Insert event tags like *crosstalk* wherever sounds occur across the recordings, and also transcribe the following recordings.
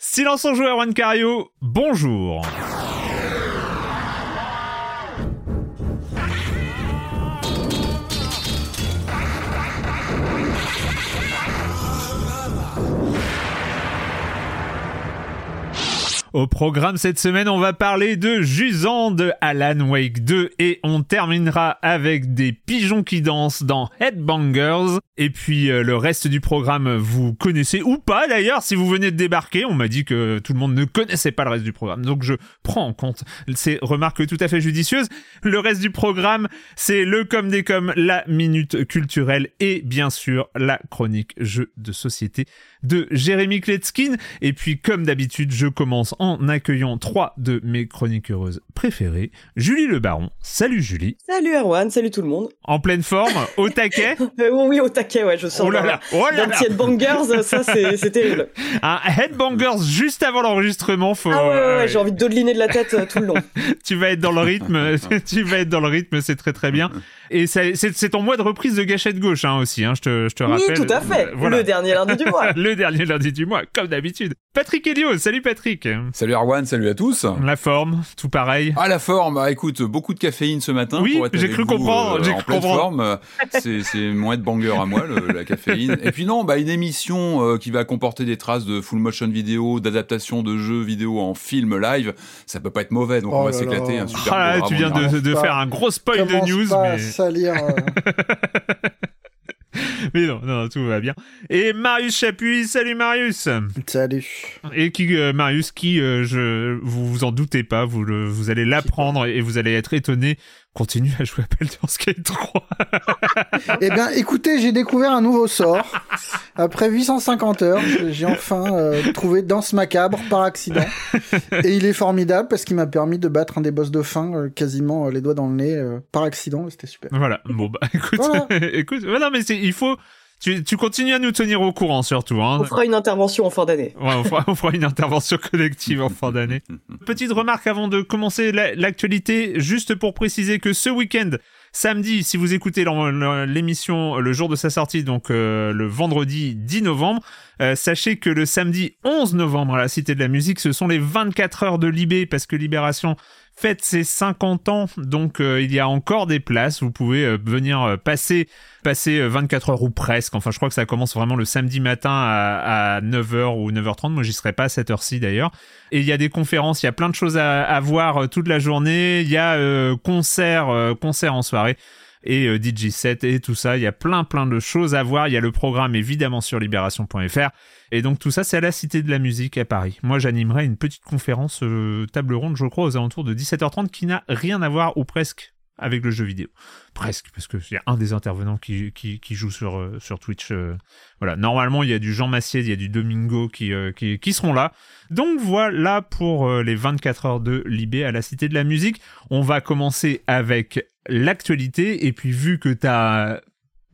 Silence en joueur, Juan Cario, bonjour Au programme cette semaine, on va parler de Jusant de Alan Wake 2 et on terminera avec des pigeons qui dansent dans Headbangers. Et puis euh, le reste du programme, vous connaissez ou pas d'ailleurs si vous venez de débarquer. On m'a dit que tout le monde ne connaissait pas le reste du programme. Donc je prends en compte ces remarques tout à fait judicieuses. Le reste du programme, c'est le comme des comme, la minute culturelle et bien sûr la chronique jeu de société de Jérémy Kletskin. Et puis, comme d'habitude, je commence en accueillant trois de mes chroniques heureuses préférées. Julie Le Baron. Salut Julie. Salut Erwan, salut tout le monde. En pleine forme, au *laughs* taquet Euh, oui, au taquet, ouais, je sens Oh là là, oh là d'un là. petit headbangers, ça c'est terrible. *laughs* Un headbangers juste avant l'enregistrement. Faut, Ah ouais, ouais, euh, ouais, j'ai envie de dodeliner de la tête euh, tout le long. *laughs* tu vas être dans le rythme, tu vas être dans le rythme, c'est très très bien. Et c'est ton mois de reprise de gâchette gauche hein, aussi, hein, je te, je te Oui, rappelle. tout à fait. Voilà. Le dernier lundi du mois. le dernier lundi du mois, comme d'habitude. Patrick Elio, salut Patrick. Salut Arwan, salut à tous. La forme, tout pareil. À la forme, bah, écoute, beaucoup de caféine ce matin. Oui, j'ai cru comprendre, euh, j'ai en cru pleine comprendre. forme. C'est, mon headbanger à moi, le- la caféine. Et puis non, bah, une émission euh, qui va comporter des traces de full motion vidéo, d'adaptation de jeux vidéo en film live. Ça peut pas être mauvais, donc Oh on va là s'éclater. là. Un super Ah là, tu viens de, de faire un gros spoil de news, pas à mais... salir? euh, *laughs* *laughs* mais non, non, tout va bien. Et Marius Chapuis, salut Marius Salut. Et qui, euh, Marius, qui, euh, je, vous vous en doutez pas, vous, le, vous allez l'apprendre et vous allez être étonné, continue à jouer à Baldur's Gate 3. *laughs* Eh bien, écoutez, j'ai découvert un nouveau sort. Après 850 heures, j'ai enfin euh, trouvé Danse Macabre par accident. Et il est formidable parce qu'il m'a permis de battre un des boss de fin euh, quasiment euh, les doigts dans le nez par accident. C'était super. voilà, bon bah *laughs* écoute, Voilà. *laughs* écoute, non mais c'est, il faut, tu, tu continues à nous tenir au courant surtout, hein. On fera une intervention en fin d'année. Ouais, on fera, *laughs* on fera une intervention collective en fin d'année. *laughs* Petite remarque avant de commencer la- l'actualité, juste pour préciser que ce week-end, samedi, si vous écoutez l'émission le jour de sa sortie, donc euh, le vendredi 10 novembre, euh, sachez que le samedi 11 novembre à la Cité de la Musique, ce sont les 24 heures de Libé, parce que Libération fête ses 50 ans, donc euh, il y a encore des places, vous pouvez euh, venir euh, passer passer euh, 24 heures ou presque. Enfin, je crois que ça commence vraiment le samedi matin à, à 9h ou 9h30. Moi, j'y serai pas à cette heure-ci d'ailleurs. Et il y a des conférences, il y a plein de choses à, à voir toute la journée. Il y a euh, concert, euh, concert en soirée et euh, DJ set et tout ça. Il y a plein plein de choses à voir. Il y a le programme évidemment sur libération.fr. Et donc tout ça, c'est à la Cité de la Musique à Paris. Moi, j'animerai une petite conférence euh, table ronde, je crois, aux alentours de 17h30 qui n'a rien à voir ou presque avec le jeu vidéo. Presque, parce qu'il y a un des intervenants qui, joue sur, euh, sur Twitch. voilà, normalement, il y a du Jean Massier, il y a du Domingo qui, qui, qui seront là. Donc voilà pour les 24 heures de Libé à la Cité de la Musique. On va commencer avec l'actualité. Et puis, vu que tu as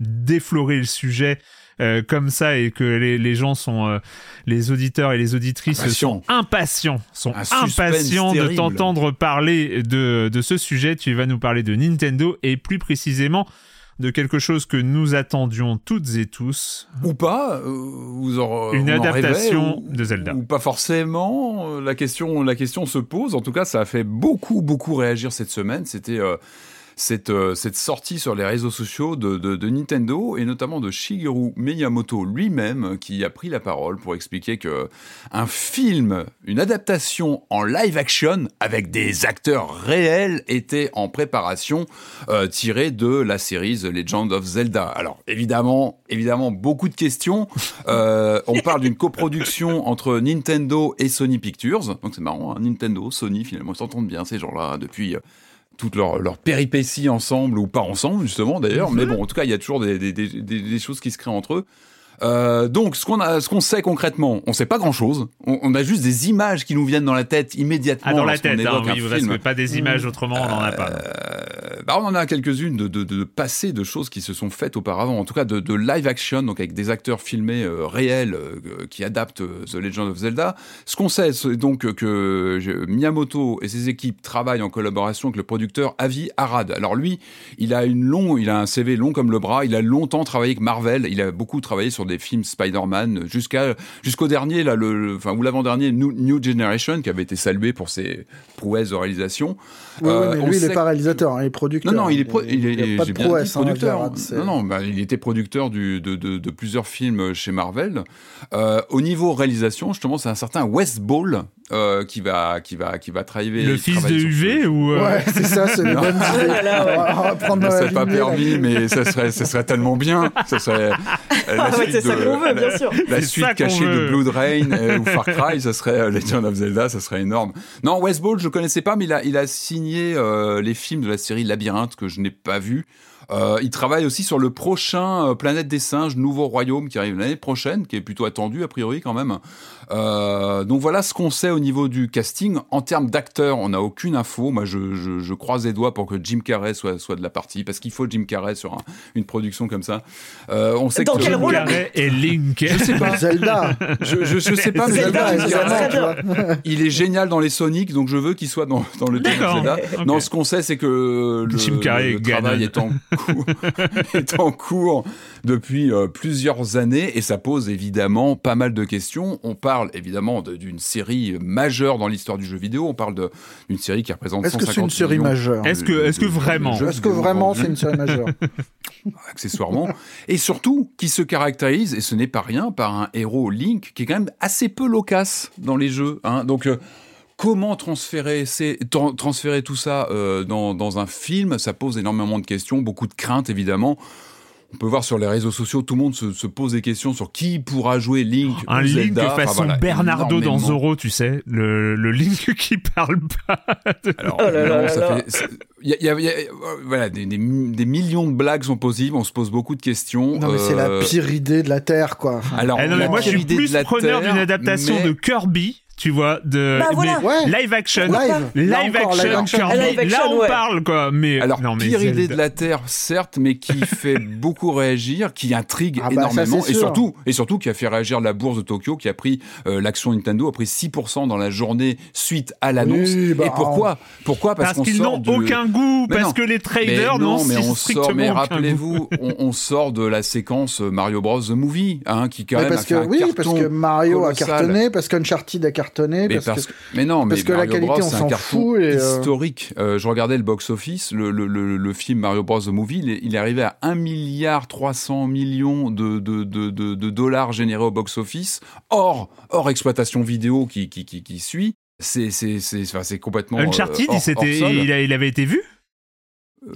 défloré le sujet euh, comme ça et que les, les gens sont, euh, les auditeurs et les auditrices sont impatients, sont impatients de t'entendre parler de, de ce sujet. Tu vas nous parler de Nintendo et plus précisément de quelque chose que nous attendions toutes et tous. Ou pas, euh, vous en, Une en adaptation ou- de Zelda. Ou pas forcément. La question, la question se pose. En tout cas, ça a fait beaucoup, beaucoup réagir cette semaine. C'était cette, euh, cette sortie sur les réseaux sociaux de, de- de Nintendo et notamment de Shigeru Miyamoto lui-même qui a pris la parole pour expliquer que un film, une adaptation en live action avec des acteurs réels était en préparation euh, tiré de la série The Legend of Zelda. Alors évidemment, évidemment beaucoup de questions. *laughs* Euh, on parle d'une coproduction entre Nintendo et Sony Pictures. Donc c'est marrant, hein, Nintendo, Sony finalement ils s'entendent bien ces gens-là depuis euh, toutes leurs leurs péripéties ensemble ou pas ensemble justement d'ailleurs. Mais bon, en tout cas, il y a toujours des, des, des, des- des choses qui se créent entre eux. Euh, donc, ce qu'on a, ce qu'on sait concrètement, on sait pas grand chose. On, on, a juste des images qui nous viennent dans la tête immédiatement. Ah, dans la tête, hein, oui, parce que pas des images autrement, on n'en a pas. Euh, bah, on en a quelques-unes de, de, de passés, de choses qui se sont faites auparavant, en tout cas de, de live action, donc avec des acteurs filmés euh, réels qui adaptent The Legend of Zelda. Ce qu'on sait, c'est donc que Miyamoto et ses équipes travaillent en collaboration avec le producteur Avi Arad. Alors lui, il a une long, il a un CV long comme le bras. Il a longtemps travaillé avec Marvel. Il a beaucoup travaillé sur des films Spider-Man jusqu'à jusqu'au dernier ou l'avant-dernier New, New Generation qui avait été salué pour ses prouesses de réalisation. Oui, oui, Euh, mais on lui, il sait est pas réalisateur, hein, il est producteur. non, non, il est, pro- il est, il y a pas de dit prouesse, hein, producteur. C'est- non, non, bah, il était producteur du, de, de, de plusieurs films chez Marvel. Euh, au niveau réalisation, justement, c'est un certain Wes Ball euh, qui va, qui va, qui va travailler. Le fils de UV ou. euh, Ouais, c'est ça, c'est les Non. bonnes idées. *laughs* là là, ouais. On va- on va prendre Ne dans la serait pas lignée, là. permis, mais ça serait, ça serait tellement bien. Ça serait *laughs* la Ah ouais, suite c'est ça de- qu'on veut, bien la- sûr. La suite ça cachée de Blood Rain euh, ou Far *laughs* Cry, ça serait Legend of Zelda, ça serait énorme. Non, Wes Ball, je le connaissais pas, mais il a, il a signé euh, les films de la série Labyrinthe que je n'ai pas vu. Euh, il travaille aussi sur le prochain euh, Planète des Singes, Nouveau Royaume, qui arrive l'année prochaine, qui est plutôt attendu a priori quand même. Euh, donc voilà ce qu'on sait au niveau du casting. En termes d'acteurs, on n'a aucune info. Moi, je, je, je croise les doigts pour que Jim Carrey soit, soit de la partie, parce qu'il faut Jim Carrey sur un- une production comme ça. Euh, on sait Dans que quel Jim rôle Carrey *laughs* et Link. Je sais pas. Zelda. Je, je, je sais pas, mais Zelda, il est génial dans les Sonic, donc je veux qu'il soit dans, dans le film D'accord. Zelda. Ok. Non, ce qu'on sait, c'est que le, Jim Carrey le travail est en, cours, *laughs* est en cours depuis euh, plusieurs années et ça pose évidemment pas mal de questions. On parle évidemment de- d'une série majeure dans l'histoire du jeu vidéo. On parle d'une série qui représente Est-ce que 150 c'est une série majeure Est-ce que- est-ce que vraiment Est-ce que vraiment c'est une série majeure? *laughs* *laughs* Accessoirement, et surtout qui se caractérise, et ce n'est pas rien, par un héros Link qui est quand même assez peu loquace dans les jeux. Hein. Donc, euh, comment transférer, ces- tra- transférer tout ça euh, dans, dans un film? Ça pose énormément de questions, beaucoup de craintes évidemment. On peut voir sur les réseaux sociaux, tout le monde se, se pose des questions sur qui pourra jouer Link. Un ou Link Zelda. Enfin, façon voilà, Bernardo dans. Zorro, tu sais, le, le Link *laughs* qui parle pas. Alors, Oh là là évidemment, là ça là. fait- c'est- il y a- il y a- il y a- voilà, des, des- des millions de blagues sont possibles, on se pose beaucoup de questions. Non, mais c'est la Euh, pire idée de la Terre, quoi. Alors, Eh non, mais la moi, je suis plus de preneur d'une adaptation mais- de Kirby, tu vois, de Bah, voilà. mais Ouais. live action. Live. Live Là encore, action, live action. Kirby. Live action, Là, on ouais. parle, quoi. Mais, Alors, non, mais pire idée de la Terre, certes, mais qui *laughs* fait beaucoup réagir, qui intrigue Ah bah, ça, énormément, et surtout, et surtout qui a fait réagir la bourse de Tokyo, qui a pris euh, l'action Nintendo, a pris 6% dans la journée suite à l'annonce. Oui, bah, et pourquoi? Pourquoi? Parce, qu'ils n'ont de- aucun goût, Mais parce non. que les traders non, n'ont mais on strictement sort, mais rappelez-vous, on, on sort de la séquence Mario Bros The Movie, hein, qui quand Mais même parce a fait que un oui, carton parce que Mario a cartonné, parce qu'Uncharted a cartonné, Mais, parce, parce que... que- mais non, mais parce que la Mario qualité, Bros, on c'est s'en fout et, euh, historique. Euh, je regardais le box-office, le, le, le, le film Mario Bros. The Movie, il est, il est arrivé à 1 milliard 300 millions de, de, de, de, de dollars générés au box-office, hors, hors exploitation vidéo qui, qui, qui, qui suit. C'est, c'est, c'est, enfin, c'est complètement. euh, Uncharted, hors- il, s'était- hors sol. il, a- il avait été vu?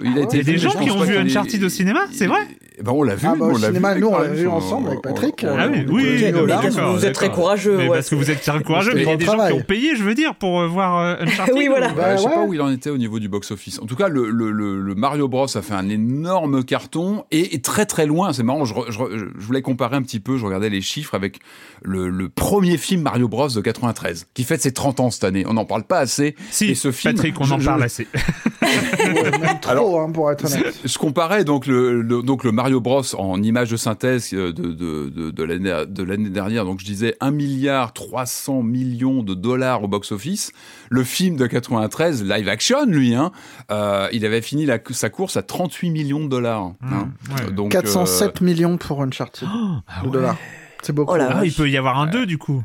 Il a Ah été y a des gens qui ont vu est- Uncharted au cinéma, c'est vrai ben, on l'a vu. Ah bah, on l'a vu, nous, on l'a vu ensemble avec Patrick. on- Ah oui, vous êtes très courageux. Mais ouais, parce que vous êtes très courageux, mais il y a des gens qui ont payé, je veux dire, pour euh, voir euh, *laughs* Uncharted. Oui, voilà. ou- Bah, je sais ouais. pas où il en était au niveau du box-office. En tout cas, le, le, le, le Mario Bros a fait un énorme carton et est très très loin. C'est marrant, je, re- je, re- je voulais comparer un petit peu, je regardais les chiffres avec le, le premier film Mario Bros de 93, qui fête ses 30 ans cette année. On n'en parle pas assez. Si, et ce film, Patrick, on en parle assez. *laughs* Alors, hein, pour être honnête. Je comparais donc le, le- donc le Mario Bros en image de synthèse euh, de, de, de, de l'année de l'année dernière. Donc je disais 1 milliard 300 millions de dollars au box-office. Le film de 93, live action, lui, hein, euh, il avait fini la- sa course à 38 millions de dollars. hein. ouais. Donc, 407 millions pour Uncharted Ah de ouais. dollars. C'est beaucoup. Oh Ah, il peut y avoir un 2 du coup.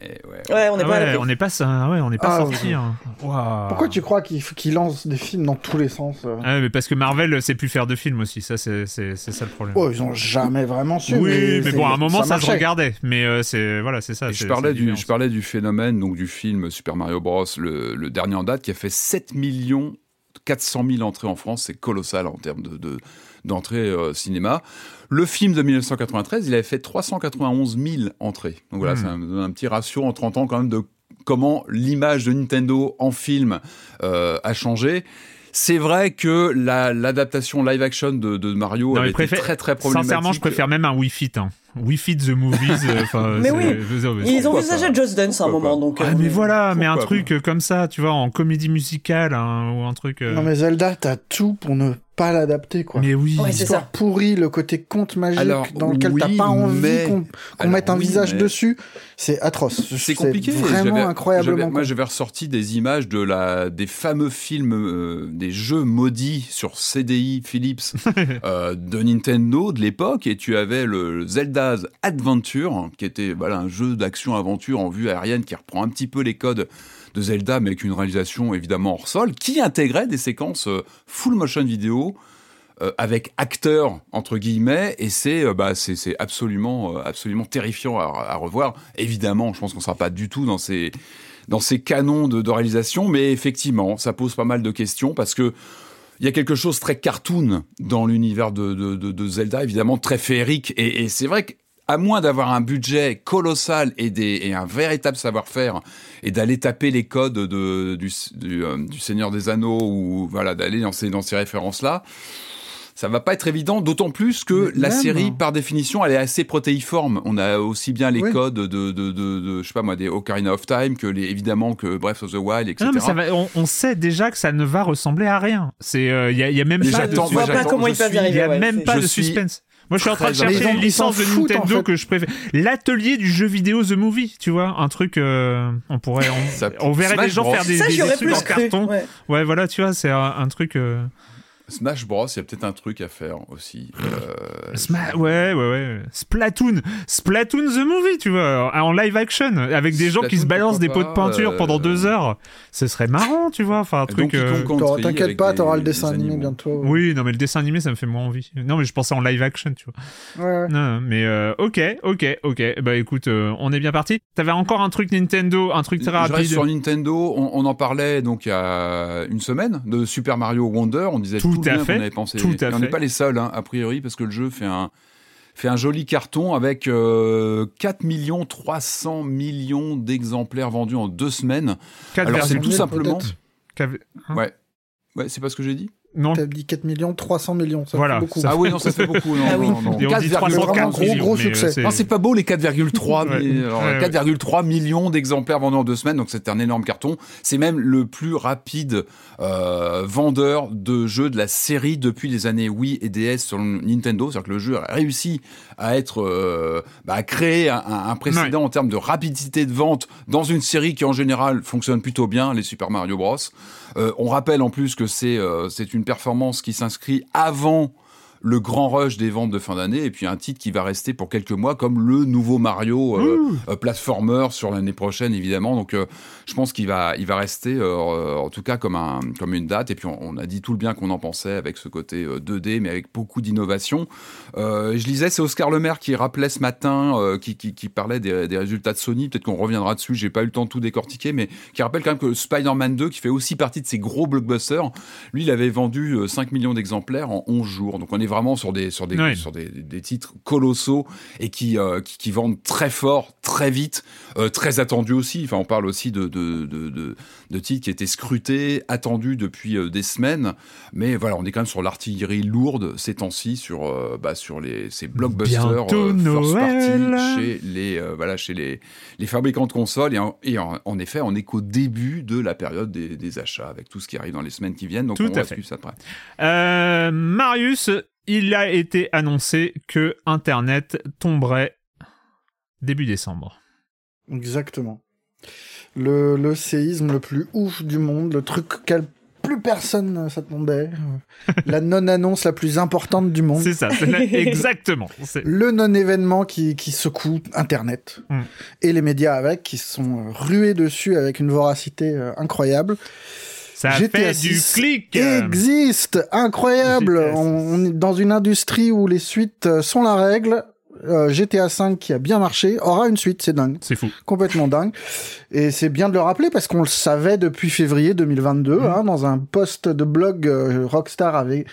Eh, ouais. Ouais, on n'est Ah pas ouais, on pas, ça- ouais, on n'est pas Ah, sorti. hein. Pourquoi tu crois qu'il qu'il lance des films dans tous les sens euh Ah mais parce que Marvel sait plus faire de films aussi, ça c'est ça le problème. Oh, ils ont jamais vraiment su. oui, mais, bon, à un moment ça, se regardait, mais euh, c'est voilà, c'est ça. Je parlais du je parlais du phénomène donc du film Super Mario Bros le, le dernier en date qui a fait 7 millions 400 000 entrées en France c'est colossal en termes de, de- d'entrées euh, cinéma le film de 1993 il avait fait 391 000 entrées donc voilà Hmm. c'est un, un petit ratio en 30 ans quand même de comment l'image de Nintendo en film euh, a changé c'est vrai que la- l'adaptation live action de, de Mario Non, été préfère- très très problématique. Sincèrement, je préfère même un Wii Fit. hein. We Feed the Movies. euh, enfin, *laughs* Mais oui. Ils envisageaient pas Just Dance à un moment, pas donc. Ah, euh, mais voilà, mais un truc euh, comme ça, tu vois, en comédie musicale hein, ou un truc. euh, Non mais Zelda, t'as tout pour ne pas l'adapter quoi. mais oui. Ouais, c'est ça. pourrie, le côté conte magique Alors, dans lequel t'as oui, pas envie mais- qu'on mette un oui, visage mais- dessus, c'est atroce. C'est compliqué. Vraiment incroyablement. Moi, j'avais ressorti des images de la, des fameux films, euh, des jeux maudits sur CDI Philips *laughs* euh, de Nintendo de l'époque, et tu avais le Zelda's Adventure, qui était voilà un jeu d'action-aventure en vue aérienne qui reprend un petit peu les codes de Zelda, mais avec une réalisation évidemment hors sol, qui intégrait des séquences euh, full motion vidéo. euh, avec acteurs entre guillemets et c'est euh, bah absolument absolument terrifiant à, revoir évidemment je pense qu'on sera pas du tout dans ces dans ces canons de, de réalisation mais effectivement ça pose pas mal de questions parce que il y a quelque chose très cartoon dans l'univers de, de, de, de Zelda évidemment très féerique et, et c'est vrai que à moins d'avoir un budget colossal et, des, et un véritable savoir-faire et d'aller taper les codes de, du, du, euh, du Seigneur des Anneaux ou voilà d'aller dans ces, dans ces références-là, ça va pas être évident, d'autant plus que Mais la même. série, par définition, elle est assez protéiforme. On a aussi bien les Oui. codes de, de, de, de, je sais pas moi, des Ocarina of Time que les, évidemment que Breath of the Wild, etc. Non, mais ça va, on, on sait déjà que ça ne va ressembler à rien. C'est, il y, a, y a même Mais pas de, pas comment y suis- il y arriver. a ouais, même pas de suspense. Moi, je suis en train de chercher une licence de en Nintendo fait. que je préfère. L'atelier du jeu vidéo The Movie, tu vois, un truc, euh, on pourrait, on, verrait Smash les gens Bros. faire des, Ça, des- des trucs en cru. carton. ouais. Ouais, voilà, tu vois, c'est un, un truc. euh, Smash Bros, il y a peut-être un truc à faire aussi. Euh, Sma- ouais, ouais, ouais. Splatoon. Splatoon the movie, tu vois, en live action, avec des gens qui se balancent des pots de peinture pendant euh, deux heures. Ce serait marrant, tu vois, enfin, un truc. Euh, T'inquiète pas, t'auras le des dessin animé bientôt. Oui, non, mais le dessin animé, ça me fait moins envie. Non, mais je pensais en live action, tu vois. Ouais, ouais. Non, non, mais euh, ok, ok, ok. Bah écoute, euh, on est bien parti. T'avais encore un truc Nintendo, un truc très Je reste rapide. sur Nintendo, on, on en parlait donc il y a une semaine de Super Mario Wonder. On disait Tout tout, à bien fait, qu'on avait pensé. tout à Et on n'est pas les seuls, hein, a priori, parce que le jeu fait un fait un joli carton avec euh, 4 millions 300 millions d'exemplaires vendus en deux semaines. Alors c'est tout simplement. hein? Ouais, ouais, c'est pas ce que j'ai dit? Non, T'as dit 4 millions, 300 millions, ça Voilà, fait beaucoup. ça Ah oui, non, ça fait beaucoup. Non, *laughs* Ah oui. non, non. Et on dit 4,4 340 gros, gros succès. euh, c'est- Non, c'est pas beau les 4,3 Ouais. mais- Ouais, ouais. 4,3 millions d'exemplaires vendus en deux semaines, donc c'est un énorme carton. C'est même le plus rapide euh, vendeur de jeux de la série depuis les années Wii et DS sur Nintendo. C'est-à-dire que le jeu a réussi à être, euh, bah, à créer un, un précédent en termes de rapidité de vente dans une série qui en général fonctionne plutôt bien, les Super Mario Bros. Euh, on rappelle en plus que c'est euh, c'est une performance qui s'inscrit avant le grand rush des ventes de fin d'année et puis un titre qui va rester pour quelques mois comme le nouveau Mario euh, euh, platformer sur l'année prochaine évidemment. Donc euh, je pense qu'il va il va rester euh, en tout cas comme un comme une date. Et puis on, on a dit tout le bien qu'on en pensait avec ce côté euh, 2D mais avec beaucoup d'innovation. Je lisais c'est Oscar Lemaire qui rappelait ce matin qui, qui, qui parlait des, des résultats de Sony. Peut-être qu'on reviendra dessus. J'ai pas eu le temps de tout décortiquer mais qui rappelle quand même que Spider-Man 2 qui fait aussi partie de ces gros blockbusters lui il avait vendu euh, 5 millions d'exemplaires en 11 jours. Donc on est vraiment sur des sur des Ouais. sur des, des titres colossaux et qui, euh, qui qui vendent très fort très vite euh, très attendus aussi. Enfin on parle aussi de de, de, de, titres qui étaient scrutés attendus depuis euh, des semaines. Mais voilà on est quand même sur l'artillerie lourde ces temps-ci sur euh, bah, sur les ces blockbusters first party chez les voilà chez les les fabricants de consoles. Et en, et en, en effet on est qu'au début de la période des, des achats avec tout ce qui arrive dans les semaines qui viennent. Donc Tout on à va suivre ça de près. Marius, il a été annoncé que Internet tomberait début décembre. Exactement. Le, le séisme le plus ouf du monde, le truc auquel plus personne ne s'attendait, euh, la non-annonce la plus importante du monde, C'est ça, c'est la- *laughs* exactement. Le non-événement qui, qui secoue Internet Mm. et les médias avec, qui sont euh, rués dessus avec une voracité euh, incroyable. Ça a GTA fait du 6 clic. Existe, incroyable. GTA 6. On, on est dans une industrie où les suites sont la règle. Euh, GTA 5 qui a bien marché aura une suite, c'est dingue C'est fou. complètement dingue. Et c'est bien de le rappeler parce qu'on le savait depuis février 2022. hein, dans un post de blog, euh, Rockstar avait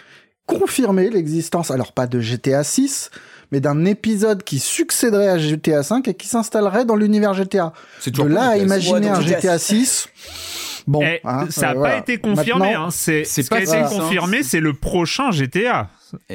confirmé l'existence, alors pas de GTA 6, mais d'un épisode qui succéderait à GTA 5 et qui s'installerait dans l'univers GTA. C'est De toujours là à imaginer Ouais, un GTA 6. Bon, Eh, hein, ça n'a euh, pas voilà. été confirmé. Hein. C'est c'est ce qui a pas été ça. confirmé, c'est le prochain GTA.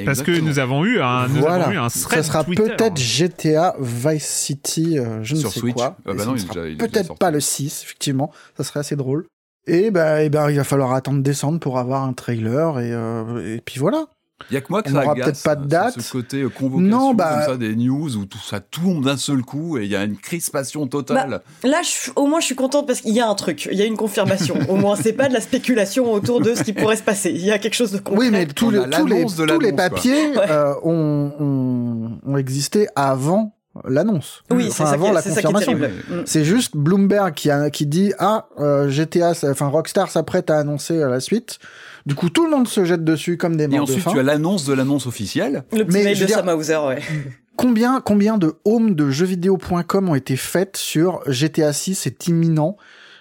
Parce que nous avons eu un, nous voilà. avons eu un ça thread sera Twitter. peut-être GTA Vice City, euh, je ne Sur sais Switch. quoi. Ah bah ça sera peut-être pas le 6, effectivement. Ça serait assez drôle. Et ben, et ben, il va falloir attendre décembre pour avoir un trailer et, euh, et puis voilà. Il y a que moi que On ça aura agace, peut-être pas de ce- date. Ce côté euh, convocation Non, bah- comme ça des news où tout ça tombe d'un seul coup et il y a une crispation totale. Là, je- au moins, je suis contente parce qu'il y a un truc, il y a une confirmation. au moins, c'est pas de la spéculation autour de ce qui pourrait se passer. Il y a quelque chose de concret. Oui, mais tous les, tous les, tous papiers euh, ont, ont, ont existé avant l'annonce. Oui, Enfin, c'est ça, avant qui, la c'est ça qui est confirmation. terrible. Mm. C'est juste Bloomberg qui, a, qui dit ah euh, GTA, ça- enfin Rockstar s'apprête à annoncer la suite. Du coup, tout le monde se jette dessus comme des Et morts de ensuite, faim. tu as l'annonce de l'annonce officielle. Le petit Mais mail de dire- Sam Hauser, ouais. *laughs* Combien, combien de homes de jeuxvideo.com ont été faites sur GTA 6 C'est imminent?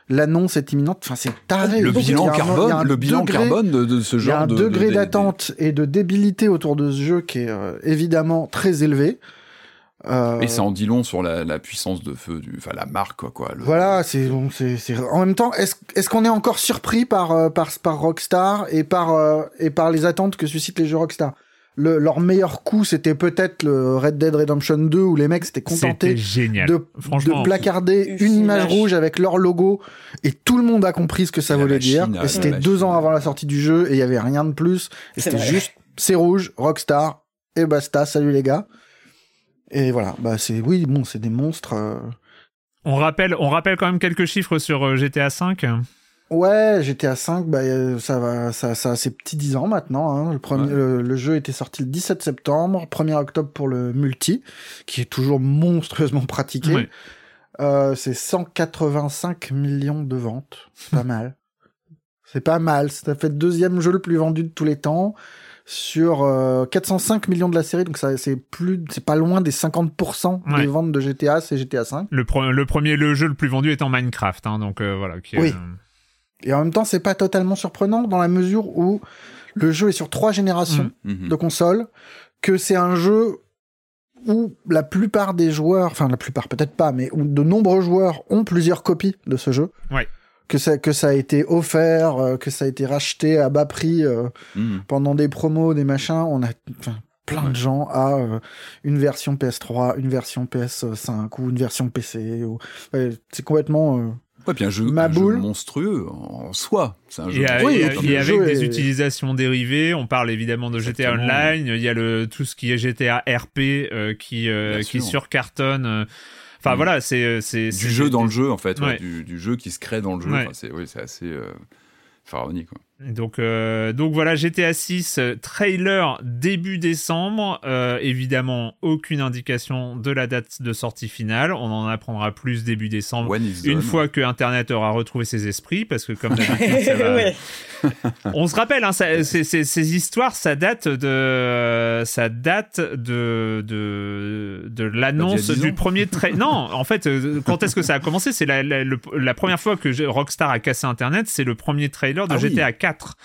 L'annonce est imminente. Enfin, c'est taré. Le bilan carbone, le bilan degré- carbone de, de ce Il y a genre un de degré de- de- d'attente et de débilité autour de ce jeu qui est euh, évidemment très élevé. Euh, Et ça en dit long sur la, la puissance de feu, du, enfin la marque quoi. quoi le- Voilà, c'est bon, c'est en même temps, est-ce qu'on est encore surpris par euh, par par Rockstar et par euh, et par les attentes que suscitent les jeux Rockstar? Le, Leur meilleur coup, c'était peut-être le Red Dead Redemption 2 où les mecs s'étaient contentés génial. de, de placarder Une image rouge avec leur logo et tout le monde a compris ce que ça La voulait dire. Et c'était deux ans avant la sortie du jeu et il y avait rien de plus. C'était juste c'est rouge, Rockstar et basta. Salut les gars. Et voilà, bah c'est oui, bon, c'est des monstres. euh, On rappelle, on rappelle quand même quelques chiffres sur euh, GTA 5. Ouais, GTA 5, bah, euh, ça va, ça, ça a ses petits 10 ans maintenant. Hein. Le, premier, Ouais. le, le jeu était sorti le 17 septembre, 1er octobre pour le multi, qui est toujours monstrueusement pratiqué. Ouais. Euh, c'est 185 millions de ventes. C'est pas *laughs* mal. C'est pas mal. Ça fait le deuxième jeu le plus vendu de tous les temps sur euh, 405 millions de la série. Donc ça, c'est plus, c'est pas loin des 50% Ouais. des ventes de GTA, c'est GTA 5. Le, pre- le premier, le jeu le plus vendu étant Minecraft. hein, donc euh, voilà. Qui, Oui. euh, Et en même temps, c'est pas totalement surprenant dans la mesure où le jeu est sur trois générations Mhm. de consoles, que c'est un jeu où la plupart des joueurs, enfin la plupart peut-être pas, mais où de nombreux joueurs ont plusieurs copies de ce jeu. Ouais. Que ça, que ça a été offert, euh, que ça a été racheté à bas prix euh, Mhm. pendant des promos, des machins. On a plein de gens à euh, une version PS3, une version PS5 ou une version PC. Ou... ouais, c'est complètement. euh, Ouais, puis un jeu, Ma un jeu boule. monstrueux en soi. C'est un jeu. Et, euh, Oui, et- et avec jeu des utilisations dérivées, on parle évidemment de GTA. Online, il y a le tout ce qui est GTA RP euh, qui euh, qui surcartonne. euh. Enfin Mm. voilà, c'est c'est du jeu dans le jeu en fait, ouais, du, du jeu qui se crée dans le jeu. Enfin, c'est assez euh, pharaonique. Quoi. Donc, euh, donc voilà, GTA 6, euh, trailer début décembre. Euh, évidemment, aucune indication de la date de sortie finale. On en apprendra plus début décembre. Une done. fois que Internet aura retrouvé ses esprits, parce que comme d'habitude, *laughs* ça va- Ouais. *laughs* on se rappelle, hein, ça- ces histoires, ça date de, ça date de de, de l'annonce D'il y a 10 du premier trailer. *laughs* non, en fait, quand est-ce que ça a commencé? C'est la, la, le- la première fois que Rockstar a cassé Internet, c'est le premier trailer de Ah oui. GTA 4.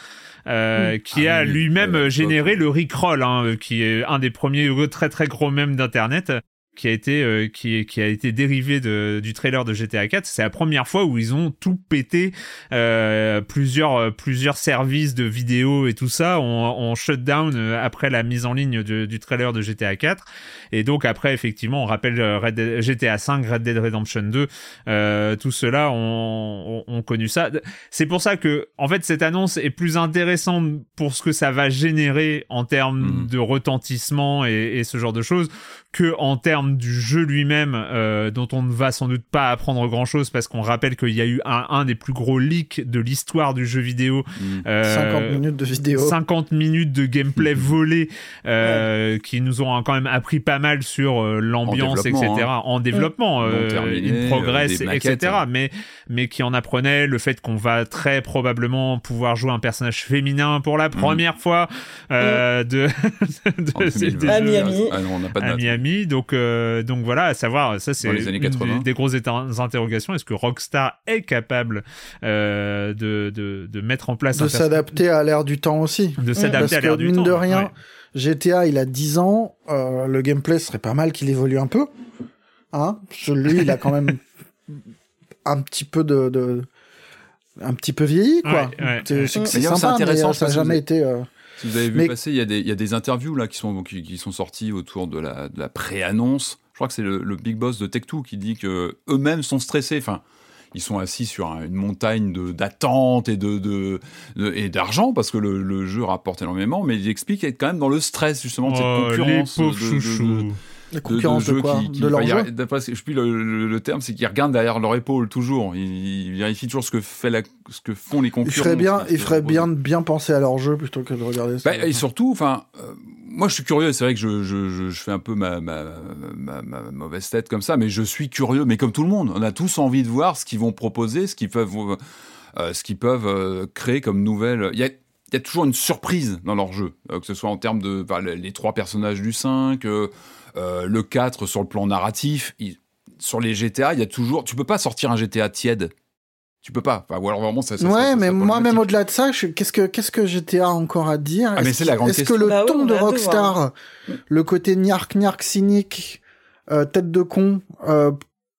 euh, qui Ah a oui, lui-même ouais, généré le Rickroll, hein, qui est un des premiers euh, très très gros mèmes d'internet qui a été euh, qui, qui a été dérivé de, du trailer de GTA 4 c'est la première fois où ils ont tout pété euh, plusieurs euh, plusieurs services de vidéo et tout ça ont, ont shut down euh, après la mise en ligne de- du trailer de GTA 4 et donc après effectivement on rappelle euh, Red Dead- GTA 5 Red Dead Redemption 2 euh, tout cela ont, ont, ont connu ça. C'est pour ça que en fait cette annonce est plus intéressante pour ce que ça va générer en termes Mhm. de retentissement et, et ce genre de choses que en termes du jeu lui-même euh, dont on ne va sans doute pas apprendre grand chose parce qu'on rappelle qu'il y a eu un, un des plus gros leaks de l'histoire du jeu vidéo Mhm. euh, 50 minutes de vidéo. 50 minutes de gameplay volé euh, qui nous ont quand même appris pas mal sur euh, l'ambiance, En etc. développement, En développement, Non euh, terminé, in progress, euh, maquettes, etc. hein. Mais, mais qui en apprenait le fait qu'on va très probablement pouvoir jouer un personnage féminin pour la première fois euh, de, *laughs* de, En ces- 2020. des À jeux Miami. Ah non, on n'a pas de Donc, euh, donc voilà, à savoir, ça c'est Dans les années une 80. des, des grosses interrogations. Est-ce que Rockstar est capable euh, de, de, de mettre en place de s'adapter à l'ère du temps aussi. de s'adapter à l'ère du mine temps de rien, ouais. GTA il a 10 ans, euh, le gameplay serait pas mal qu'il évolue un peu. Hein Celui il a quand même *laughs* un petit peu de, de- un petit peu vieilli quoi. Ouais, ouais, C'est intéressant, ça n'a jamais vous été. Si vous avez vu Mais- passer, il y, a des, il y a des interviews là qui sont, qui, qui sont sorties autour de la, de la pré-annonce. Je crois que c'est le, le big boss de Tech2 qui dit que eux-mêmes sont stressés. Enfin, ils sont assis sur un- une montagne de d'attente et de, de, de- et d'argent parce que le, le jeu rapporte énormément, mais il explique être quand même dans le stress justement de cette Oh, les concurrence. pauvres chouchous. La de, concurrence de, quoi qui, qui- De leur d'après je puis le, le- le terme, c'est qu'ils regardent derrière leur épaule toujours. Ils, ils vérifient toujours ce que fait la, ce que font les Ils concurrents. feraient bien, ils feraient bien de bien penser à leur jeu plutôt que de regarder ça. Bah, et surtout, enfin, euh, moi je suis curieux. C'est vrai que je, je, je, je fais un peu ma, ma, ma, ma mauvaise tête comme ça, mais je suis curieux. Mais comme tout le monde, on a tous envie de voir ce qu'ils vont proposer, ce qu'ils peuvent, euh, ce qu'ils peuvent euh, créer comme nouvelle. Il y a il y a toujours une surprise dans leur jeu, euh, que ce soit en termes de enfin, les, trois personnages du 5, euh, euh, le 4 sur le plan narratif. Il- sur les GTA, il y a toujours. Tu peux pas sortir un GTA tiède. Tu peux pas. Enfin, ou alors vraiment, ça. ça Ouais, ça mais moi, même au-delà de ça, je- qu'est-ce que qu'est-ce que GTA a encore à dire? Ah, mais Est-ce c'est la grande Est-ce que le Bah ton on de Rockstar, le côté niark niark cynique, euh, tête de con, euh,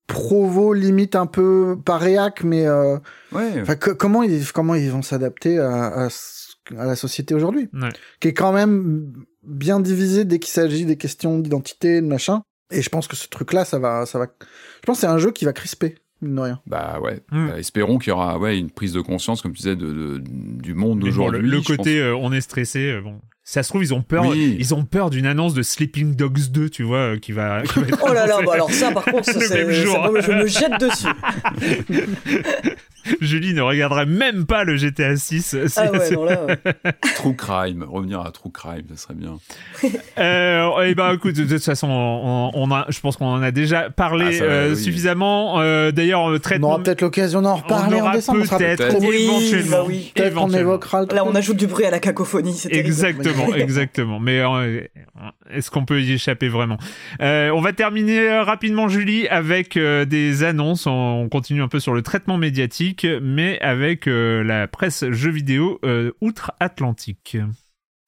provo limite un peu pas réac, mais euh, Ouais. comment ils comment ils vont s'adapter à, à, ce- à la société aujourd'hui, Ouais. qui est quand même bien divisée dès qu'il s'agit des questions d'identité, de machin. Et je pense que ce truc-là, ça va, ça va. Je pense que c'est un jeu qui va crisper, mine de rien. Bah ouais. Mm. Bah, espérons qu'il y aura ouais, une prise de conscience, comme tu disais, de, de- du monde le, d'aujourd'hui. le je côté euh, on est stressé, euh, bon. Ça se trouve, ils ont peur. Oui. Ils ont peur d'une annonce de Sleeping Dogs 2, tu vois, euh, qui va. *laughs* qui va être Oh là là, bah alors ça par contre, ça, *laughs* Le c'est- même jour. je me jette dessus. *laughs* *laughs* Julie ne regarderait même pas le GTA 6. Ah ouais, non là. ouais. pense. *laughs* True Crime, revenir à True Crime, ça serait bien. *laughs* Euh, et ben écoute, de toute façon, on, on a, je pense qu'on en a déjà parlé Ah, euh, oui. suffisamment. Euh, D'ailleurs, euh, On traitement. aura peut-être l'occasion d'en reparler on en aura décembre. on sera peut-être, trop- Oui, éventuellement. bah oui. Éventuellement. évoquera le Là, on ajoute du bruit à la cacophonie. Exactement, exactement. Mais euh, est-ce qu'on peut y échapper vraiment? Euh, On va terminer euh, rapidement, Julie, avec euh, des annonces. On, on continue un peu sur le traitement médiatique, mais avec la presse jeux vidéo outre-Atlantique.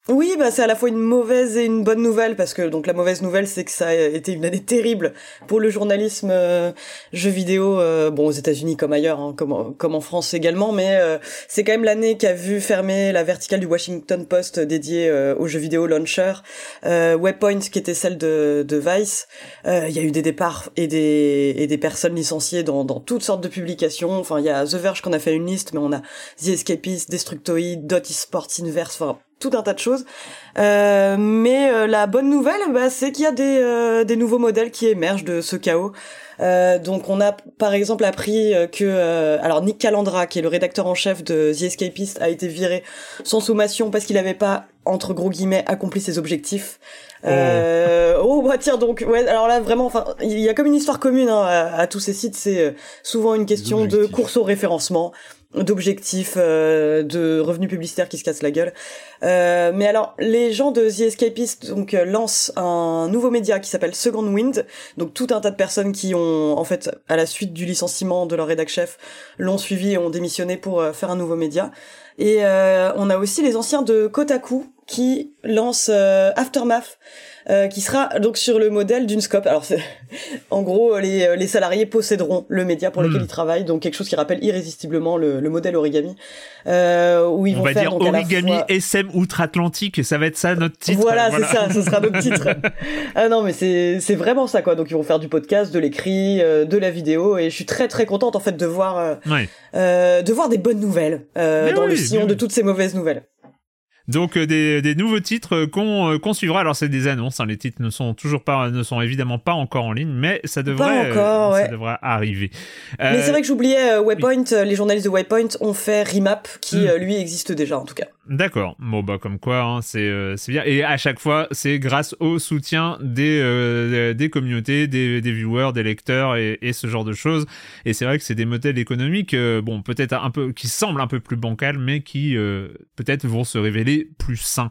Oui, bah c'est à la fois une mauvaise et une bonne nouvelle parce que donc la mauvaise nouvelle c'est que ça a été une année terrible pour le journalisme euh, jeux vidéo euh, bon aux États-Unis comme ailleurs hein, comme comme en France également mais euh, c'est quand même l'année qui a vu fermer la verticale du Washington Post dédiée euh, aux jeux vidéo launcher euh, Webpoint qui était celle de de Vice. Il y a eu des départs et des et des personnes licenciées dans dans toutes sortes de publications. Enfin il y a The Verge qu'on a fait une liste mais on a The Escapist, Destructoid, Dot Esports Inverse enfin tout un tas de choses. Euh, mais euh, la bonne nouvelle, bah, c'est qu'il y a des, euh, des nouveaux modèles qui émergent de ce chaos. Euh, donc on a par exemple appris euh, que euh, alors Nick Calandra, qui est le rédacteur en chef de The Escapist, a été viré sans sommation parce qu'il n'avait pas entre gros guillemets accompli ses objectifs. Euh, oh bah tiens donc ouais alors là vraiment enfin il y a comme une histoire commune hein, à, à tous ces sites c'est souvent une question de course au référencement d'objectifs euh, de revenus publicitaires qui se cassent la gueule euh, mais alors, les gens de The Escapist donc euh, lancent un nouveau média qui s'appelle Second Wind. Donc tout un tas de personnes qui ont, en fait, à la suite du licenciement de leur rédac chef, l'ont suivi et ont démissionné pour euh, faire un nouveau média. Et on a aussi les anciens de Kotaku qui lancent euh, Aftermath. euh, qui sera donc sur le modèle d'une scope. Alors, *laughs* en gros, les, euh, les salariés posséderont le média pour lequel Hmm. ils travaillent, donc quelque chose qui rappelle irrésistiblement le, le modèle origami, euh, où ils On vont va faire dire donc Origami fois- SM outre-Atlantique, et ça va être ça notre titre. voilà, c'est ça, ce sera notre titre. *laughs* ah non, mais c'est c'est vraiment ça quoi. Donc ils vont faire du podcast, de l'écrit, euh, de la vidéo, et je suis très très contente en fait de voir euh, Ouais. euh, de voir des bonnes nouvelles euh, dans le oui, sillon mais de toutes ces mauvaises nouvelles. Donc euh, des, des nouveaux titres euh, qu'on euh, qu'on suivra. Alors c'est des annonces, hein, les titres ne sont toujours pas, ne sont évidemment pas encore en ligne, mais ça devrait, euh, encore, ça devrait arriver. Mais c'est vrai que j'oubliais euh, Waypoint. euh, Les journalistes de Waypoint ont fait Remap, qui Hmm. euh, lui existe déjà en tout cas. D'accord. Bon bah comme quoi, hein, c'est euh, c'est bien. Et à chaque fois, c'est grâce au soutien des euh, des communautés, des, des viewers, des lecteurs et, et ce genre de choses. Et c'est vrai que c'est des modèles économiques, euh, bon peut-être un peu qui semblent un peu plus bancals, mais qui euh, peut-être vont se révéler plus sains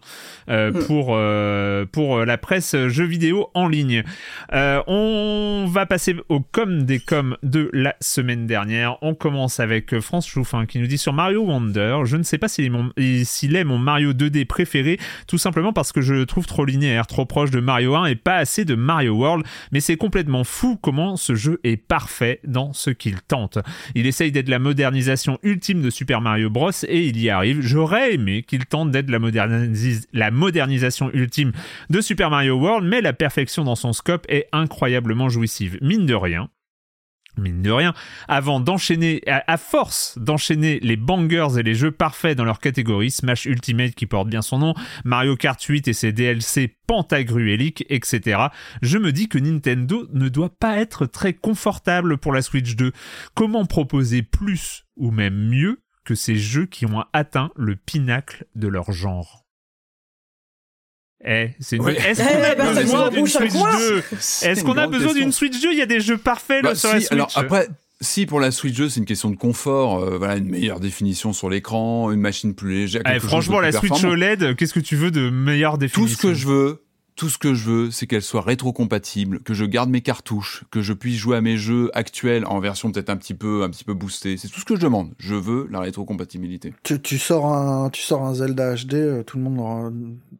euh, Mm. pour euh, pour la presse jeux vidéo en ligne. Euh, on va passer au com des coms de la semaine dernière. On commence avec France Chouffin qui nous dit sur Mario Wonder, je ne sais pas s'il est, mon- s'il est mon Mario 2D préféré, tout simplement parce que je le trouve trop linéaire, trop proche de Mario 1 et pas assez de Mario World, mais c'est complètement fou comment ce jeu est parfait dans ce qu'il tente. Il essaye d'être la modernisation ultime de Super Mario Bros et il y arrive. J'aurais aimé qu'il tente d'être la modernisation ultime de Super Mario World, mais la perfection dans son scope est incroyablement jouissive. Mine de rien, mine de rien, avant d'enchaîner, à, force d'enchaîner les bangers et les jeux parfaits dans leur catégorie, Smash Ultimate qui porte bien son nom, Mario Kart 8 et ses DLC pantagruéliques, etc., je me dis que Nintendo ne doit pas être très confortable pour la Switch 2. Comment proposer plus, ou même mieux, que ces jeux qui ont atteint le pinacle de leur genre? Eh, c'est une... Ouais. Est-ce qu'on Eh, a bah, besoin d'une Switch quoi 2 C'est Est-ce qu'on a besoin d'une Switch 2 Il y a des jeux parfaits là, Bah, sur si, la Switch. alors après, si pour la Switch 2 c'est une question de confort, euh, voilà une meilleure définition sur l'écran, une machine plus légère. Eh, franchement, de la plus Switch. OLED, qu'est-ce que tu veux de meilleure Tout définition ce que je veux, tout ce que je veux, c'est qu'elle soit rétro-compatible, que je garde mes cartouches, que je puisse jouer à mes jeux actuels en version peut-être un petit peu, un petit peu boostée. C'est tout ce que je demande. Je veux la rétro-compatibilité. Tu, tu sors un, tu sors un Zelda HD, euh, tout le monde aura-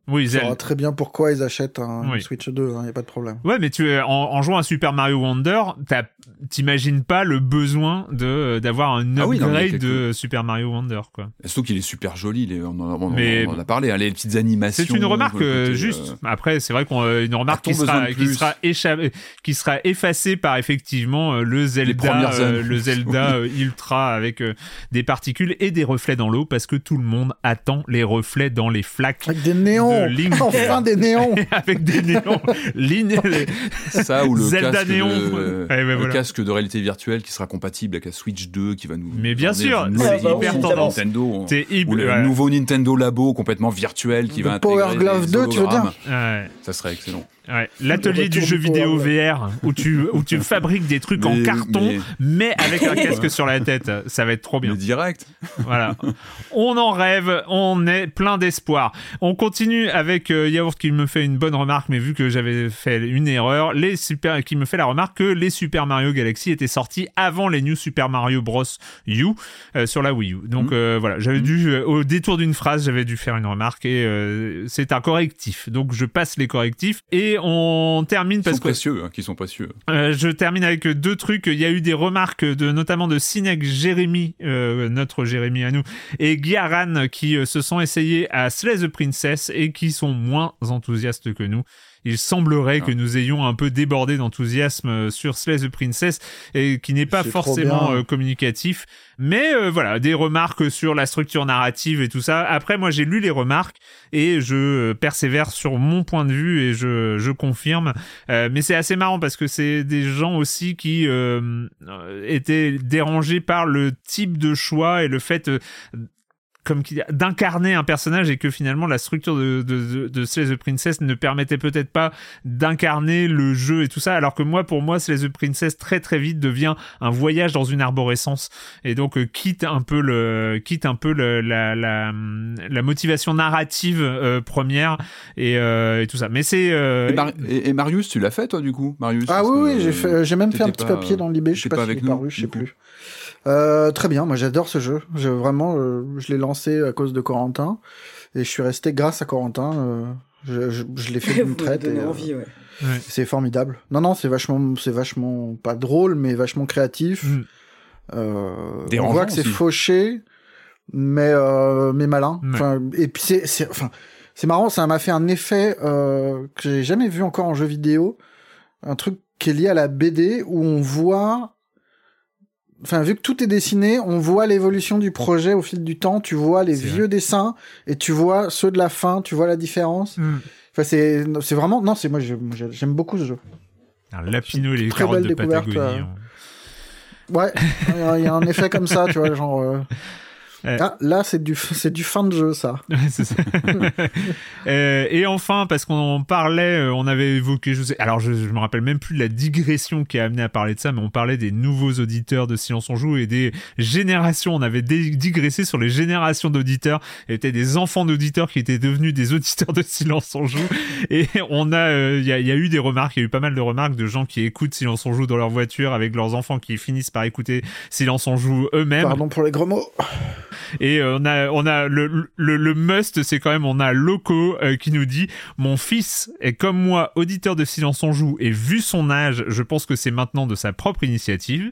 Oui, Zelda. saura très bien pourquoi ils achètent un Oui. Switch 2, il n'y a pas de problème. Ouais, mais tu en, en jouant à Super Mario Wonder, t'as- t'imagines pas le besoin de d'avoir un Ah oui, non, mais upgrade de Super Mario Wonder, quoi. Surtout qu'il est super joli. les- on, en, on- Mais- on en a parlé. hein, les petites animations. C'est une remarque euh, côté, juste. euh, Après, c'est vrai qu'on euh, une remarque qui sera de qui sera échappée, qui sera effacée par effectivement euh, le Zelda, euh, le Zelda *laughs* euh, Ultra avec euh, des particules et des reflets dans l'eau parce que tout le monde attend les reflets dans les flaques. Avec des néons De Link. *laughs* Enfin des néons *laughs* avec des néons ligne Ça ou le Zelda casque, néon. de, Ouais, le voilà. casque de réalité virtuelle qui sera compatible avec la Switch 2 qui va nous. Mais bien sûr, c'est nouvelle hyper dimension tendance. Nintendo. C'est hyper- Ou le ouais. nouveau Nintendo Labo complètement virtuel qui Le va Power intégrer Glove des 2, tu veux dire. Ouais. Ça serait excellent. Ouais, l'atelier du jeu vidéo VR où tu où tu *laughs* fabriques des trucs en carton mais, mais- avec un casque sur la tête, ça va être trop bien. Mais direct. Voilà. On en rêve, on est plein d'espoir. On continue avec euh, Yaourt qui me fait une bonne remarque mais vu que j'avais fait une erreur, les super qui me fait la remarque que les Super Mario Galaxy étaient sortis avant les New Super Mario Bros U euh, sur la Wii U. Donc euh, voilà, j'avais dû euh, au détour d'une phrase, j'avais dû faire une remarque et euh, c'est un correctif. Donc je passe les correctifs et on termine parce sont que précieux, hein, qui sont précieux. euh, je termine avec deux trucs. Il y a eu des remarques de notamment de Sinek Jérémy, euh, notre Jérémy à nous, et Guiaran qui euh, se sont essayés à Slay the Princess et qui sont moins enthousiastes que nous. Il semblerait Ah. que nous ayons un peu débordé d'enthousiasme euh, sur Slay the Princess et qui n'est pas forcément euh, communicatif. Mais euh, voilà, des remarques sur la structure narrative et tout ça. Après, moi, j'ai lu les remarques et je euh, persévère sur mon point de vue et je, je confirme. Euh, mais c'est assez marrant parce que c'est des gens aussi qui euh, euh, étaient dérangés par le type de choix et le fait euh, comme d'incarner un personnage et que finalement la structure de, de, de, de Slay the Princess ne permettait peut-être pas d'incarner le jeu et tout ça alors que moi pour moi Slay the Princess très très vite devient un voyage dans une arborescence. Et donc euh, quitte un peu le quitte un peu le, la, la, la motivation narrative euh, première et, euh, et tout ça. Mais c'est euh, Et, Mar- et- et Marius, tu l'as fait toi du coup, Marius Ah oui, oui, j'ai fait, j'ai même fait un petit pas- papier dans l'IB, je sais pas, pas s'il avec est nous, paru, je sais plus. Euh, très bien, moi j'adore ce jeu. Je, vraiment, euh, je l'ai lancé à cause de Corentin et je suis resté grâce à Corentin. euh, je je, je l'ai fait *laughs* d'une traite et donnez euh, envie, ouais. c'est formidable. Non, non, c'est vachement, c'est vachement pas drôle, mais vachement créatif. Mm. Euh, on voit que c'est fauché, mais euh, mais malin. Ouais. Enfin, et puis c'est, c'est, enfin, c'est marrant, ça m'a fait un effet euh, que j'ai jamais vu encore en jeu vidéo, un truc qui est lié à la BD où on voit, enfin vu que tout est dessiné, on voit l'évolution du projet au fil du temps. Tu vois les vieux dessins et tu vois ceux de la fin, tu vois la différence. Mm. Enfin c'est, c'est vraiment, non, c'est moi j'aime beaucoup ce jeu. Un lapino les Très carottes belle de découverte, Patagonie. euh. Ouais, il y a- il y a un effet comme ça, tu vois, genre. euh, Ah, là, c'est du, *laughs* c'est du fin de jeu, ça. *laughs* Ouais, c'est ça. *laughs* Euh, et enfin, parce qu'on en parlait, euh, on avait évoqué, je sais, alors je, je me rappelle même plus de la digression qui a amené à parler de ça, mais on parlait des nouveaux auditeurs de Silence on Joue et des générations. On avait digressé sur les générations d'auditeurs. Il y avait des enfants d'auditeurs qui étaient devenus des auditeurs de Silence on Joue. Et on a, euh, il y, a, y a eu des remarques, il y a eu pas mal de remarques de gens qui écoutent Silence on Joue dans leur voiture avec leurs enfants qui finissent par écouter Silence on Joue eux-mêmes. Pardon pour les gros mots. Et euh, on a, on a le, le, must, c'est quand même, on a Loco euh, qui nous dit Mon fils est comme moi, auditeur de Silence on Joue, et vu son âge, je pense que c'est maintenant de sa propre initiative.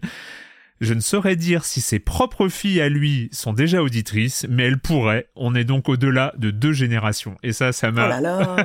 Je ne saurais dire si ses propres filles à lui sont déjà auditrices, mais elles pourraient. On est donc au-delà de deux générations. Et ça, ça m'a... Oh là là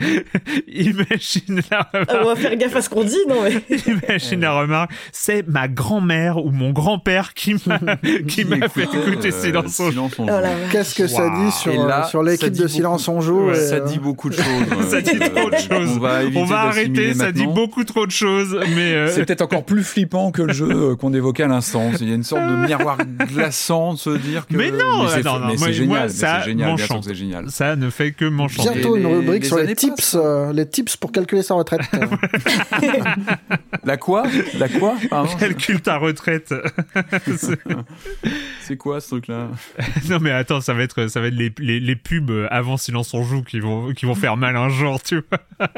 *laughs* Imagine la Ah, On va faire gaffe à ce qu'on dit, non mais... *laughs* Imagine la remarque, c'est ma grand-mère ou mon grand-père qui m'a *laughs* qui m'a fait écouter euh, Silence on Silence on Oh joue. Qu'est-ce que ça dit sur, là, euh, sur l'équipe de Silence on joue Ouais, et, Ça euh, dit beaucoup de choses. Ça dit Euh, trop de choses. On va, On arrêter, ça dit beaucoup trop de choses, mais euh, C'est peut-être encore plus flippant que le jeu euh, qu'on évoquait à l'instant. Il y a une sorte de miroir glaçant de se dire que. Mais non, c'est non, non, mais moi- c'est génial. moi, ça c'est génial. C'est ça ne fait que m'enchanter. bientôt une les- rubrique les sur les tips, passent. euh, les tips pour calculer sa retraite. La quoi? La quoi? Pardon Calcule ta retraite. C'est- C'est quoi ce truc-là? *laughs* Non mais attends, ça va être ça va être les, les, les pubs avant Silence on joue qui vont qui vont faire mal un jour, tu vois.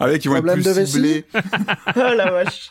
Avec ils vont être plus ciblés. *laughs* Oh la vache.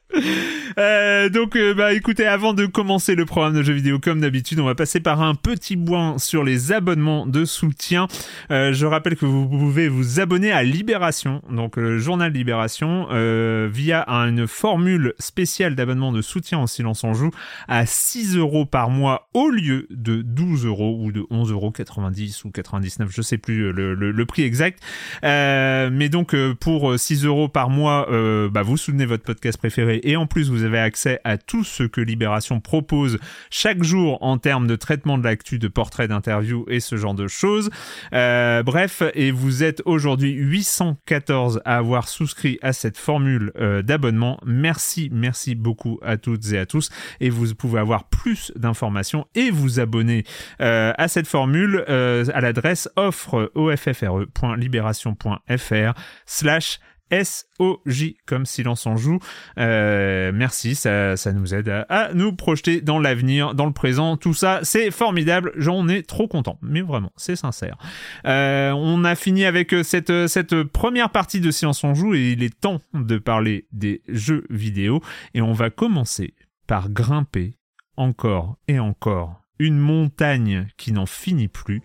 Euh, donc, euh, bah, écoutez, avant de commencer le programme de jeux vidéo, comme d'habitude, on va passer par un petit point sur les abonnements de soutien. Euh, je rappelle que vous pouvez vous abonner à Libération, donc le journal Libération, euh, via une formule spéciale d'abonnement de soutien en silence en joue à 6 euros par mois au lieu de 12 euros ou de 11 euros 90 ou 99, je sais plus euh, le, prix exact. Euh, mais donc euh, pour 6 euros par mois, euh, bah, vous soutenez votre podcast préféré et en plus vous avez accès à tout ce que Libération propose chaque jour en termes de traitement de l'actu, de portraits, d'interviews et ce genre de choses. Euh, bref, et vous êtes aujourd'hui 814 à avoir souscrit à cette formule euh, d'abonnement. Merci, merci beaucoup à toutes et à tous. Et vous pouvez avoir plus d'informations et vous abonner euh, à cette formule euh, à l'adresse offre offre.libération.fr slash SOJ comme silence en joue. Euh, merci, ça, ça nous aide à, nous projeter dans l'avenir, dans le présent. Tout ça, c'est formidable. J'en ai trop content. Mais vraiment, c'est sincère. Euh, on a fini avec euh, cette, première partie de Silence on joue et il est temps de parler des jeux vidéo. Et on va commencer par grimper encore et encore une montagne qui n'en finit plus.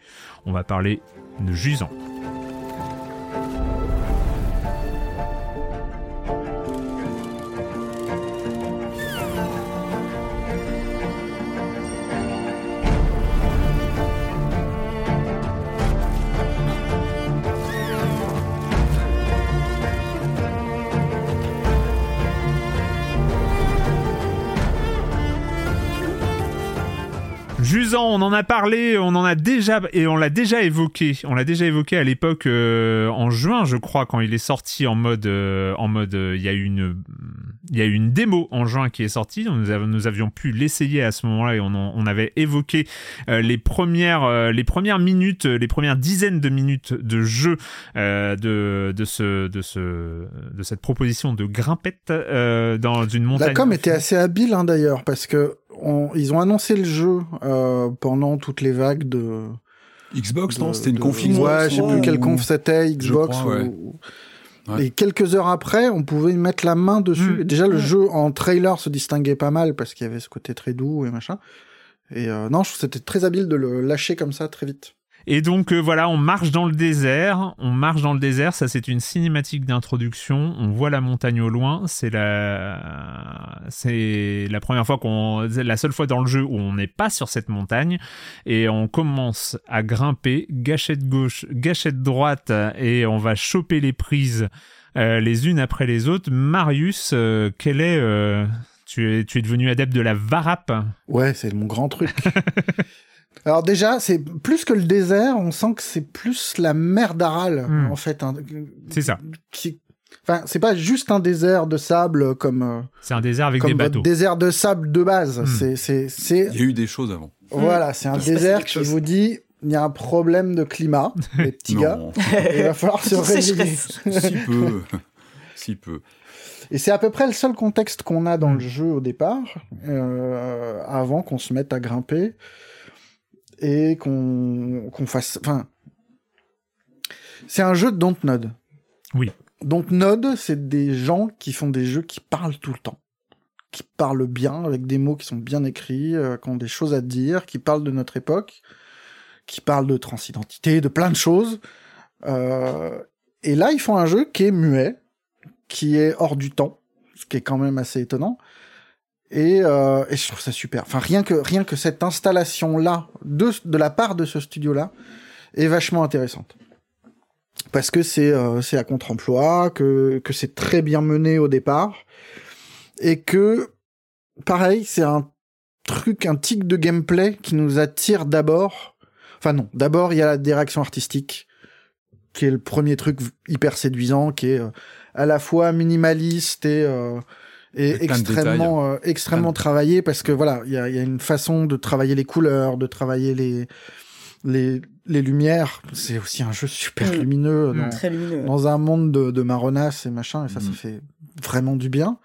On va parler de Jusant. Jusant, on en a parlé, on en a déjà et on l'a déjà évoqué. On l'a déjà évoqué à l'époque euh, en juin, je crois, quand il est sorti en mode, euh, en mode, euh, il y a eu une, il y a eu une démo en juin qui est sortie. Nous, avions pu l'essayer à ce moment-là et on, en- on avait évoqué euh, les premières, euh, les premières minutes, les premières dizaines de minutes de jeu euh, de, de ce, de ce, de cette proposition de grimpette euh, dans une montagne. La com était assez habile hein, d'ailleurs parce que on- ils ont annoncé le jeu euh, pendant toutes les vagues de. Xbox, non C'était une de- conf Ouais, je sais plus ou- quelle conf c'était, Xbox. crois, ouais. ou- Ouais. Et quelques heures après, on pouvait mettre la main dessus. Mm. Et Déjà, le jeu en trailer se distinguait pas mal parce qu'il y avait ce côté très doux et machin. Et euh, non, je trouve que c'était très habile de le lâcher comme ça très vite. Et donc euh, voilà, on marche dans le désert, on marche dans le désert, ça c'est une cinématique d'introduction, on voit la montagne au loin, c'est la c'est la première fois qu'on la seule fois dans le jeu où on n'est pas sur cette montagne. Et on commence à grimper. Gâchette gauche, gâchette droite. Et on va choper les prises euh, les unes après les autres. Marius, euh, quel est tu es, tu es devenu adepte de la varap? Ouais, c'est mon grand truc. *laughs* Alors déjà, c'est plus que le désert, on sent que c'est plus la mer d'Aral, Mm. en fait. hein, C'est ça. Qui... Enfin, c'est pas juste un désert de sable comme, euh, C'est un désert avec comme des bateaux. désert de sable de base. Mm. C'est, c'est, c'est, Il y a eu des choses avant. voilà, c'est un désert qui chose. vous dit, il y a un problème de climat, *laughs* les petits gars. Il va falloir *laughs* se réveiller. Si peu. *laughs* si peu. Et c'est à peu près le seul contexte qu'on a dans le jeu au départ, euh, avant qu'on se mette à grimper et qu'on qu'on fasse. Enfin, c'est un jeu de Dontnod. Oui. Dontnod, c'est des gens qui font des jeux qui parlent tout le temps, qui parle bien, avec des mots qui sont bien écrits, euh, qui ont des choses à dire, qui parlent de notre époque, qui parlent de transidentité, de plein de choses. Euh, et là, ils font un jeu qui est muet, qui est hors du temps, ce qui est quand même assez étonnant. Et, euh, et je trouve ça super. Enfin, rien que rien que cette installation là de de la part de ce studio là est vachement intéressante parce que c'est euh, c'est à contre-emploi, que que c'est très bien mené au départ et que pareil, c'est un truc, un tic de gameplay qui nous attire d'abord. Enfin non, d'abord il y a la direction artistique qui est le premier truc hyper séduisant, qui est euh, à la fois minimaliste et euh, et extrêmement euh, extrêmement travaillé parce que voilà, il y a, il y a une façon de travailler les couleurs, de travailler les les les lumières. C'est aussi un jeu super Mm. lumineux Mm. dans, Très lumineux. dans un monde de, de marronnasse et machin, et ça, ça Mhm. fait vraiment du bien.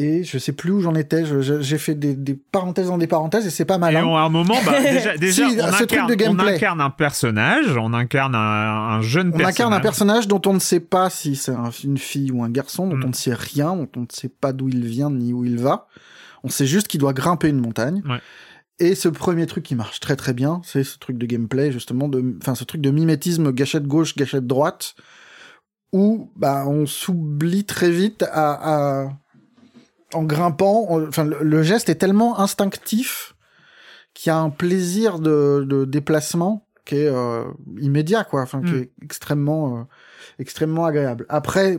Et je sais plus où j'en étais, j'ai fait des, des parenthèses dans des parenthèses et c'est pas Et malin. on- à un moment, bah, *laughs* déjà, déjà Si, on, incarne, on un personnage, on incarne un, un jeune On personnage. incarne un personnage dont on ne sait pas si c'est un- une fille ou un garçon, dont Mm. on ne sait rien, dont on ne sait pas d'où il vient ni où il va. On sait juste qu'il doit grimper une montagne. Ouais. Et ce premier truc qui marche très très bien, c'est ce truc de gameplay justement, de, enfin ce truc de mimétisme gâchette gauche, gâchette droite, où bah on s'oublie très vite à, à- en grimpant. on- Enfin le, le geste est tellement instinctif qu'il y a un plaisir de, de déplacement qui est euh, immédiat quoi, enfin qui Mm. est extrêmement euh, extrêmement agréable. Après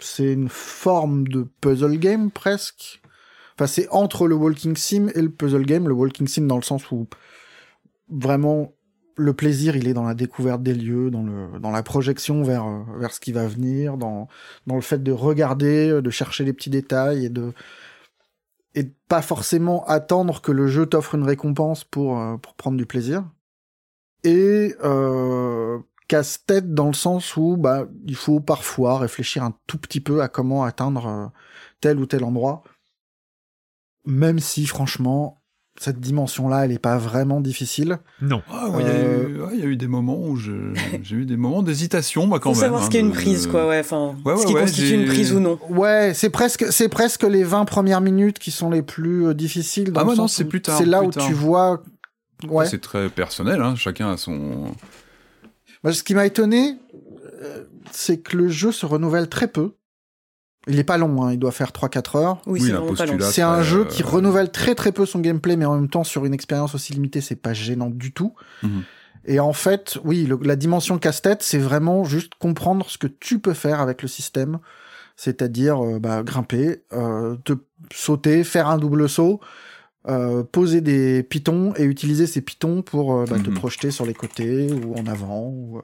c'est une forme de puzzle game presque. Enfin, c'est entre le walking sim et le puzzle game. Le walking sim dans le sens où vraiment le plaisir, il est dans la découverte des lieux, dans le dans la projection vers euh, vers ce qui va venir, dans dans le fait de regarder, euh, de chercher les petits détails et de et pas forcément attendre que le jeu t'offre une récompense pour euh, pour prendre du plaisir. Et euh, casse-tête dans le sens où bah il faut parfois réfléchir un tout petit peu à comment atteindre tel ou tel endroit même si franchement cette dimension là elle est pas vraiment difficile Non. Ah, ouais, il y a Euh, ouais, il y a eu des moments où *laughs* j'ai eu des moments d'hésitation, moi, quand Faut même. savoir hein, ce qu'est une de- prise, quoi, ouais. Enfin, Ouais, ce qui ouais, constitue une prise ou non. ouais c'est presque c'est presque les 20 premières minutes qui sont les plus euh, difficiles dans Ah ouais, non, c'est plus tard, c'est là où tard. tu vois ouais C'est très personnel, hein, chacun a son. Bah, ce qui m'a étonné euh, c'est que le jeu se renouvelle très peu il est pas long hein, il doit faire 3-4 heures Oui, Oui, c'est la vraiment pas long. postulate. c'est un jeu euh, qui renouvelle très très peu son gameplay, mais en même temps sur une expérience aussi limitée, c'est pas gênant du tout. Mhm. Et en fait, oui, le- la dimension casse-tête, c'est vraiment juste comprendre ce que tu peux faire avec le système, c'est-à-dire euh, bah, grimper, euh, te sauter, faire un double saut, euh, poser des pitons et utiliser ces pitons pour euh, bah, te Mhm. projeter sur les côtés ou en avant. Ou, euh,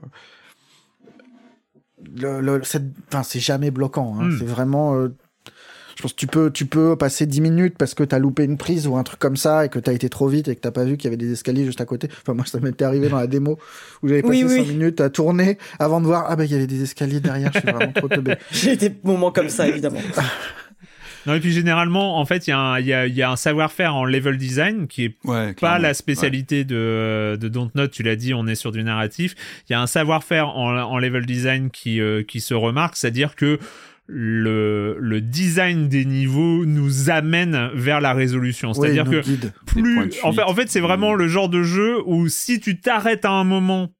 le, le- c'est, enfin, c'est jamais bloquant. Hein. Mm. C'est vraiment. euh, je pense que tu peux, tu peux passer 10 minutes parce que t'as loupé une prise ou un truc comme ça et que t'as été trop vite et que t'as pas vu qu'il y avait des escaliers juste à côté. Enfin, moi, ça m'était arrivé dans la démo où j'avais passé Oui, 5 oui. minutes à tourner avant de voir, ah bah, il y avait des escaliers derrière, je suis vraiment trop teubé. *laughs* J'ai des moments comme ça, évidemment. *laughs* Non, et puis généralement, en fait, il y, a un- il y y a un savoir-faire en level design qui est Ouais, pas la spécialité de, de Dontnod, tu l'as dit, on est sur du narratif. Il y a un savoir-faire en, en level design qui, euh, qui se remarque, c'est-à-dire que le, le design des niveaux nous amène vers la résolution. C'est-à-dire que plus en fait, fuite. en fait c'est vraiment le genre de jeu où si tu t'arrêtes à un moment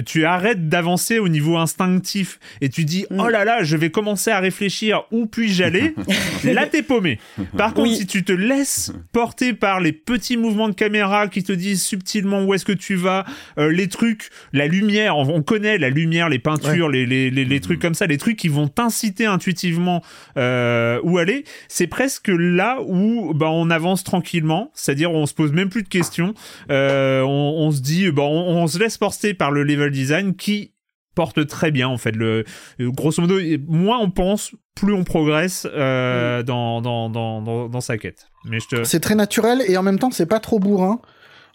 tu arrêtes d'avancer au niveau instinctif et tu dis Mm. oh là là je vais commencer à réfléchir où puis-je aller. *laughs* Là t'es paumé. Par contre Oui. si tu te laisses porter par les petits mouvements de caméra qui te disent subtilement où est-ce que tu vas euh, les trucs la lumière on, on connaît la lumière les peintures les, les, les, les trucs comme ça les trucs qui vont t'inciter intuitivement euh, où aller c'est presque là où bah, on avance tranquillement. C'est-à-dire on se pose même plus de questions. Euh, on, on se dit bah, on, on se laisse porter par le level design qui porte très bien en fait le grosso modo moins on pense plus on progresse euh, dans, dans, dans, dans, dans sa quête mais je te C'est très naturel et en même temps, c'est pas trop bourrin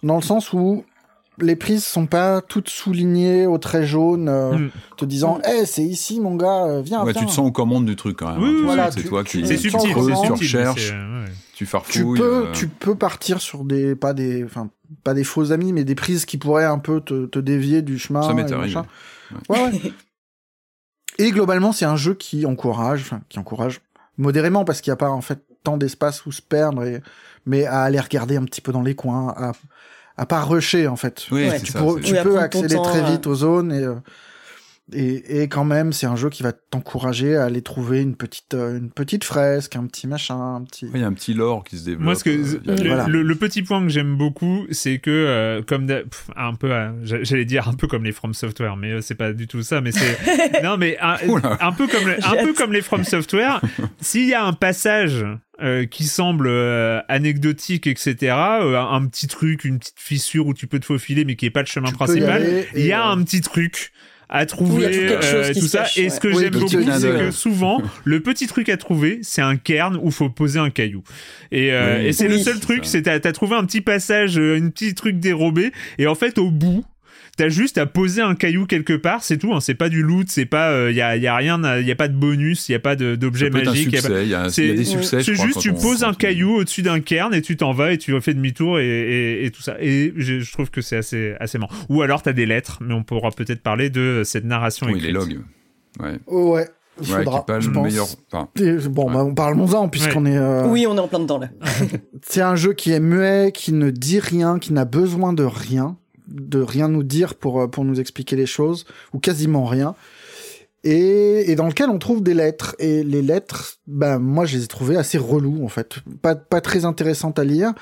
dans le sens où les prises sont pas toutes soulignées au trait jaune, euh, Mm. te disant, eh, c'est ici, mon gars, euh, viens, Ouais, viens. tu te sens aux commandes du truc quand même. Oui, hein. oui, voilà, c'est toi qui c'est subtil, tu recherches, euh, tu peux, euh, tu peux partir sur des, pas des, enfin, pas des faux amis, mais des prises qui pourraient un peu te, te dévier du chemin. Ça m'est et arrivé. machin. Ouais, ouais. *laughs* Et globalement, c'est un jeu qui encourage, enfin, qui encourage, modérément parce qu'il n'y a pas en fait tant d'espace où se perdre, et... mais à aller regarder un petit peu dans les coins, à, à pas rusher en fait. Oui, Tu, ça, peux, tu Oui, accéder temps, très vite aux zones et, euh, et, et quand même c'est un jeu qui va t'encourager à aller trouver une petite euh, une petite fresque, un petit machin, un petit. Oui, Il y a un petit lore qui se développe. Moi, ce que euh, le, Voilà. le- le petit point que j'aime beaucoup, c'est que euh, comme pff, un peu, euh, j'a- j'allais dire un peu comme les From Software, mais euh, c'est pas du tout ça. Mais c'est *laughs* non, mais un, peu comme le- un peu comme les From Software. S'il y a un passage euh, qui semble euh, anecdotique, etc., euh, un, un petit truc, une petite fissure où tu peux te faufiler, mais qui est pas le chemin Tu principal, il y a euh, un petit truc à trouver euh, tout ça cache, et ce que. Oui, j'aime beaucoup c'est que souvent *laughs* le petit truc à trouver c'est un cairn où faut poser un caillou et, euh, Oui. et c'est le seul truc c'est t'as t'as trouvé un petit passage euh, une petit truc dérobé et en fait au bout T'as juste à poser un caillou quelque part, c'est tout. Hein, c'est pas du loot, c'est pas, il y a, y a rien, il y a pas de bonus, il y a pas d'objet magique. il y a, des succès. c'est juste, tu on- poses un caillou au-dessus d'un cairn et tu t'en vas et tu fais demi-tour et, et, et tout ça. Et je, je trouve que c'est assez, assez marrant. Ou alors t'as des lettres, mais on pourra peut-être parler de cette narration Oui, écrite. les logs. Ouais. Oh, ouais, il Ouais, qui faudra. est pas je le pense. meilleur. Enfin, bon, Ouais. bah, on parlons-en puisqu'on est. euh, Oui, on est en plein dedans là. *laughs* C'est un jeu qui est muet, qui ne dit rien, qui n'a besoin de rien, de rien nous dire pour, euh, pour nous expliquer les choses, ou quasiment rien. Et, et dans lequel on trouve des lettres. Et les lettres, ben, moi, je les ai trouvées assez reloues, en fait. Pas, pas très intéressantes à lire.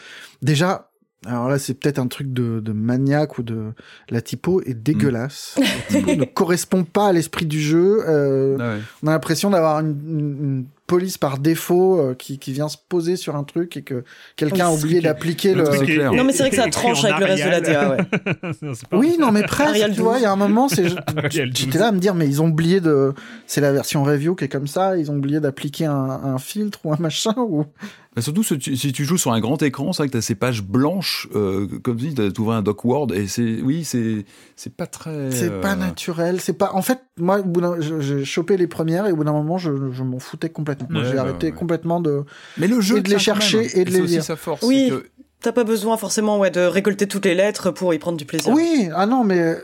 Déjà, alors là, c'est peut-être un truc de, de maniaque ou de... La typo est dégueulasse. La typo ne correspond pas à l'esprit du jeu. Euh, ah ouais. on a l'impression d'avoir une, une- une police par défaut euh, qui, qui vient se poser sur un truc et que quelqu'un a oublié d'appliquer le le. est- Non, mais c'est vrai que ça tranche avec le reste de la. DA, ouais. *laughs* Non, Oui, non, mais presque, tu vois, 12. il y a un moment, c'est, Arial 12. j'étais là à me dire, mais ils ont oublié de, c'est la version review qui est comme ça, ils ont oublié d'appliquer un, un filtre ou un machin ou. Mais surtout, si tu, si tu joues sur un grand écran, c'est vrai que tu as ces pages blanches, euh, comme si tu ouvres un doc Word, et c'est, oui, c'est, c'est pas très. C'est euh, pas naturel, c'est pas, en fait, moi, j'ai chopé les premières et au bout d'un moment, je, je m'en foutais complètement. Ouais, j'ai bah, arrêté ouais. complètement de, Mais le jeu Et de les chercher même. et de les c'est aussi lire. sa force. Oui. T'as pas besoin forcément ouais, de récolter toutes les lettres pour y prendre du plaisir. Oui, ah non, mais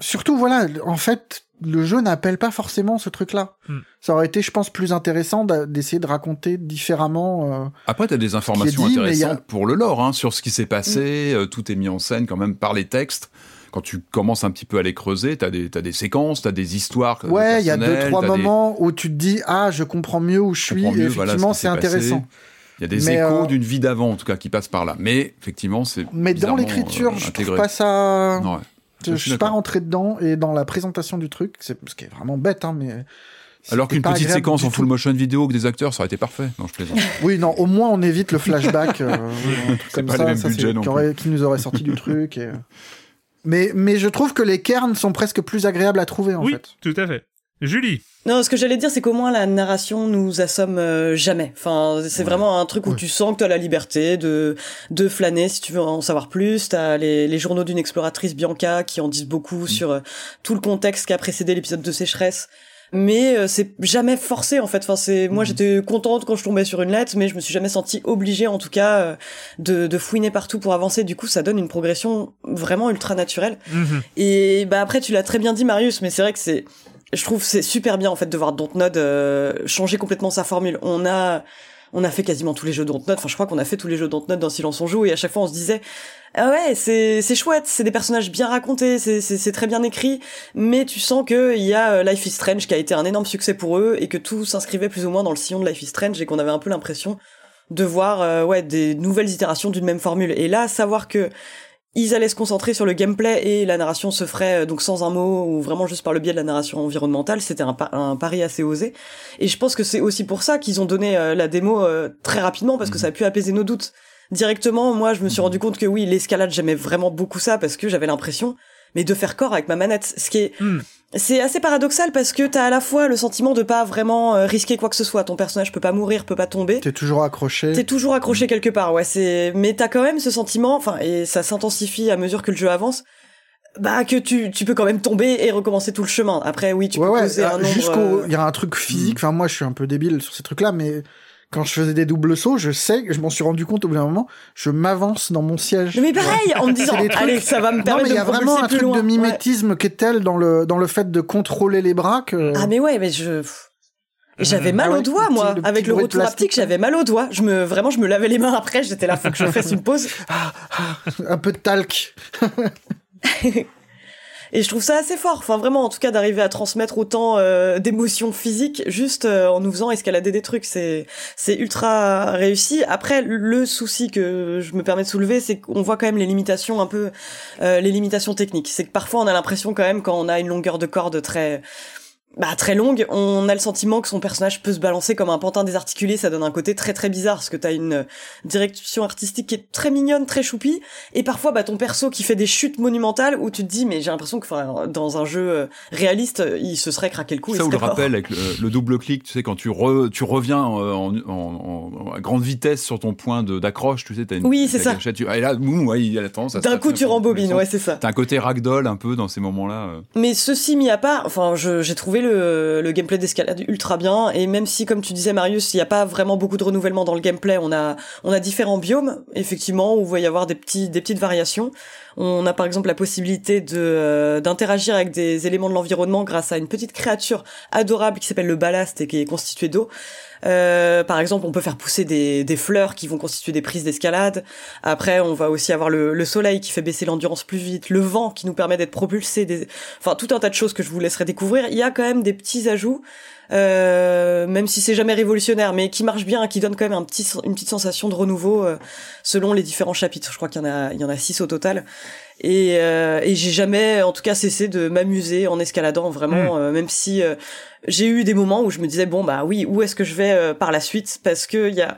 surtout, voilà, en fait, le jeu n'appelle pas forcément ce truc-là. Hmm. Ça aurait été, je pense, plus intéressant d'essayer de raconter différemment. euh, Après, tu as des informations dit, intéressantes a- pour le lore, hein, sur ce qui s'est passé. euh, tout est mis en scène quand même par les textes. Quand tu commences un petit peu à les creuser, tu as, des- t'as des séquences, tu as des histoires. euh, Ouais, il y a deux, trois des- moments où tu te dis, ah, je comprends mieux où je suis, et voilà, effectivement, ce c'est intéressant. Il y a des Mais, échos euh, d'une vie d'avant, en tout cas, qui passent par là. Mais effectivement, c'est. Mais dans l'écriture, euh, je trouve pas ça. Ouais. Je, Je suis suis pas rentré dedans, et dans la présentation du truc, c'est ce qui est vraiment bête, hein, mais. Alors qu'une petite séquence en full motion vidéo avec des acteurs, ça aurait été parfait. Non, je plaisante. *laughs* Oui, non, au moins on évite le flashback, euh, un *laughs* truc comme pas ça, les mêmes ça, budgets c'est- non qui, aurait- qui nous aurait sorti du truc. Et... euh. Mais, mais je trouve que les cairns sont presque plus agréables à trouver en oui, fait. tout à fait. Julie, Non, ce que j'allais dire, c'est qu'au moins la narration nous assomme euh, jamais. Enfin, c'est Ouais. vraiment un truc où Ouais. tu sens que t'as la liberté de de flâner si tu veux en savoir plus. T'as les, les journaux d'une exploratrice Bianca qui en disent beaucoup sur euh, tout le contexte qui a précédé l'épisode de sécheresse. Mais euh, c'est jamais forcé en fait. Enfin, c'est moi Mhm. j'étais contente quand je tombais sur une lettre, mais je me suis jamais sentie obligée en tout cas euh, de, de fouiner partout pour avancer. Du coup, ça donne une progression vraiment ultra naturelle. Mhm. Et bah après tu l'as très bien dit Marius, mais c'est vrai que c'est je trouve c'est super bien en fait de voir Dontnod euh, changer complètement sa formule. On a on a fait quasiment tous les jeux Dontnod, enfin je crois qu'on a fait tous les jeux Dontnod dans Silence on joue et à chaque fois on se disait ah ouais, c'est c'est chouette, c'est des personnages bien racontés, c'est c'est c'est très bien écrit, mais tu sens que il y a euh, Life is Strange qui a été un énorme succès pour eux et que tout s'inscrivait plus ou moins dans le sillon de Life is Strange et qu'on avait un peu l'impression de voir euh, ouais des nouvelles itérations d'une même formule. Et là, savoir que ils allaient se concentrer sur le gameplay et la narration se ferait euh, donc sans un mot ou vraiment juste par le biais de la narration environnementale, c'était un, pa- un pari assez osé. Et je pense que c'est aussi pour ça qu'ils ont donné euh, la démo euh, très rapidement parce que ça a pu apaiser nos doutes. Directement, moi, je me suis rendu compte que oui, l'escalade, j'aimais vraiment beaucoup ça parce que j'avais l'impression, mais de faire corps avec ma manette, ce qui est Hmm. C'est assez paradoxal parce que t'as à la fois le sentiment de pas vraiment euh, risquer quoi que ce soit. Ton personnage peut pas mourir, peut pas tomber. T'es toujours accroché. T'es toujours accroché quelque part, ouais. C'est, mais t'as quand même ce sentiment, enfin, et ça s'intensifie à mesure que le jeu avance, bah que tu, tu peux quand même tomber et recommencer tout le chemin. Après, oui, tu ouais, peux ouais, poser un euh, nombre. jusqu'au, euh, il y a un truc physique. Enfin, moi, je suis un peu débile sur ces trucs-là, mais quand je faisais des doubles sauts, je sais, je m'en suis rendu compte au bout d'un moment, je m'avance dans mon siège. Mais pareil, en me disant, trucs- allez, ça va me Non, permettre mais il y a me vraiment un truc loin. de Ouais. mimétisme qui est tel dans le, dans le fait de contrôler les bras que. Ah mais ouais, mais je. Et j'avais mal Ah aux ouais, doigts, moi. petit- le petit Avec le retour haptique, j'avais mal aux doigts. Je me, vraiment, je me lavais les mains après. J'étais là, faut que je *laughs* fasse une pause. Un peu de talc. *laughs* Et je trouve ça assez fort. Enfin, vraiment, en tout cas, d'arriver à transmettre autant euh, d'émotions physiques juste euh, en nous faisant escalader des trucs, c'est c'est ultra réussi. Après, le souci que je me permets de soulever, c'est qu'on voit quand même les limitations un peu, euh, les limitations techniques. C'est que parfois, on a l'impression quand même quand on a une longueur de corde très bah, très longue, on a le sentiment que son personnage peut se balancer comme un pantin désarticulé, ça donne un côté très très bizarre, parce que t'as une direction artistique qui est très mignonne, très choupie, et parfois bah, ton perso qui fait des chutes monumentales où tu te dis, mais j'ai l'impression que enfin, dans un jeu euh, réaliste, il se serait craqué le cou. Ça ou le serait mort. rappel avec le, le double clic, tu sais, quand tu, re- tu reviens euh, en, en- en- à grande vitesse sur ton point de- d'accroche, tu sais, t'as une Oui, c'est ça. gâchette, tu- et là, boum, ouais, il y a la tendance D'un coup, tu rembobines, ouais, c'est ça. T'as un côté ragdoll un peu dans ces moments-là. euh. Mais ceci mis à part, enfin, j'ai trouvé le, le gameplay d'escalade ultra bien. Et même si, comme tu disais, Marius, il n'y a pas vraiment beaucoup de renouvellement dans le gameplay, on a, on a différents biomes, effectivement, où il va y avoir des petits, des petites variations. On a par exemple la possibilité de euh, d'interagir avec des éléments de l'environnement grâce à une petite créature adorable qui s'appelle le ballast et qui est constituée d'eau. Euh, par exemple, on peut faire pousser des, des fleurs qui vont constituer des prises d'escalade. Après, on va aussi avoir le, le soleil qui fait baisser l'endurance plus vite, le vent qui nous permet d'être propulsé, des... enfin tout un tas de choses que je vous laisserai découvrir. Il y a quand même des petits ajouts, euh, même si c'est jamais révolutionnaire, mais qui marchent bien, qui donnent quand même un petit, une petite sensation de renouveau euh, selon les différents chapitres. Je crois qu'il y en a, il y en a six au total. Et, euh, et j'ai jamais, en tout cas, cessé de m'amuser en escaladant vraiment, euh, même si euh, j'ai eu des moments où je me disais bon bah oui, où est-ce que je vais euh, par la suite? Parce que il y a,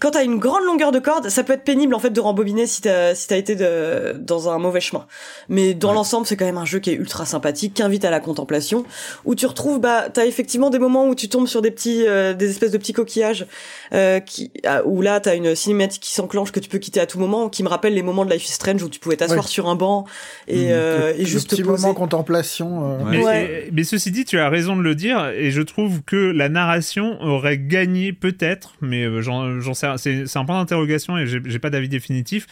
quand t'as une grande longueur de corde, ça peut être pénible en fait de rembobiner si t'as si t'as été de, dans un mauvais chemin. Mais dans l'ensemble, c'est quand même un jeu qui est ultra sympathique, qui invite à la contemplation, où tu retrouves bah t'as effectivement des moments où tu tombes sur des petits, euh, des espèces de petits coquillages, euh, qui, ah, où là t'as une cinématique qui s'enclenche que tu peux quitter à tout moment, qui me rappelle les moments de Life is Strange où tu pouvais t'asseoir Ouais. sur un banc et, Mhm. euh, et le juste petit poser. moment contemplation. euh, Ouais. Mais, Ouais. et- mais ceci dit, tu as raison de le dire, et je trouve que la narration aurait gagné peut-être, mais euh, j'en sais, c'est un point d'interrogation et j'ai pas d'avis définitif,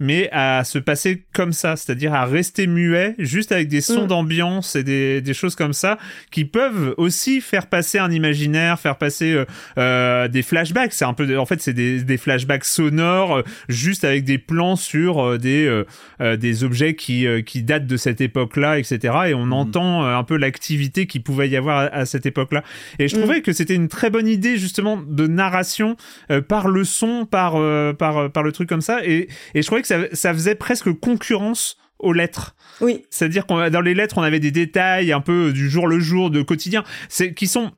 mais à se passer comme ça, c'est-à-dire à rester muet, juste avec des sons Mm. d'ambiance et des, des choses comme ça, qui peuvent aussi faire passer un imaginaire, faire passer euh, euh, des flashbacks. C'est un peu, en fait, c'est des, des flashbacks sonores, euh, juste avec des plans sur des des objets qui qui datent de cette époque-là, etc. Et on entend euh, un peu l'activité qui pouvait y avoir à, à cette époque-là. Et je Mm. trouvais que c'était une très bonne idée justement de narration euh, par le son, par euh, par par le truc comme ça. Et et je trouvais que ça ça faisait presque concurrence aux lettres. Oui, C'est-à-dire qu'on dans les lettres, on avait des détails un peu du jour le jour, de quotidien, c'est qui sont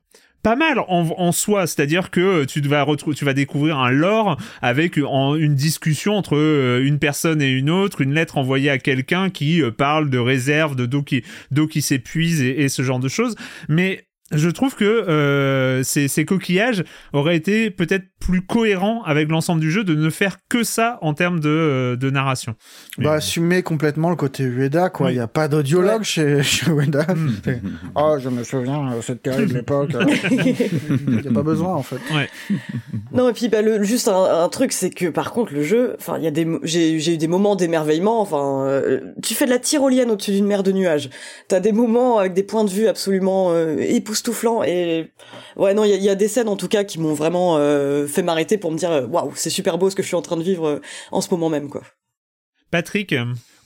pas mal en, en soi, c'est-à-dire que tu vas retrou- tu vas découvrir un lore avec en- une discussion entre euh, une personne et une autre, une lettre envoyée à quelqu'un qui euh, parle de réserve, de d'eau qui d'eau qui s'épuise et, et ce genre de choses. Mais je trouve que euh, ces, ces coquillages auraient été peut-être plus cohérents avec l'ensemble du jeu de ne faire que ça en termes de, euh, de narration. Mais- Bah, assumer complètement le côté Ueda, quoi. Il Oui. n'y a pas d'audiologue chez, *laughs* chez Ueda. Hmm. *laughs* Oh, je me souviens, euh, cette terrible époque. *laughs* Il n'y a pas besoin, en fait. Ouais. Non et puis bah, le, juste un, un truc c'est que par contre le jeu, enfin il y a des mo- j'ai eu des moments d'émerveillement. Enfin euh, tu fais de la tyrolienne au-dessus d'une mer de nuages. T'as des moments avec des points de vue absolument euh, époustouflants et ouais non il y a, il y a des scènes en tout cas qui m'ont vraiment euh, fait m'arrêter pour me dire euh, waouh c'est super beau ce que je suis en train de vivre euh, en ce moment même quoi. Patrick,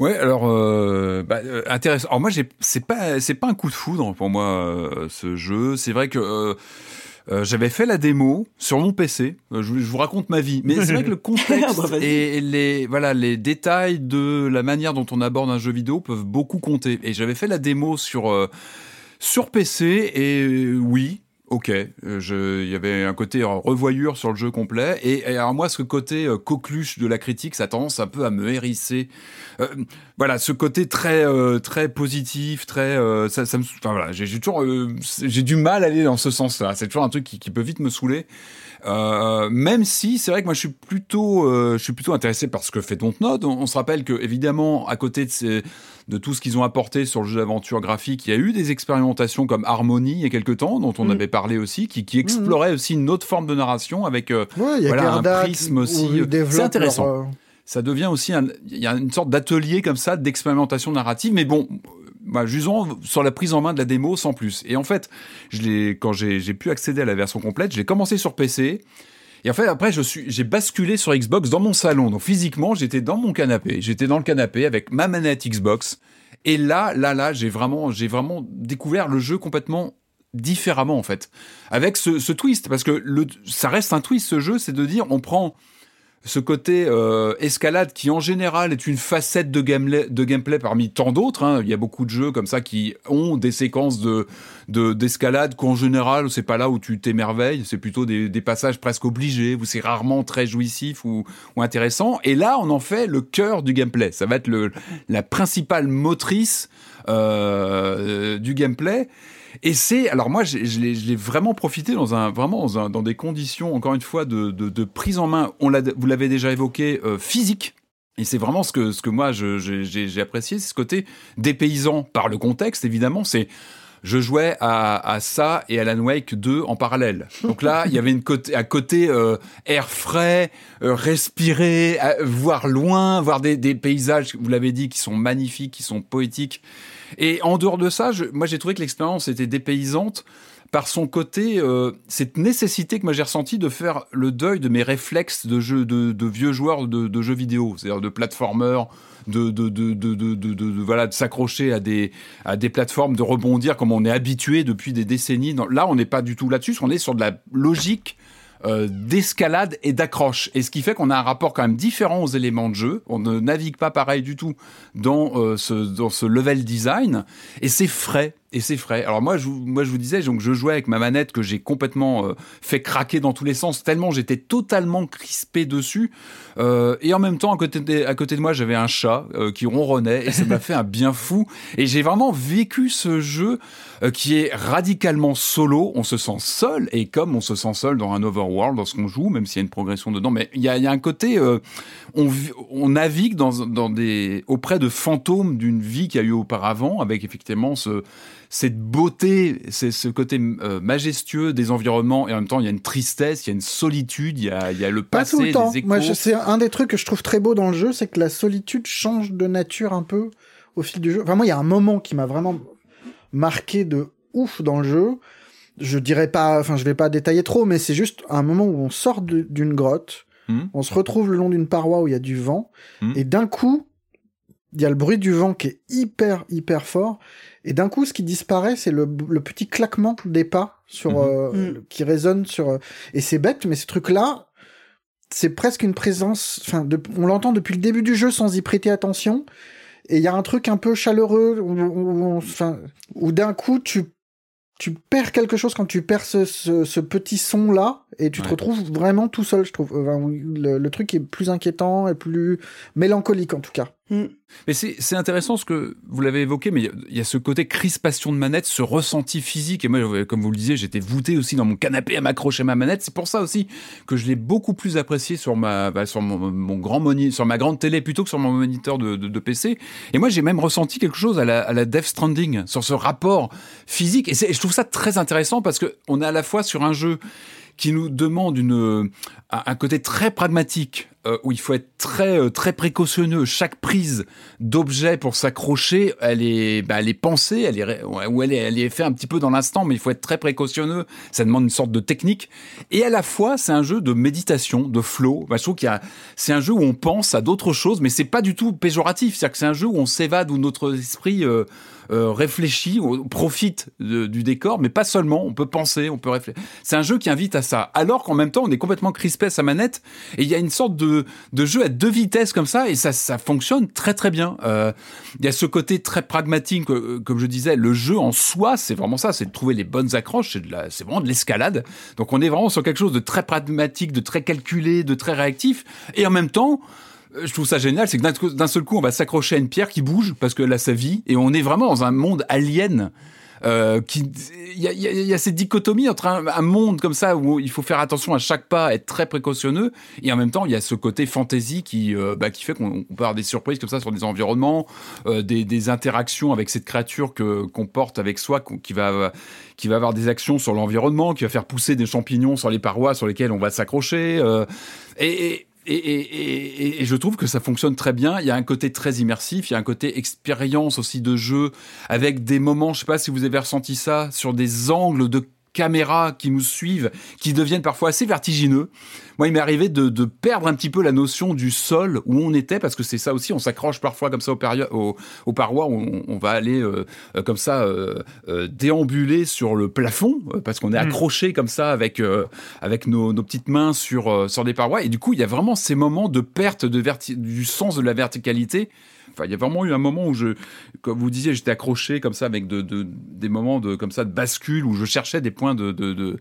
Ouais, alors euh, bah, euh, intéressant. Alors moi, c'est pas c'est pas un coup de foudre pour moi euh, ce jeu. C'est vrai que euh, euh, j'avais fait la démo sur mon PC. Euh, je, vous- je vous raconte ma vie, mais c'est vrai que le *laughs* contexte Bah, vas-y. et les voilà les détails de la manière dont on aborde un jeu vidéo peuvent beaucoup compter. Et j'avais fait la démo sur euh, sur PC et euh, oui. Ok, euh, il y avait un côté euh, revoyure sur le jeu complet et, et moi ce côté euh, coqueluche de la critique ça a tendance un peu à me hérisser voilà, ce côté très très positif, très ça, me, enfin voilà, j'ai toujours j'ai du mal à aller dans ce sens-là. C'est toujours un truc qui, peut vite me saouler. Même si c'est vrai que moi je suis plutôt je suis plutôt intéressé par ce que fait Dontnod. On, on se rappelle que évidemment à côté de ces de tout ce qu'ils ont apporté sur le jeu d'aventure graphique, il y a eu des expérimentations comme Harmony il y a quelques temps dont on Mm. avait parlé aussi, qui, qui explorait aussi une autre forme de narration avec euh, Ouais, il y a Voilà, un prisme aussi, euh, c'est intéressant. leur, euh, ça devient aussi un, il y a une sorte d'atelier comme ça d'expérimentation narrative mais bon bah, jusons sur la prise en main de la démo sans plus. Et en fait, je l'ai, quand j'ai, j'ai pu accéder à la version complète, je l'ai commencé sur PC. Et en fait, après, je suis, j'ai basculé sur Xbox dans mon salon. Donc physiquement, j'étais dans mon canapé. J'étais dans le canapé avec ma manette Xbox. Et là, là, là, j'ai vraiment, j'ai vraiment découvert le jeu complètement différemment en fait, avec ce, twist, parce que le, ça reste un twist ce jeu, c'est de dire on prend ce côté euh, escalade qui en général est une facette de gameplay, parmi tant d'autres. Hein. Il y a beaucoup de jeux comme ça qui ont des séquences de d'escalade qu'en général c'est pas là où tu t'émerveilles, c'est plutôt des, passages presque obligés où c'est rarement très jouissif ou, intéressant. Et là on en fait le cœur du gameplay. Ça va être la principale motrice euh, du gameplay. Et c'est, alors moi, je, l'ai vraiment profité dans un, vraiment dans, des conditions, encore une fois, de, prise en main. On vous l'avez déjà évoqué, euh, physique. Et c'est vraiment ce que, ce que moi j'ai apprécié, c'est ce côté dépaysant par le contexte, évidemment. C'est je jouais à, ça et à Alan Wake 2 en parallèle. Donc là, il y avait une côté, à côté euh, air frais, euh, respirer, voir loin, voir des paysages, vous l'avez dit, qui sont magnifiques, qui sont poétiques. Et en dehors de ça, je, moi j'ai trouvé que l'expérience était dépaysante par son côté, euh, cette nécessité que moi j'ai ressenti de faire le deuil de mes réflexes de, de, vieux joueurs de, jeux vidéo, c'est-à-dire de de, de, de, de, de voilà, de s'accrocher à des, à des plateformes, de rebondir comme on est habitué depuis des décennies. Là, on n'est pas du tout là-dessus, on est sur de la logique euh, d'escalade et d'accroche. Et ce qui fait qu'on a un rapport quand même différent aux éléments de jeu. On ne navigue pas pareil du tout dans, euh, ce, dans ce level design. Et c'est frais et c'est frais. Alors moi, je, moi, je vous disais, donc je jouais avec ma manette que j'ai complètement euh, fait craquer dans tous les sens, tellement j'étais totalement crispé dessus. Euh, et en même temps, à côté de, à côté de moi, j'avais un chat euh, qui ronronnait et ça m'a *laughs* fait un bien fou. Et j'ai vraiment vécu ce jeu qui est radicalement solo. On se sent seul et comme on se sent seul dans un overworld lorsqu'on joue, même s'il y a une progression dedans, mais il y a, y a, un côté, on, on navigue dans, dans des auprès de fantômes d'une vie qu'il y a eu auparavant, avec effectivement ce cette beauté, c'est ce côté euh, majestueux des environnements et en même temps il y a une tristesse, il y a une solitude, il y a, il y a le passé, Pas tout le temps. des échos. Moi, c'est un des trucs que je trouve très beau dans le jeu, c'est que la solitude change de nature un peu au fil du jeu. Enfin, moi, il y a un moment qui m'a vraiment marqué de ouf dans le jeu. Je dirais pas, enfin, je vais pas détailler trop, mais c'est juste un moment où on sort d'une grotte, mmh. on se retrouve le long d'une paroi où il y a du vent, mmh. et d'un coup, il y a le bruit du vent qui est hyper hyper fort et d'un coup ce qui disparaît c'est le, le, petit claquement des pas sur Mhm. euh, Mm. qui résonne sur euh, et c'est bête mais ce truc là c'est presque une présence enfin de- on l'entend depuis le début du jeu sans y prêter attention et il y a un truc un peu chaleureux où, où- où- enfin où d'un coup tu tu perds quelque chose quand tu perds ce, ce, ce petit son là et tu te retrouves vraiment tout seul je trouve Enfin, le, le truc est plus inquiétant et plus mélancolique en tout cas Mais c'est intéressant ce que vous l'avez évoqué, mais il y a- ce côté crispation de manette, ce ressenti physique. Et moi, comme vous le disiez, j'étais voûté aussi dans mon canapé à m'accrocher à ma manette. C'est pour ça aussi que je l'ai beaucoup plus apprécié sur ma, bah, sur mon, grand moni, sur ma grande télé plutôt que sur mon moniteur de, de, de PC. Et moi, j'ai même ressenti quelque chose à la, à la Death Stranding sur ce rapport physique. Et, et je trouve ça très intéressant parce que on est à la fois sur un jeu qui nous demande une, un un côté très pragmatique euh, où il faut être très euh, très précautionneux. Chaque prise d'objet pour s'accrocher, elle est bah, elle est pensée, elle est elle est elle est fait un petit peu dans l'instant, mais il faut être très précautionneux. Ça demande une sorte de technique. Et à la fois, c'est un jeu de méditation, de flow. Bah, je trouve qu'il c'est un jeu où on pense à d'autres choses, mais c'est pas du tout péjoratif. C'est-à-dire que c'est un jeu où on s'évade, où notre esprit euh, euh, réfléchit, on profite du décor, mais pas seulement. On peut penser, on peut réfléchir. C'est un jeu qui invite à ça. Alors qu'en même temps, on est complètement crispé à sa manette et il y a une sorte de, de jeu à deux vitesses comme ça et ça, ça fonctionne très très bien. Euh, Il y a ce côté très pragmatique, euh, comme je disais, le jeu en soi, c'est vraiment ça, c'est de trouver les bonnes accroches, c'est vraiment de l'escalade. Donc on est vraiment sur quelque chose de très pragmatique, de très calculé, de très réactif et en même temps, je trouve ça génial, c'est que d'un seul coup, on va s'accrocher à une pierre qui bouge parce qu'elle a sa vie et on est vraiment dans un monde alien. Euh, il y a, cette dichotomie entre un, monde comme ça où il faut faire attention à chaque pas, être très précautionneux, et en même temps il y a ce côté fantasy qui euh, bah, qui fait qu'on on peut avoir des surprises comme ça sur des environnements, euh, des, interactions avec cette créature que qu'on porte avec soi, qui va avoir des actions sur l'environnement, qui va faire pousser des champignons sur les parois sur lesquelles on va s'accrocher, euh, et et, je trouve que ça fonctionne très bien. Il y a un côté très immersif, il y a un côté expérience aussi de jeu, avec des moments, je sais pas si vous avez ressenti ça, sur des angles de caméras qui nous suivent, qui deviennent parfois assez vertigineux. Moi, il m'est arrivé de, de, perdre un petit peu la notion du sol où on était, parce que c'est ça aussi, on s'accroche parfois comme ça aux, aux, aux parois, on, on, va aller euh, euh, comme ça euh, euh, déambuler sur le plafond, parce qu'on est mm. accroché comme ça avec, avec nos, nos, petites mains sur, sur des parois. Et du coup, il y a vraiment ces moments de perte de du sens de la verticalité Enfin, il y a vraiment eu un moment où je, comme vous disiez, j'étais accroché comme ça avec de, de, des moments de comme ça de bascule où je cherchais des points de, de, de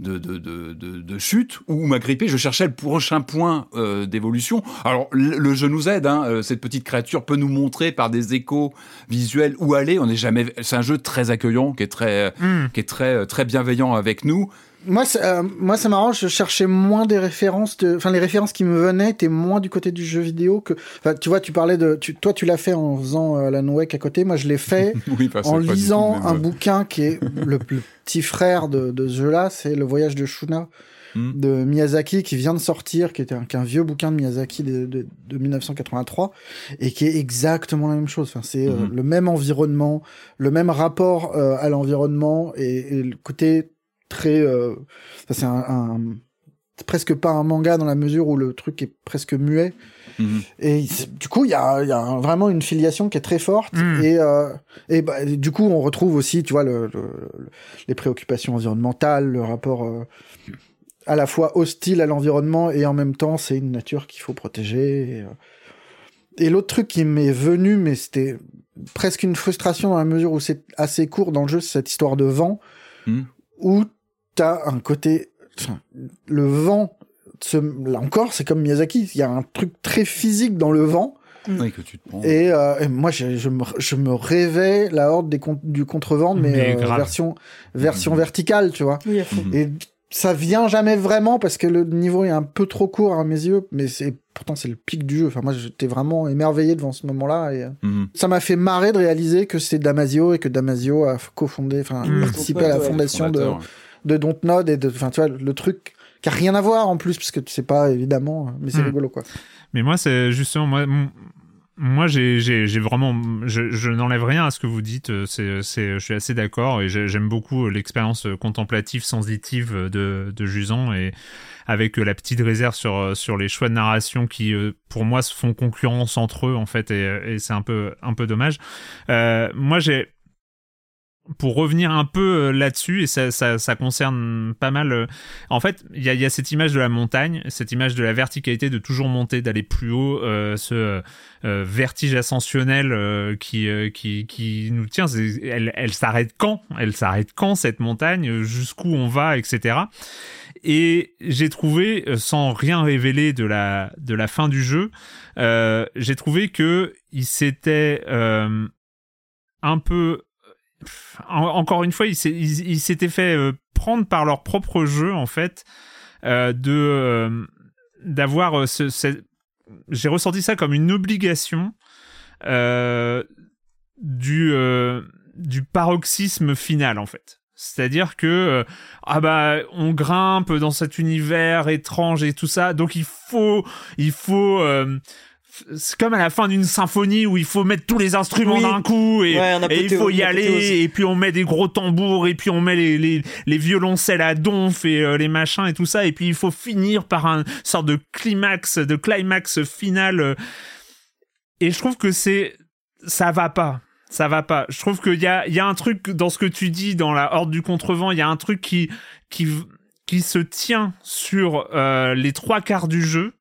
de, de, de, de, chute ou m'a grippé, je cherchais le prochain point euh, d'évolution. Alors le, jeu nous aide, hein, euh, cette petite créature peut nous montrer par des échos visuels où aller. On n'est jamais, c'est un jeu très accueillant, qui est très, mm. qui est très très bienveillant avec nous. Moi, euh, moi, ça m'arrange. Je cherchais moins des références. De... Enfin, les références qui me venaient étaient moins du côté du jeu vidéo que. Enfin, tu vois, tu parlais de. Tu... Toi, tu l'as fait en faisant euh, la Wake à côté. Moi, je l'ai fait *laughs* en lisant un bouquin qui est le, petit frère de, de ce jeu-là. C'est Le Voyage de Shuna hmm. de Miyazaki qui vient de sortir, qui était un, un vieux bouquin de Miyazaki de, de, de, 1983 et qui est exactement la même chose. Enfin, c'est euh, hmm. le même environnement, le même rapport euh, à l'environnement et, et le côté très. Euh, c'est un, un presque pas un manga dans la mesure où le truc est presque muet. Mhm. Et du coup, il y a, y a, vraiment une filiation qui est très forte. Mhm. Et, euh, et bah, du coup, on retrouve aussi, tu vois, le, le, les préoccupations environnementales, le rapport euh, à la fois hostile à l'environnement et en même temps, c'est une nature qu'il faut protéger. Et, euh, et l'autre truc qui m'est venu, mais c'était presque une frustration dans la mesure où c'est assez court dans le jeu, c'est cette histoire de vent, mhm. où t'as un côté, le vent, ce, là encore, c'est comme Miyazaki, il y a un truc très physique dans le vent. Oui, que tu te prends. Et, euh, et moi, je, je, me, je me rêvais la horde des du contrevent, mais, mais euh, version, version mmh. verticale, tu vois. Oui, et ça vient jamais vraiment parce que le niveau est un peu trop court à mes yeux, mais c'est pourtant c'est le pic du jeu. Enfin moi j'étais vraiment émerveillé devant ce moment-là et mmh. ça m'a fait marrer de réaliser que c'est Damasio et que Damasio a cofondé, enfin mmh. participé à la fondation de de Dontnod et de, enfin, tu vois, le truc qui a rien à voir en plus, parce que tu sais pas, évidemment, mais c'est hmm. rigolo, quoi. Mais moi, c'est justement, moi, moi, j'ai, vraiment, je, je n'enlève rien à ce que vous dites. C'est, c'est, je suis assez d'accord et j'aime beaucoup l'expérience contemplative, sensitive de, de Jusan et avec la petite réserve sur, sur les choix de narration qui, pour moi, se font concurrence entre eux en fait et, et c'est un peu, un peu dommage. Euh, moi, j'ai pour revenir un peu euh, là-dessus, et ça, ça, ça, concerne pas mal. Euh, en fait, il y a, y a, cette image de la montagne, cette image de la verticalité, de toujours monter, d'aller plus haut, euh, ce euh, vertige ascensionnel euh, qui, qui, qui nous tient. Elle, elle s'arrête quand? Elle s'arrête quand cette montagne? Jusqu'où on va, etc. Et j'ai trouvé, sans rien révéler de la, de la fin du jeu, j'ai trouvé que il s'était un peu encore une fois, ils s'étaient fait euh, prendre par leur propre jeu en fait, euh, de euh, d'avoir ce, j'ai ressenti ça comme une obligation du du paroxysme final en fait. C'est-à-dire que ah bah on grimpe dans cet univers étrange et tout ça, donc il faut il faut c'est comme à la fin d'une symphonie où il faut mettre tous les instruments d'un coup et, il faut y aller et puis on met des gros tambours et puis on met les, les, les violoncelles à donf et euh, les machins et tout ça et puis il faut finir par un sorte de climax de climax final euh. et je trouve que c'est ça va pas ça va pas. Je trouve qu'il y a y a un truc dans ce que tu dis dans la horde du contrevent il y a un truc qui qui qui se tient sur euh, les trois quarts du jeu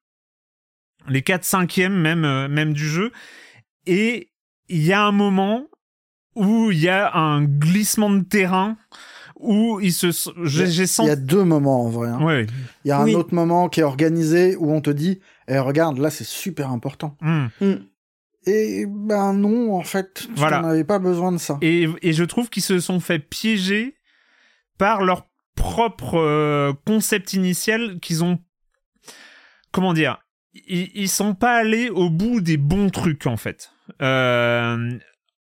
les 4 cinquièmes même, euh, même du jeu. Et il y a un moment où il y a un glissement de terrain où il se j'ai senti il y a deux moments en vrai hein. il y a un autre moment qui est organisé où on te dit eh, regarde là c'est super important hmm. Hmm. et ben non en fait tu voilà. n'avais pas besoin de ça et, et je trouve qu'ils se sont fait piéger par leur propre euh, concept initial qu'ils ont comment dire ils, ils sont pas allés au bout des bons trucs en fait. Euh,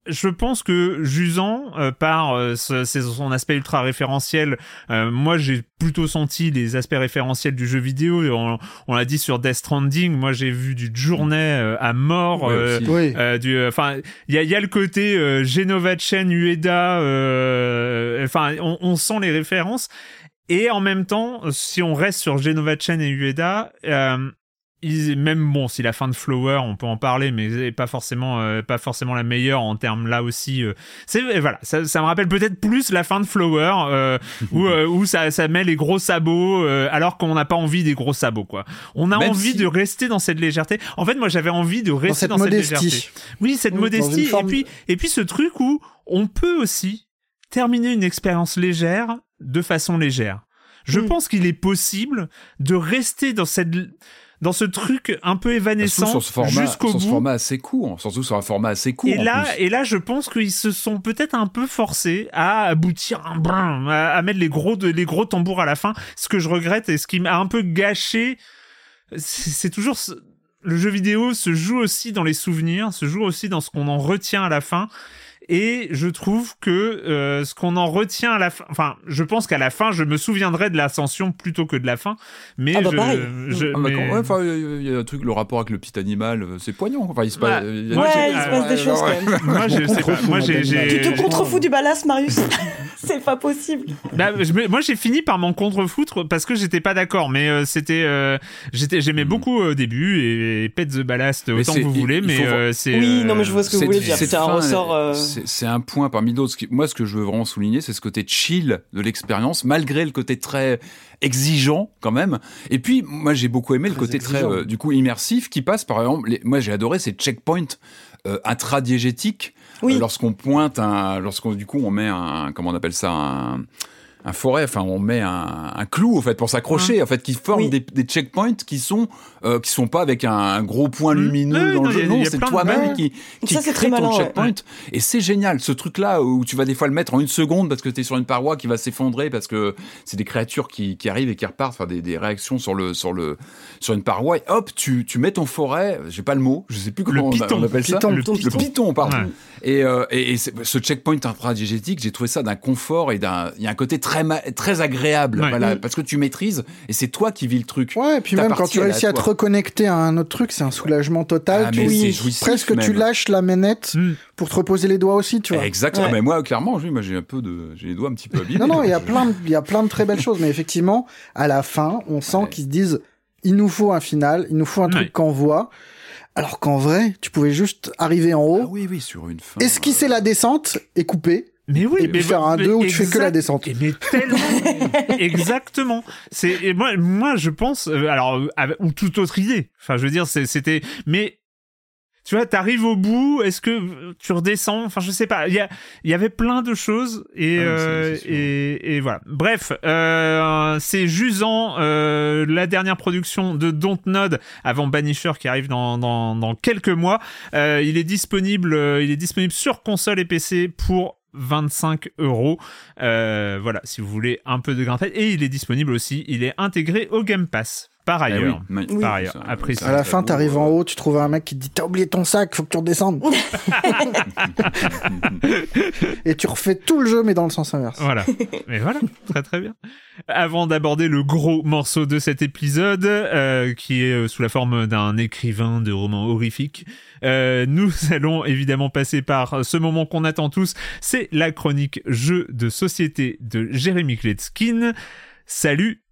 je pense que Jusant, euh, par euh, ce- son aspect ultra référentiel, euh, moi j'ai plutôt senti les aspects référentiels du jeu vidéo. Et On, on l'a dit sur Death Stranding, moi j'ai vu du journée euh, à mort. Ouais, euh. Oui. euh, du, enfin, il y a, il y a le côté euh, Genova Chen, Ueda. euh, Enfin, on, on sent les références. Et en même temps, si on reste sur Genova Chen et Ueda, euh, ils, même bon, si la fin de Flower, on peut en parler, mais pas forcément, euh, pas forcément la meilleure en termes là aussi. euh, c'est voilà, ça, ça me rappelle peut-être plus la fin de Flower, euh, où, *laughs* euh, où ça, ça met les gros sabots, euh, alors qu'on n'a pas envie des gros sabots, quoi. On a Même envie si- de rester dans cette légèreté. En fait, moi, j'avais envie de rester cette dans cette, modestie. légèreté. Oui, cette Dans modestie. forme- Et puis, et puis ce truc où on peut aussi terminer une expérience légère de façon légère. Je Mm. pense qu'il est possible de rester dans cette dans ce truc un peu évanescent jusqu'au sur ce bout. format assez court, surtout sur un format assez court. Et en là, plus. et là, je pense qu'ils se sont peut-être un peu forcés à aboutir un brin, à, mettre les gros, de, les gros tambours à la fin. Ce que je regrette et ce qui m'a un peu gâché, c'est c'est toujours ce- le jeu vidéo se joue aussi dans les souvenirs, se joue aussi dans ce qu'on en retient à la fin. Et je trouve que euh, ce qu'on en retient à la fin, enfin, je pense qu'à la fin, je me souviendrai de l'ascension plutôt que de la fin. Mais Ah bah je, pareil. je- Ah, bah, mais- quand- ouais, enfin, il y a un truc, le rapport avec le petit animal, euh, c'est poignant. Enfin, il se Bah, passe. il y a- moi, ouais, j'ai- il se passe des choses ouais. quand même. moi, je sais pas. Contrefou, Moi, j'ai, Tu te contrefous du ballast, Marius *laughs* C'est pas possible. Bah, je moi j'ai fini par m'en contrefoutre parce que j'étais pas d'accord mais euh, c'était euh, j'étais j'aimais beaucoup au début et, et Pet the Ballast Hmm. Autant que vous voulez mais euh, c'est Oui, euh, non, mais je vois ce que vous voulez dire. C'est un ressort. C'est un point parmi d'autres. Moi, ce que je veux vraiment souligner, c'est ce côté chill de l'expérience, malgré le côté très exigeant quand même. Et puis, moi, j'ai beaucoup aimé le côté très, euh, du coup, immersif qui passe, par exemple, les- moi, j'ai adoré ces checkpoints euh, intradiégétiques. Oui. Euh, lorsqu'on pointe un, lorsqu'on, du coup, on met un, comment on appelle ça, un, un forêt, enfin, on met un, un clou, en fait, pour s'accrocher, en fait, qui forment Oui. des, des checkpoints qui sont, euh, qui sont pas avec un, un gros point Mm. lumineux dans non, le jeu. Non, c'est de- toi-même qui, qui Ça, crée ton malin, ouais. checkpoint. Et c'est génial, ce truc-là où tu vas des fois le mettre en une seconde parce que tu es sur une paroi qui va s'effondrer parce que c'est des créatures qui, qui arrivent et qui repartent, enfin des, des réactions sur le sur le sur une paroi. Et hop, tu, tu mets ton forêt, j'ai pas le mot, je sais plus comment on, piton. on appelle ça. Piton. le Le piton. piton, pardon. Ouais. Et, euh, et, et ce checkpoint intradiégétique, j'ai trouvé ça d'un confort et d'un, il y a un côté très très agréable, Ouais. voilà, parce que tu maîtrises et c'est toi qui vis le truc. Ouais, et puis même quand tu réussis à te toi. reconnecter à un autre truc, c'est un soulagement total. Ah, tu... mais Oui. c'est jouissif, Presque tu lâches la manette Mm. pour te reposer les doigts aussi, tu vois. Exactement. Ouais. Mais moi, clairement, moi, j'ai un peu de, j'ai les doigts un petit peu abîmés. Non, non, il y a Je- plein de, il y a plein de très belles choses, mais effectivement, à la fin, on sent Ouais. qu'ils se disent, il nous faut un final, il nous faut un truc Ouais. qu'on voit. Alors qu'en vrai, tu pouvais juste arriver en haut, Ah oui, oui, sur une fin. esquisser la descente et couper. Mais oui Et mais puis faire un mais deux où tu fais que la descente. et mais tellement *laughs* exactement c'est et moi moi je pense euh, alors euh, avec- ou toute autre idée enfin je veux dire c'était mais tu vois, t'arrives au bout, est-ce que tu redescends? Enfin, je sais pas. Il y, a, il y avait plein de choses et, Ah euh, et, et voilà. Bref, euh, c'est Jusant, euh, la dernière production de Dontnod avant Banisher qui arrive dans, dans, dans quelques mois. Euh, il est disponible, euh, il est disponible sur console et PC pour 25 euros. Euh, voilà, si vous voulez un peu de grain-tête. Et il est disponible aussi, il est intégré au Game Pass. Par Ah oui, ailleurs. Oui. Par ailleurs, après ça À la fin, t'arrives en haut, tu trouves un mec qui te dit, t'as oublié ton sac, faut que tu redescendes. *laughs* et tu refais tout le jeu, mais dans le sens inverse. Voilà. Mais voilà, très très bien. Avant d'aborder le gros morceau de cet épisode, euh, qui est euh, sous la forme d'un écrivain de romans horrifiques, euh, nous *laughs* allons évidemment passer par ce moment qu'on attend tous, c'est la chronique jeu de société de Jérémy Kletskin. Salut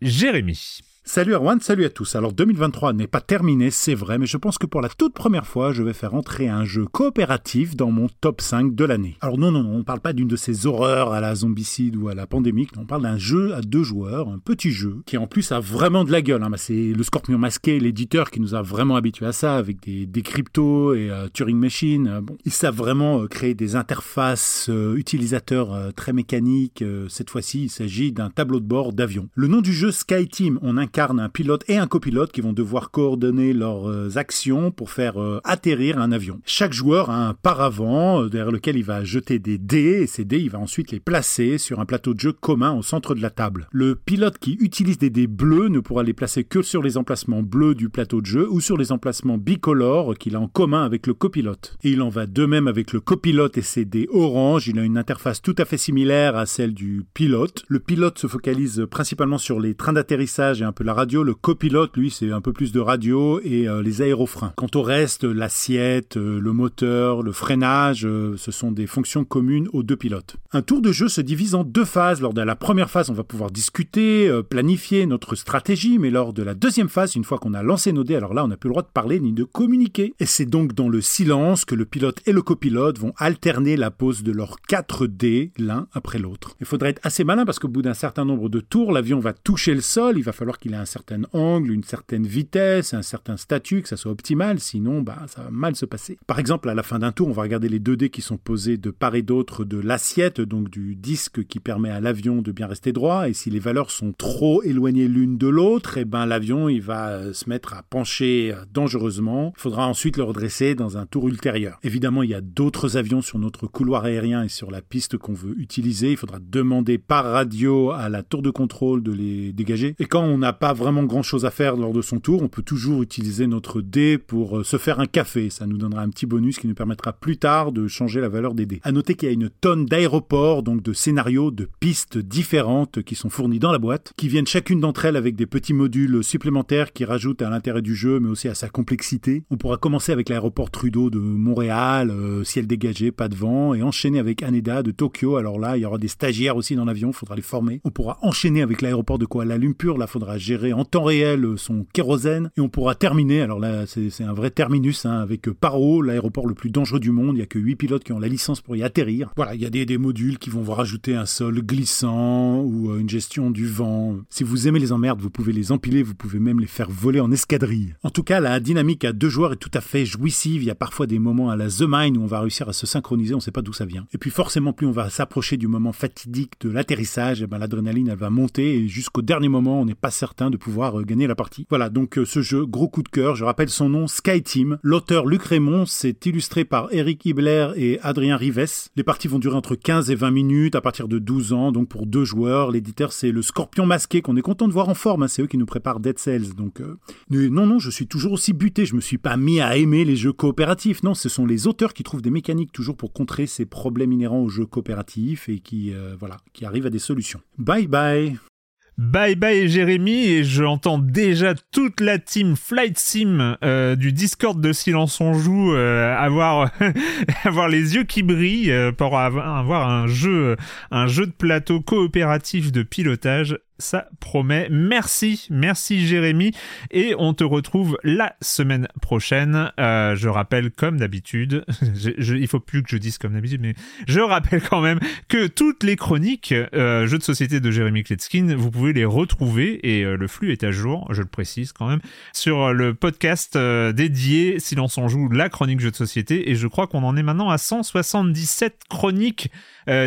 Jérémy. Salut Erwan, salut à tous. Alors 2023 n'est pas terminé, c'est vrai, mais je pense que pour la toute première fois, je vais faire entrer un jeu coopératif dans mon top 5 de l'année. Alors non, non, non, on ne parle pas d'une de ces horreurs à la zombicide ou à la pandémique, on parle d'un jeu à deux joueurs, un petit jeu, qui en plus a vraiment de la gueule. hein. Bah, c'est le Scorpion Masqué, l'éditeur, qui nous a vraiment habitués à ça, avec des, cryptos et euh, Turing Machine. Euh, ils savent vraiment euh, créer des interfaces utilisateurs très mécaniques. Cette fois-ci, il s'agit d'un tableau de bord d'avion. Le nom du jeu Sky Team, on incarne incarne un pilote et un copilote qui vont devoir coordonner leurs euh, actions pour faire euh, atterrir un avion. Chaque joueur a un paravent euh, derrière lequel il va jeter des dés et ces dés, il va ensuite les placer sur un plateau de jeu commun au centre de la table. Le pilote qui utilise des dés bleus ne pourra les placer que sur les emplacements bleus du plateau de jeu ou sur les emplacements bicolores qu'il a en commun avec le copilote. Et il en va de même avec le copilote et ses dés orange. Il a une interface tout à fait similaire à celle du pilote. Le pilote se focalise principalement sur les trains d'atterrissage et un peu la radio. Le copilote, lui, c'est un peu plus de radio et euh, les aérofreins. Quant au reste, l'assiette, euh, le moteur, le freinage, euh, ce sont des fonctions communes aux deux pilotes. Un tour de jeu se divise en deux phases. Lors de la première phase, on va pouvoir discuter, planifier notre stratégie, mais lors de la deuxième phase, une fois qu'on a lancé nos dés, alors là, on n'a plus le droit de parler ni de communiquer. Et c'est donc dans le silence que le pilote et le copilote vont alterner la pose de leurs quatre dés l'un après l'autre. Il faudrait être assez malin parce qu'au bout d'un certain nombre de tours, l'avion va toucher le sol, il va falloir qu'il un certain angle, une certaine vitesse, un certain statut, que ça soit optimal, sinon bah, ça va mal se passer. Par exemple, à la fin d'un tour, on va regarder les deux dés qui sont posés de part et d'autre de l'assiette, donc du disque qui permet à l'avion de bien rester droit, et si les valeurs sont trop éloignées l'une de l'autre, eh ben l'avion il va euh, se mettre à pencher euh, dangereusement. Il faudra ensuite le redresser dans un tour ultérieur. Évidemment, il y a d'autres avions sur notre couloir aérien et sur la piste qu'on veut utiliser. Il faudra demander par radio à la tour de contrôle de les dégager. Et quand on n'a pas vraiment grand chose à faire lors de son tour, on peut toujours utiliser notre dé pour euh, se faire un café. Ça nous donnera un petit bonus qui nous permettra plus tard de changer la valeur des dés. À noter qu'il y a une tonne d'aéroports, donc de scénarios, de pistes différentes qui sont fournis dans la boîte, qui viennent chacune d'entre elles avec des petits modules supplémentaires qui rajoutent à l'intérêt du jeu, mais aussi à sa complexité. On pourra commencer avec l'aéroport Trudeau de Montréal, euh, ciel dégagé, pas de vent, et enchaîner avec Haneda de Tokyo. Alors là, il y aura des stagiaires aussi dans l'avion, faudra les former. On pourra enchaîner avec l'aéroport de Kuala Lumpur, là, faudra gérer en temps réel son kérosène, et on pourra terminer, alors là, c'est un vrai terminus, hein, avec Paro, l'aéroport le plus dangereux du monde, il n'y a que 8 pilotes qui ont la licence pour y atterrir. Voilà, il y a des, des modules qui vont vous rajouter un sol glissant, ou euh, une gestion du vent. Si vous aimez les emmerdes, vous pouvez les empiler, vous pouvez même les faire voler en escadrille. En tout cas, la dynamique à deux joueurs est tout à fait jouissive, il y a parfois des moments à la The Mine où on va réussir à se synchroniser, on ne sait pas d'où ça vient. Et puis forcément, plus on va s'approcher du moment fatidique de l'atterrissage, eh ben, l'adrénaline elle va monter et jusqu'au dernier moment, on n'est pas certain de pouvoir euh, gagner la partie. Voilà, donc euh, ce jeu, gros coup de cœur, je rappelle son nom, Sky Team. L'auteur Luc Raymond, c'est illustré par Eric Hibler et Adrien Rives. Les parties vont durer entre 15 et 20 minutes à partir de 12 ans, donc pour deux joueurs. L'éditeur, c'est le Scorpion Masqué qu'on est content de voir en forme, hein. c'est eux qui nous préparent Dead Cells. Donc, euh, non, non, je suis toujours aussi buté, je me suis pas mis à aimer les jeux coopératifs. Non, ce sont les auteurs qui trouvent des mécaniques toujours pour contrer ces problèmes inhérents aux jeux coopératifs et qui, voilà, qui arrivent à des solutions. Bye bye Bye bye Jérémy et j'entends déjà toute la team Flight Sim euh, du Discord de Silence on joue euh, avoir *laughs* avoir les yeux qui brillent pour avoir un jeu un jeu de plateau coopératif de pilotage ça promet. Merci, merci Jérémy. Et on te retrouve la semaine prochaine. Euh, je rappelle comme d'habitude, *laughs* il faut plus que je dise comme d'habitude, mais je rappelle quand même que toutes les chroniques euh, jeux de société de Jérémy Kletskin, vous pouvez les retrouver et euh, le flux est à jour, je le précise quand même, sur le podcast dédié Silence on joue, la chronique jeux de société. Et je crois qu'on en est maintenant à 177 chroniques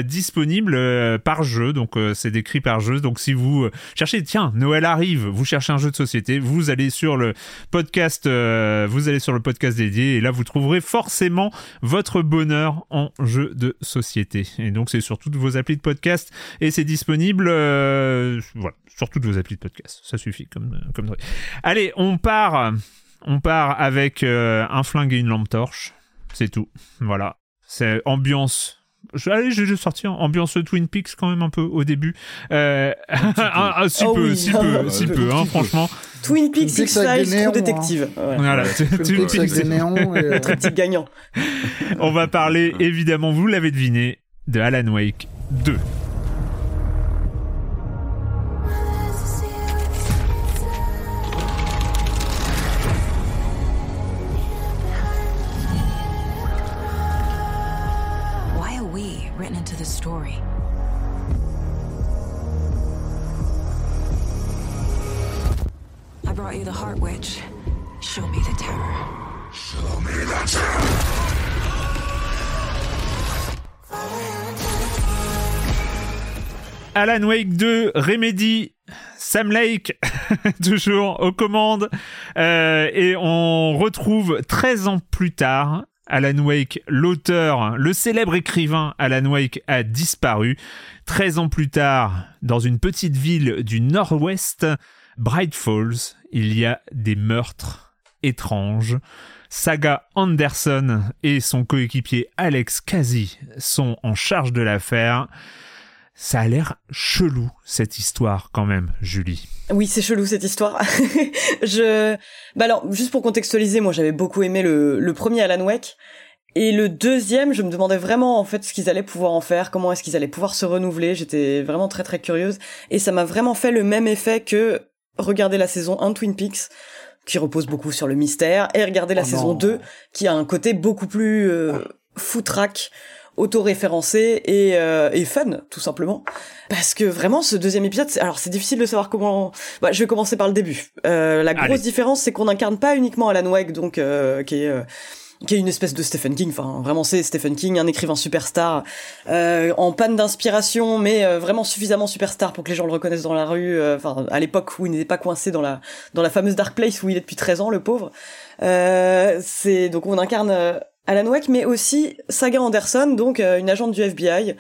disponible euh, par jeu, donc c'est décrit par jeu. Donc si vous cherchez, tiens, Noël arrive, vous cherchez un jeu de société, vous allez sur le podcast, vous allez sur le podcast dédié et là vous trouverez forcément votre bonheur en jeu de société. Et donc c'est sur toutes vos applis de podcast et c'est disponible, voilà, sur toutes vos applis de podcast. Ça suffit comme comme. Allez, on part, on part avec un flingue et une lampe torche. C'est tout. Voilà. C'est ambiance Allez, je vais sortir ambiance Twin Peaks quand même un peu au début. Euh, un, *laughs* si, peu, si peu, si peu, hein, franchement. Twin Peaks X-Files, True Détective. Hein. Voilà, *laughs* Twin Peaks avec des néons. Et... Euh, Très gagnant. On va parler, évidemment, vous l'avez deviné, de Alan Wake 2. Story. I brought you the Heart Witch. Show me the terror. Show me the terror. Alan Wake 2, Remedy Sam Lake, *laughs* toujours aux commandes, euh, et on retrouve 13 ans plus tard Alan Wake, l'auteur, le célèbre écrivain Alan Wake a disparu. 13 ans plus tard, dans une petite ville du nord-ouest, Bright Falls, il y a des meurtres étranges. Saga Anderson et son coéquipier Alex Kazi sont en charge de l'affaire. Ça a l'air chelou cette histoire quand même, Julie. Oui, c'est chelou cette histoire. *laughs* je, bah alors juste pour contextualiser, moi j'avais beaucoup aimé le, le premier Alan Wake. Et le deuxième, je me demandais vraiment en fait ce qu'ils allaient pouvoir en faire, comment est-ce qu'ils allaient pouvoir se renouveler. J'étais vraiment très très curieuse et ça m'a vraiment fait le même effet que regarder la saison 1 de Twin Peaks qui repose beaucoup sur le mystère et regarder la Oh saison non. 2 qui a un côté beaucoup plus euh, foutraque auto-référencé et, euh, et fun tout simplement parce que vraiment ce deuxième épisode alors c'est difficile de savoir comment bah, je vais commencer par le début Euh, la grosse Allez. différence c'est qu'on n'incarne pas uniquement Alan Wake donc euh, qui est euh, qui est une espèce de Stephen King, enfin vraiment c'est Stephen King, un écrivain superstar, euh, en panne d'inspiration, mais euh, vraiment suffisamment superstar pour que les gens le reconnaissent dans la rue. euh, Enfin à l'époque où il n'était pas coincé dans la dans la fameuse Dark Place où il est depuis 13 ans, le pauvre. Euh, c'est donc on incarne Alan Wake, mais aussi Saga Anderson, donc euh, une agente du FBI.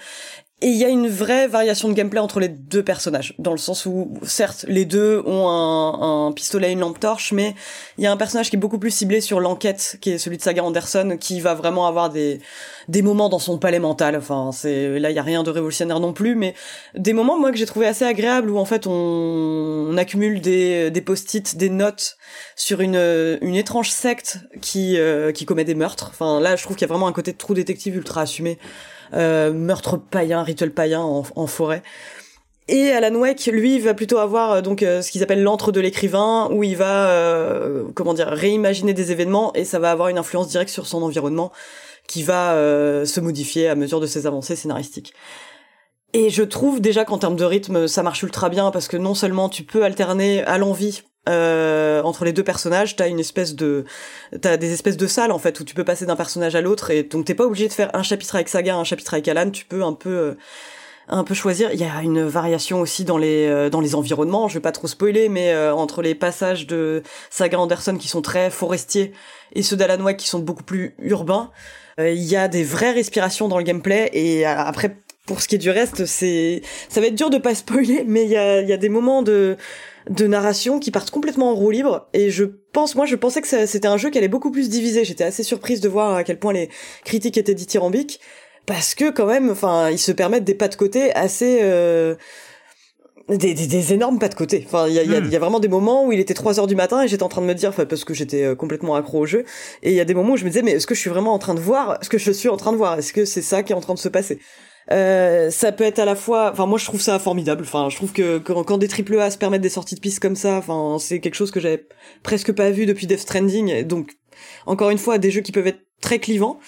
Et il y a une vraie variation de gameplay entre les deux personnages, dans le sens où, certes, les deux ont un, un pistolet et une lampe torche, mais il y a un personnage qui est beaucoup plus ciblé sur l'enquête, qui est celui de Saga Anderson, qui va vraiment avoir des des moments dans son palais mental. Enfin, c'est là, il y a rien de révolutionnaire non plus, mais des moments moi que j'ai trouvé assez agréables où en fait on, on accumule des des post-it, des notes sur une une étrange secte qui euh, qui commet des meurtres. Enfin, là, je trouve qu'il y a vraiment un côté de trou détective ultra assumé meurtre païen, rituel païen en, en forêt. Et Alan Wake, lui, va plutôt avoir euh, donc euh, ce qu'ils appellent l'antre de l'écrivain, où il va, euh, comment dire, réimaginer des événements et ça va avoir une influence directe sur son environnement, qui va euh, se modifier à mesure de ses avancées scénaristiques. Et je trouve déjà qu'en termes de rythme, ça marche ultra bien parce que non seulement tu peux alterner à l'envie euh, entre les deux personnages, t'as une espèce de, t'as des espèces de salles en fait où tu peux passer d'un personnage à l'autre et donc t'es pas obligé de faire un chapitre avec Saga, un chapitre avec Alan, tu peux un peu, euh, un peu choisir. Il y a une variation aussi dans les, euh, dans les environnements. Je vais pas trop spoiler, mais euh, entre les passages de Saga Anderson qui sont très forestiers et ceux d'Alan qui sont beaucoup plus urbains, euh, il y a des vraies respirations dans le gameplay et après pour ce qui est du reste, c'est ça va être dur de pas spoiler, mais il y a, il y a des moments de de narration qui partent complètement en roue libre. Et je pense moi je pensais que c'était un jeu qui allait beaucoup plus diviser. J'étais assez surprise de voir à quel point les critiques étaient dithyrambiques. Parce que quand même enfin ils se permettent des pas de côté assez euh, des, des, des énormes pas de côté. Enfin, il y a, il y, a, Hmm. y a vraiment des moments où il était 3 heures du matin et j'étais en train de me dire, enfin, parce que j'étais euh, complètement accro au jeu, et il y a des moments où je me disais, mais est-ce que je suis vraiment en train de voir ce que je suis en train de voir? Est-ce que c'est ça qui est en train de se passer? Euh, ça peut être à la fois, enfin moi je trouve ça formidable. Enfin je trouve que quand, quand des triple A se permettent des sorties de pistes comme ça, enfin c'est quelque chose que j'avais presque pas vu depuis Death Stranding. Donc encore une fois des jeux qui peuvent être très clivants.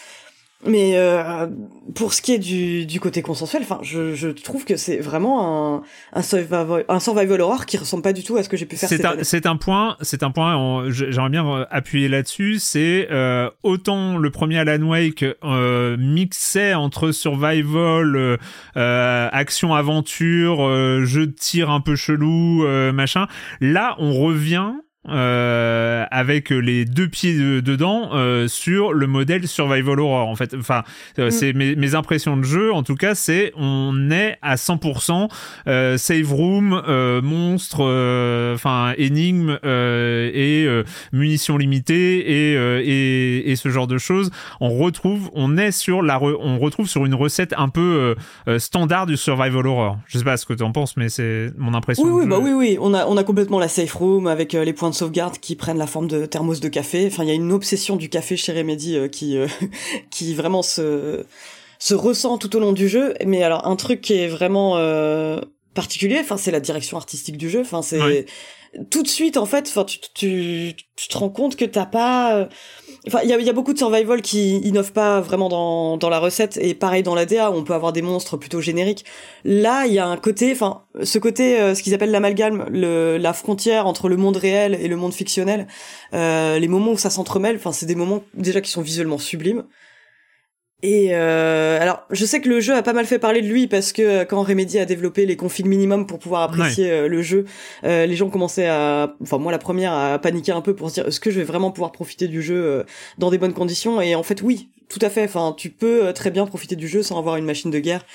Mais euh, pour ce qui est du, du côté consensuel, enfin, je, je trouve que c'est vraiment un, un, survival, un survival horror qui ressemble pas du tout à ce que j'ai pu faire C'est un, c'est un point, c'est un point. J'aimerais bien euh, appuyer là-dessus. C'est euh, autant le premier Alan Wake euh, mixait entre survival, euh, euh, action aventure, euh, jeu de tir un peu chelou, euh, machin. Là, on revient. Euh, avec les deux pieds de- dedans euh, sur le modèle survival horror en fait enfin euh, Mm. c'est mes, mes impressions de jeu en tout cas c'est on est à 100% euh, save room, euh, monstre, euh, enfin énigme euh, et euh, munitions limitées et, euh, et et ce genre de choses. On retrouve, on est sur la, re- on retrouve sur une recette un peu standard du survival horror. Je sais pas ce que tu en penses, mais c'est mon impression. Oui, oui, jeu. bah oui, oui. On a, on a complètement la safe room avec les points de sauvegarde qui prennent la forme de thermos de café. Enfin, il y a une obsession du café chez Remedy euh, qui, euh, *laughs* qui vraiment se, se ressent tout au long du jeu. Mais alors, un truc qui est vraiment euh, particulier, enfin, c'est la direction artistique du jeu. Enfin, c'est tout de suite, en fait, enfin, tu, tu, tu te rends compte que t'as pas. Enfin, il y a, beaucoup de survival qui innovent pas vraiment dans, dans la recette et pareil dans la DA, on peut avoir des monstres plutôt génériques. Là, il y a un côté, enfin, ce côté, euh, ce qu'ils appellent l'amalgame, la frontière entre le monde réel et le monde fictionnel, euh, les moments où ça s'entremêle, enfin, c'est des moments déjà qui sont visuellement sublimes. Et euh, alors, je sais que le jeu a pas mal fait parler de lui parce que euh, quand Remedy a développé les configs minimum pour pouvoir apprécier euh, le jeu, euh, les gens commençaient à, enfin moi la première à paniquer un peu pour se dire est-ce que je vais vraiment pouvoir profiter du jeu dans des bonnes conditions? Et en fait, oui, tout à fait. Enfin, tu peux euh, très bien profiter du jeu sans avoir une machine de guerre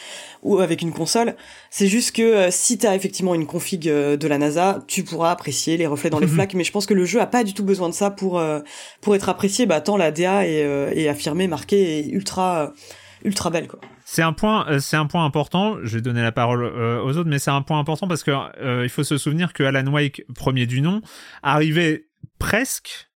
ou avec une console. C'est juste que euh, si t'as effectivement une config euh, de la NASA, tu pourras apprécier les reflets dans les flaques. Mais je pense que le jeu a pas du tout besoin de ça pour euh, pour être apprécié. Bah tant la DA est, euh, est affirmée, marquée et ultra euh, ultra belle quoi. C'est un point, euh, c'est un point important. Je vais donner la parole euh, aux autres, mais c'est un point important parce que euh, il faut se souvenir que Alan Wake, premier du nom, arrivait presque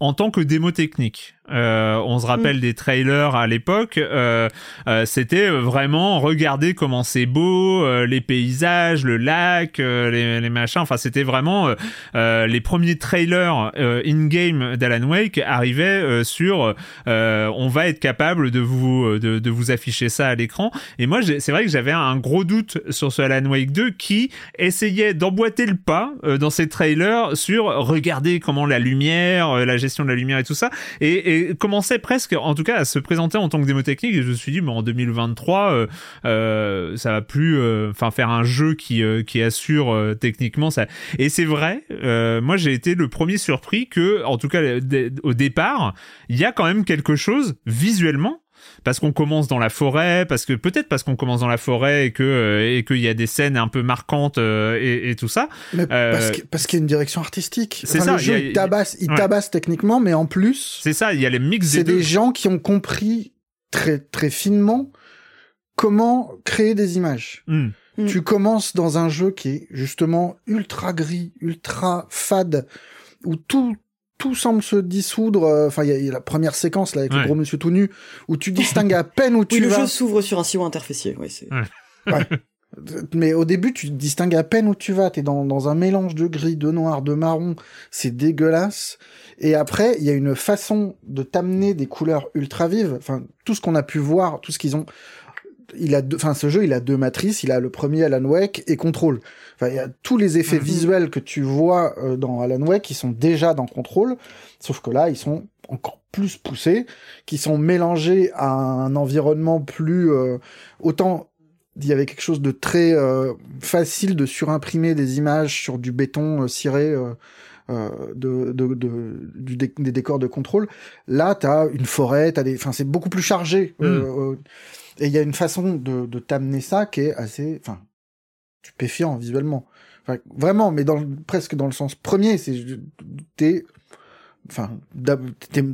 en tant que démo technique. Euh, on se rappelle des trailers à l'époque. euh, euh, C'était vraiment regarder comment c'est beau, euh, les paysages, le lac, euh, les, les machins. Enfin, c'était vraiment euh, les premiers trailers euh, in-game d'Alan Wake arrivaient euh, sur. euh, on va être capable de vous de, de vous afficher ça à l'écran. Et moi, c'est vrai que j'avais un gros doute sur ce Alan Wake 2 qui essayait d'emboîter le pas euh, dans ses trailers sur regarder comment la lumière, euh, la gestion de la lumière et tout ça, et, et commençait presque, en tout cas, à se présenter en tant que démo technique. Et je me suis dit, bon, en 2023, euh, euh, ça va plus, euh, enfin, faire un jeu qui euh, qui assure techniquement ça. Et c'est vrai, moi j'ai été le premier surpris que, en tout cas, au départ, il y a quand même quelque chose visuellement parce qu'on commence dans la forêt, parce que peut-être parce qu'on commence dans la forêt et que euh, et qu'il y a des scènes un peu marquantes euh, et, et tout ça. Mais Euh, parce qu'il y a une direction artistique. c'est Enfin, ça, Le jeu, il y a- il tabasse, il ouais. tabasse techniquement, mais en plus, C'est ça, il y a les mix des c'est des gens qui ont compris très très finement comment créer des images. Hmm. Mm. Tu commences dans un jeu qui est justement ultra gris, ultra fade, où tout tout semble se dissoudre. euh, Enfin, il y, a- il y a la première séquence là avec Ouais. le gros monsieur tout nu, où tu distingues à *laughs* peine où Oui, tu le vas. jeu s'ouvre sur un sillon interfécié. Ouais, c'est. *laughs* Mais au début, tu distingues à peine où tu vas. T'es dans, dans un mélange de gris, de noir, de marron. C'est dégueulasse. Et après, il y a une façon de t'amener des couleurs ultra vives. Enfin, tout ce qu'on a pu voir, tout ce qu'ils ont. Il a deux, enfin, ce jeu, il a deux matrices. Il a le premier Alan Wake et Control. Enfin, il y a tous les effets Mhm. visuels que tu vois euh, dans Alan Wake qui sont déjà dans Control. Sauf que là, ils sont encore plus poussés, qui sont mélangés à un environnement plus, euh, autant il y avait quelque chose de très euh, facile de surimprimer des images sur du béton euh, ciré euh, de, de, de- du dé- des décors de contrôle. Là, tu as une forêt, t'as des, enfin, c'est beaucoup plus chargé. Mm. Euh, euh, et il y a une façon de, de t'amener ça qui est assez, enfin, stupéfiant visuellement. Enfin, vraiment, mais dans, presque dans le sens premier, c'est, t'es, enfin, t'es,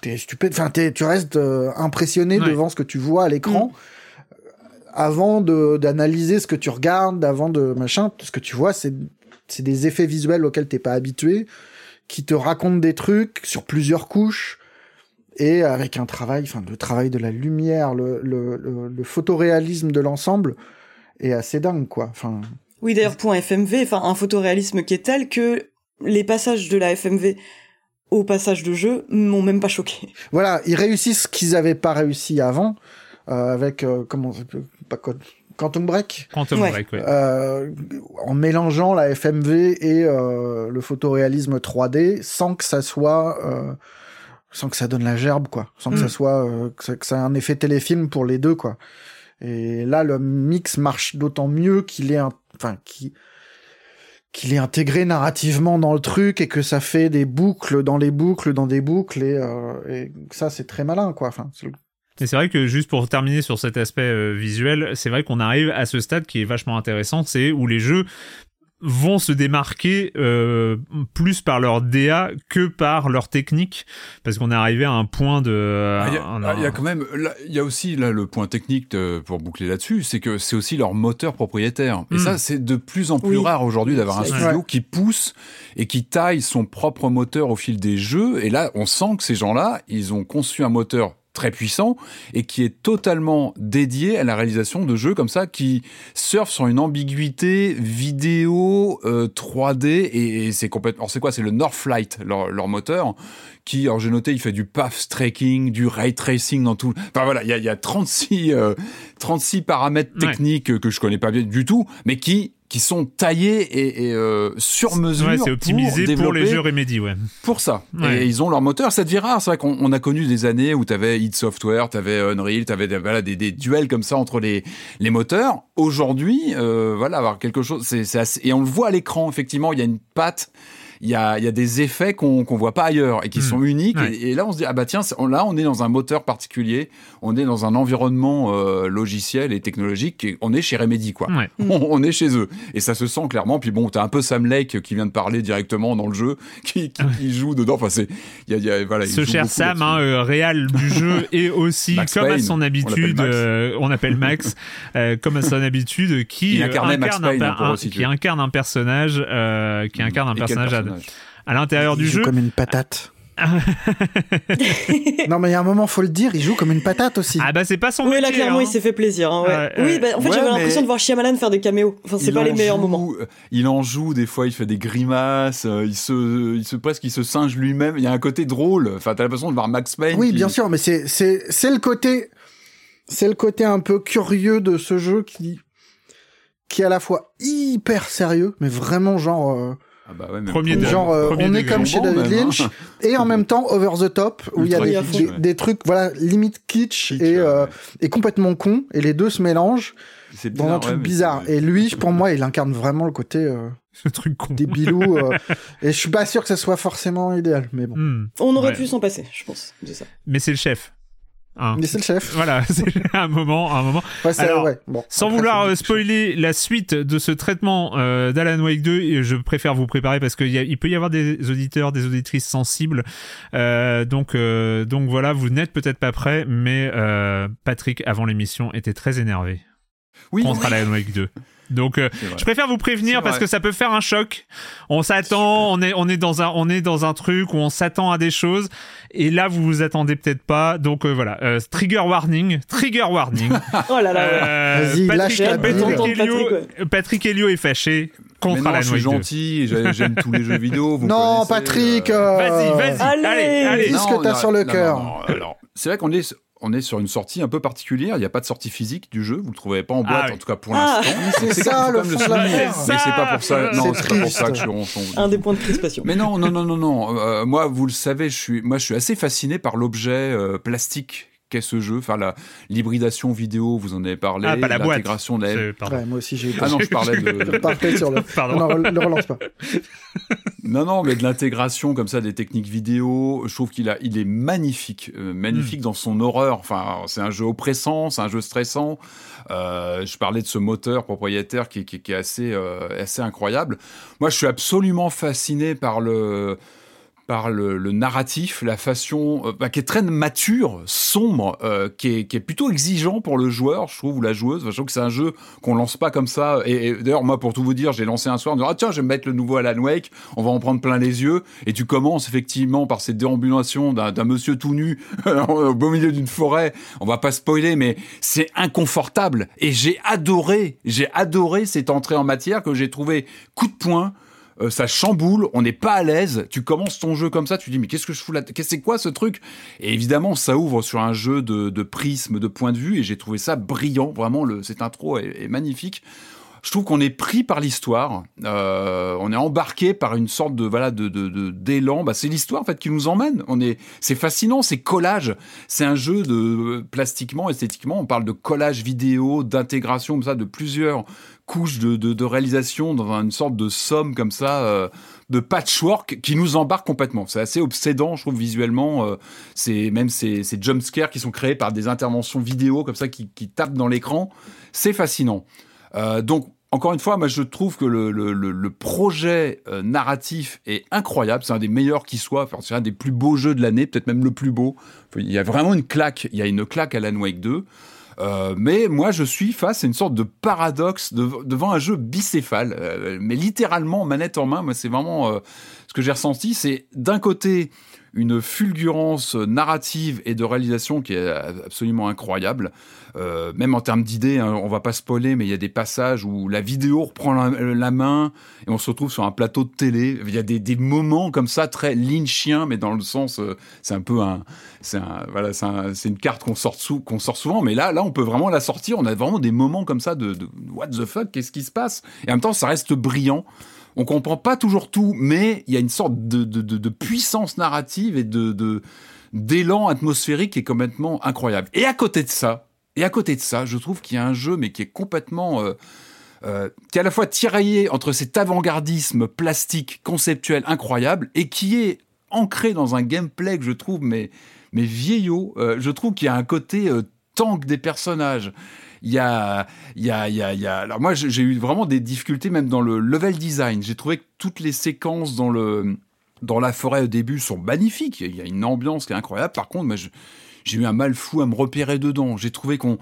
t'es stupide, enfin, t'es- tu restes euh, impressionné Ouais. devant ce que tu vois à l'écran avant de d'analyser ce que tu regardes, avant de machin, ce que tu vois, c'est c'est des effets visuels auxquels t'es pas habitué, qui te racontent des trucs sur plusieurs couches et avec un travail, enfin le travail de la lumière, le le, le, le photoréalisme de l'ensemble est assez dingue quoi. Enfin Oui, d'ailleurs, point FMV, enfin, un photoréalisme qui est tel que les passages de la FMV au passage de jeu m'ont même pas choqué. voilà, ils réussissent ce qu'ils avaient pas réussi avant euh, avec euh, comment pas code Quantum Break. Quantum Ouais. Break, ouais. euh, en mélangeant la FMV et euh, le photoréalisme 3D sans que ça soit euh, sans que ça donne la gerbe quoi. Sans que Mm. ça soit euh, que, ça, que ça ait un effet téléfilm pour les deux quoi. Et là le mix marche d'autant mieux qu'il est enfin qui qu'il est intégré narrativement dans le truc et que ça fait des boucles dans les boucles dans des boucles et, euh, et ça c'est très malin quoi. Enfin Et c'est vrai que juste pour terminer sur cet aspect euh, visuel, c'est vrai qu'on arrive à ce stade qui est vachement intéressant, c'est où les jeux vont se démarquer euh, plus par leur DA que par leur technique parce qu'on est arrivé à un point de Ah, Il y, a- un- ah, y a quand même, il y a aussi là le point technique de- pour boucler là-dessus, c'est que c'est aussi leur moteur propriétaire. Et Mm. ça, c'est de plus en plus Oui. rare aujourd'hui d'avoir un studio Ouais. qui pousse et qui taille son propre moteur au fil des jeux. Et là, on sent que ces gens-là, ils ont conçu un moteur très puissant et qui est totalement dédié à la réalisation de jeux comme ça qui surfent sur une ambiguïté vidéo euh, 3D et, et c'est complètement c'est quoi c'est le Northlight leur, leur moteur qui alors j'ai noté il fait du path tracking du ray tracing dans tout. Enfin voilà il y a, y a 36 euh, 36 paramètres techniques que je connais pas bien du tout, mais qui qui sont taillés et, et euh, sur mesure ouais, c'est optimisé pour, pour, les jeux Remedy, ouais. Pour ça. Ouais. Et ils ont leur moteur. Ça devient rare. C'est vrai qu'on on a connu des années où tu avais id Software, tu avais Unreal, tu avais voilà, des, des, duels comme ça entre les, les moteurs. Aujourd'hui, euh, voilà, avoir quelque chose, c'est assez... Et on le voit à l'écran, effectivement, il y a une patte il y a, y a des effets qu'on qu'on voit pas ailleurs et qui mmh. sont uniques. Ouais. Et, et, là, on se dit ah bah tiens, là on est dans un moteur particulier, on est dans un environnement euh, logiciel et technologique. Et on est chez Remedy quoi. Ouais. *laughs* On, on, est chez eux et ça se sent clairement. Puis bon, t'as un peu Sam Lake qui vient de parler directement dans le jeu, *laughs* qui, qui, qui joue dedans. Enfin c'est, il y a, y a, voilà. Ce cher Sam, hein, euh, réal du *laughs* jeu et aussi Max comme Payne, à son habitude, on appelle Max, euh, comme à son habitude, qui incarne, Payne, un, un, qui incarne un personnage, qui incarne un personnage, à l'intérieur du il jeu. Joue comme une patate. *laughs* non mais il y a un moment faut le dire il joue comme une patate aussi ah bah c'est pas son oui métier, là clairement hein. il s'est fait plaisir hein, ouais. Oui bah, en fait ouais, j'avais mais... l'impression de voir Shyamalan faire des caméos enfin c'est pas les meilleurs joue, moments il en joue des fois il fait des grimaces euh, il se il se presque il se singe lui-même il y a un côté drôle enfin t'as l'impression de voir Max Payne oui qui... bien sûr mais c'est c'est c'est le côté c'est le côté un peu curieux de ce jeu qui qui est à la fois hyper sérieux mais vraiment genre euh ah bah ouais, premier genre euh, on est comme chez David Lynch hein. et en même temps over the top où il y a des, kitsch, des, ouais. des, trucs voilà limite kitsch, kitsch et, euh, ouais. et complètement con et les deux se mélangent dans bizarre, un truc ouais, bizarre et lui pour moi il incarne vraiment le côté euh, *laughs* ce truc con des bilous euh, et je suis pas sûr que ça soit forcément idéal mais bon hmm. on aurait ouais. pu s'en passer je pense de ça mais c'est le chef Hein. Mais c'est le chef. Voilà, *laughs* c'est un moment, un moment. Ouais, Alors, ouais. bon, sans vouloir euh, spoiler la suite de ce traitement euh, d'Alan Wake 2, je préfère vous préparer parce qu'il il peut y avoir des auditeurs, des auditrices sensibles. Euh, donc, euh, donc voilà, vous n'êtes peut-être pas prêts, mais Patrick, avant l'émission, était très énervé oui, contre oui. Alan Wake 2. Donc, euh, je préfère vous prévenir parce que ça peut faire un choc. On s'attend, on est, on est dans un, on est dans un truc où on s'attend à des choses, et là vous vous attendez peut-être pas. Donc euh, voilà, euh, trigger warning, trigger warning. *laughs* oh là là. Euh, Patrick, Patrick, Elio, Patrick Elio est fâché contre mais non, Alan je suis Wake gentil, *laughs* j'aime tous les jeux vidéo. Vous non, Patrick. Euh... Vas-y, vas-y. Allez, allez, allez. Dis ce que t'as sur le cœur. Alors, c'est vrai qu'on est on est sur une sortie un peu particulière. Il n'y a pas de sortie physique du jeu. Vous ne le trouverez pas en boîte, ah, oui. en tout cas pour ah, l'instant. C'est ça le fond de la Mais c'est pas pour ça. Non, c'est pas pour ça que je suis ronchon. Un des points de crispation. Mais non, non, non, non, non. Euh, moi, vous le savez, je suis, moi, je suis assez fasciné par l'objet euh, plastique qu'est ce jeu, enfin la l'hybridation vidéo, vous en avez parlé, ah, l'intégration de la... ouais, moi aussi j'ai. Ah non, je *laughs* parlais de. je sur le. *laughs* Pardon. Non, le relance pas. *laughs* non, non, mais de l'intégration comme ça des techniques vidéo, je trouve qu'il a, il est magnifique, euh, magnifique mm. dans son horreur. Enfin, c'est un jeu oppressant, c'est un jeu stressant. Euh, je parlais de ce moteur propriétaire qui, qui, qui est assez, euh, assez incroyable. Moi, je suis absolument fasciné par le par le, le, narratif, la façon euh, bah, qui est très mature, sombre, euh, qui, est, qui, est, plutôt exigeant pour le joueur, je trouve, ou la joueuse. Je trouve que c'est un jeu qu'on lance pas comme ça. Et, d'ailleurs, moi, pour tout vous dire, j'ai lancé un soir en disant ah tiens, je vais me mettre le nouveau Alan Wake, on va en prendre plein les yeux. Et tu commences effectivement par cette déambulation d'un monsieur tout nu *laughs* au beau milieu d'une forêt. On va pas spoiler, mais c'est inconfortable. Et j'ai adoré, j'ai adoré cette entrée en matière que j'ai trouvé coup de poing euh, ça chamboule, on n'est pas à l'aise. Tu commences ton jeu comme ça, tu dis mais qu'est-ce que je fous là c'est quoi ce truc? Et évidemment, ça ouvre sur un jeu de, de prisme, de point de vue, et j'ai trouvé ça brillant. Vraiment, le, cette intro est, magnifique. Je trouve qu'on est pris par l'histoire, euh, on est embarqué par une sorte de voilà de d'élan. Bah, c'est l'histoire en fait qui nous emmène. On est, c'est fascinant, c'est collage. C'est un jeu de plastiquement, esthétiquement, on parle de collage vidéo, d'intégration comme ça de plusieurs couches de, réalisation dans une sorte de somme comme ça euh, de patchwork qui nous embarque complètement. C'est assez obsédant, je trouve visuellement. Euh, c'est même ces, ces jumpscares qui sont créés par des interventions vidéo comme ça qui, tapent dans l'écran. C'est fascinant. Euh, donc encore une fois, moi je trouve que le, projet narratif est incroyable. C'est un des meilleurs qui soit. Enfin, c'est un des plus beaux jeux de l'année, peut-être même le plus beau. Il y a vraiment une claque. Il y a une claque à Alan Wake 2. Euh, mais moi, je suis face à une sorte de paradoxe de, devant un jeu bicéphale, euh, mais littéralement manette en main. Moi, c'est vraiment euh, ce que j'ai ressenti. C'est d'un côté une fulgurance narrative et de réalisation qui est absolument incroyable. Euh, même en termes d'idées, hein, on va pas spoiler, mais il y a des passages où la vidéo reprend la, main et on se retrouve sur un plateau de télé. Il y a des, moments comme ça très lynchien, mais dans le sens, euh, c'est un peu un, c'est voilà, c'est une carte qu'on sort sous, qu'on sort souvent, mais là, là, on peut vraiment la sortir. On a vraiment des moments comme ça de, de what the fuck, qu'est-ce qui se passe? Et en même temps, ça reste brillant. On comprend pas toujours tout, mais il y a une sorte de puissance narrative et de d'élan atmosphérique qui est complètement incroyable. Et à côté de ça, et à côté de ça, je trouve qu'il y a un jeu, mais qui est complètement... Euh, euh, qui est à la fois tiraillé entre cet avant-gardisme plastique conceptuel incroyable et qui est ancré dans un gameplay que je trouve mais mais vieillot. Euh, je trouve qu'il y a un côté tank des personnages. Il y a, il y a, il y a. Alors moi, j'ai eu vraiment des difficultés même dans le level design. J'ai trouvé que toutes les séquences dans le dans la forêt au début sont magnifiques. Il y a une ambiance qui est incroyable. Par contre, moi, j'ai eu un mal fou à me repérer dedans. J'ai trouvé qu'on.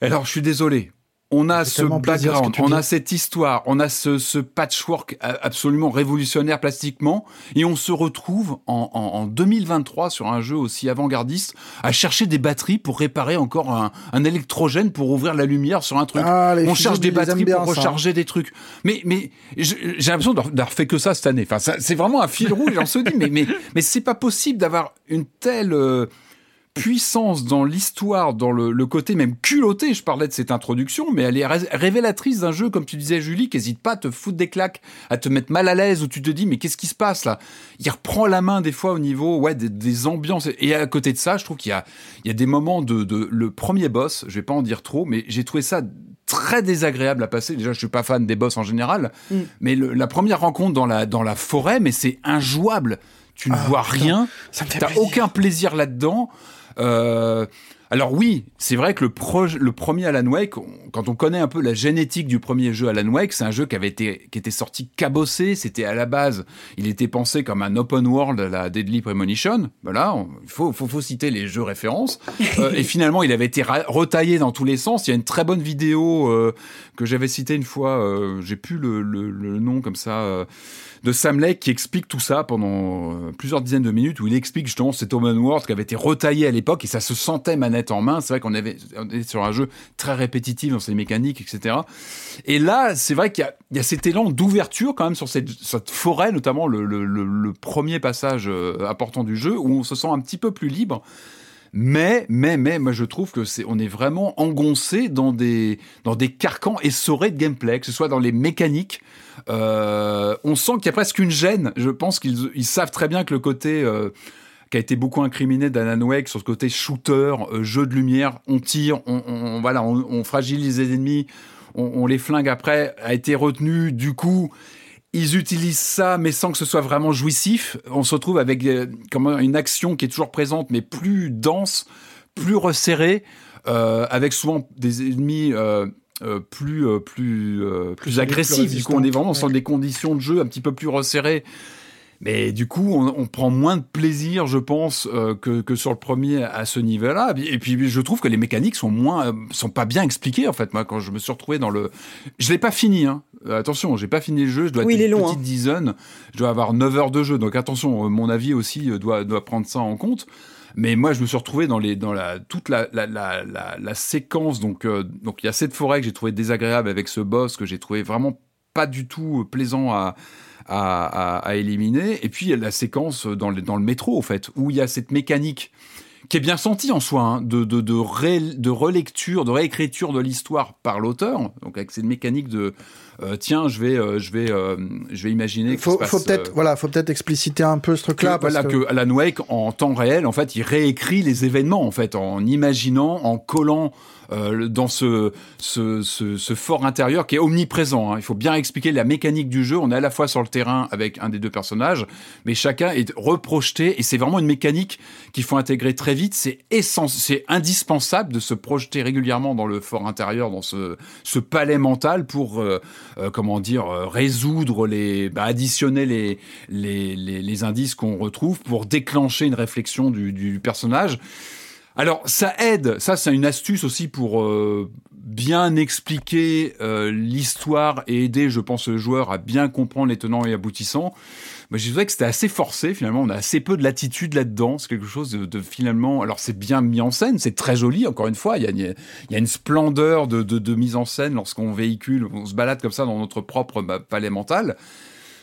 Alors, je suis désolé. On a ce background, on a cette histoire, on a ce, patchwork absolument révolutionnaire plastiquement, et on se retrouve en, 2023 sur un jeu aussi avant-gardiste à chercher des batteries pour réparer encore un, électrogène pour ouvrir la lumière sur un truc. Ah, on cherche des batteries pour recharger des trucs. Mais mais j'ai l'impression d'avoir fait que ça cette année. Enfin, c'est vraiment un fil rouge. on se dit mais mais mais c'est pas possible d'avoir une telle euh, puissance dans l'histoire, dans le, côté même culotté, je parlais de cette introduction, mais elle est révélatrice d'un jeu, comme tu disais Julie, qui n'hésite pas à te foutre des claques, à te mettre mal à l'aise, où tu te dis mais qu'est-ce qui se passe là? Il reprend la main des fois au niveau ouais des, ambiances, et à côté de ça, je trouve qu'il y a, il y a des moments de, de le premier boss, je vais pas en dire trop, mais j'ai trouvé ça très désagréable à passer. Déjà, je suis pas fan des boss en général, mm. mais la première rencontre dans la, dans la forêt, mais c'est injouable. Tu ne ah, vois rien, tu n'as aucun plaisir là-dedans. Euh, alors oui, c'est vrai que le, le premier Alan Wake, quand on connaît un peu la génétique du premier jeu Alan Wake, c'est un jeu qui avait été qui était sorti cabossé. C'était à la base, il était pensé comme un open world, la Deadly Premonition. Voilà, il faut, faut, faut citer les jeux références. *laughs* Euh, et finalement, il avait été retaillé dans tous les sens. Il y a une très bonne vidéo euh, que j'avais citée une fois. J'ai plus le, le, le, nom comme ça de Sam Lake qui explique tout ça pendant euh, plusieurs dizaines de minutes où il explique justement cet open world qui avait été retaillé à l'époque et ça se sentait manette en main. C'est vrai qu'on avait était sur un jeu très répétitif dans ses mécaniques, etc. Et là, c'est vrai qu'il y, y a, cet élan d'ouverture quand même sur cette, cette forêt, notamment le, le, premier passage euh, important du jeu où on se sent un petit peu plus libre. Mais, mais, mais, moi je trouve que c'est, on est vraiment engoncé dans des, dans des carcans essorés de gameplay, que ce soit dans les mécaniques, euh, on sent qu'il y a presque une gêne. Je pense qu'ils savent très bien que le côté euh, qui a été beaucoup incriminé d'Alan Wake sur ce côté shooter, euh, jeu de lumière, on tire, on, voilà, on, fragilise les ennemis, on, les flingue après, a été retenu. Du coup, ils utilisent ça, mais sans que ce soit vraiment jouissif. On se retrouve avec une action qui est toujours présente, mais plus dense, plus resserrée, avec souvent des ennemis euh, plus euh, plus euh, plus, agressif. Du coup, on est vraiment dans des conditions de jeu un petit peu plus resserrées. Mais du coup, on, prend moins de plaisir, je pense, que, que, sur le premier à ce niveau-là. Et puis, je trouve que les mécaniques sont moins, sont pas bien expliquées en fait. Moi, quand je me suis retrouvé dans le, je l'ai pas fini. Hein. Attention, j'ai pas fini le jeu. Je dois être une petite hein. dizaine. Je dois avoir 9 heures de jeu. Donc attention, mon avis aussi doit doit prendre ça en compte. Mais moi, je me suis retrouvé dans les dans la toute la la, la, la, séquence. Donc euh, donc il y a cette forêt que j'ai trouvé désagréable avec ce boss que j'ai trouvé vraiment pas du tout plaisant à à, à, éliminer. Et puis il y a la séquence dans le, dans le métro, en fait, où il y a cette mécanique qui est bien sentie en soi, hein, de, de, de, de relecture, de réécriture de l'histoire par l'auteur, donc avec cette mécanique de euh, tiens, je vais, euh, je vais, euh, je vais imaginer. Faut, faut peut-être, voilà, faut peut-être expliciter un peu ce truc-là. Que, voilà, que... Alan Wake en temps réel, en fait, il réécrit les événements, en fait, en imaginant, en collant euh, dans ce, ce, ce, ce, fort intérieur qui est omniprésent. Hein. Il faut bien expliquer la mécanique du jeu. On est à la fois sur le terrain avec un des deux personnages, mais chacun est reprojeté et c'est vraiment une mécanique qu'il faut intégrer très vite. C'est c'est indispensable de se projeter régulièrement dans le fort intérieur, dans ce, ce palais mental pour, euh, euh, comment dire, résoudre les, bah, additionner les, les, les, les indices qu'on retrouve pour déclencher une réflexion du, du personnage. Alors ça aide, ça c'est une astuce aussi pour euh, bien expliquer euh, l'histoire et aider, je pense, le joueur à bien comprendre les tenants et aboutissants. Mais je dirais que c'était assez forcé finalement, on a assez peu de latitude là-dedans, c'est quelque chose de, de finalement, alors c'est bien mis en scène, c'est très joli, encore une fois, il y a, il y a une splendeur de, de, de mise en scène lorsqu'on véhicule, on se balade comme ça dans notre propre bah, palais mental.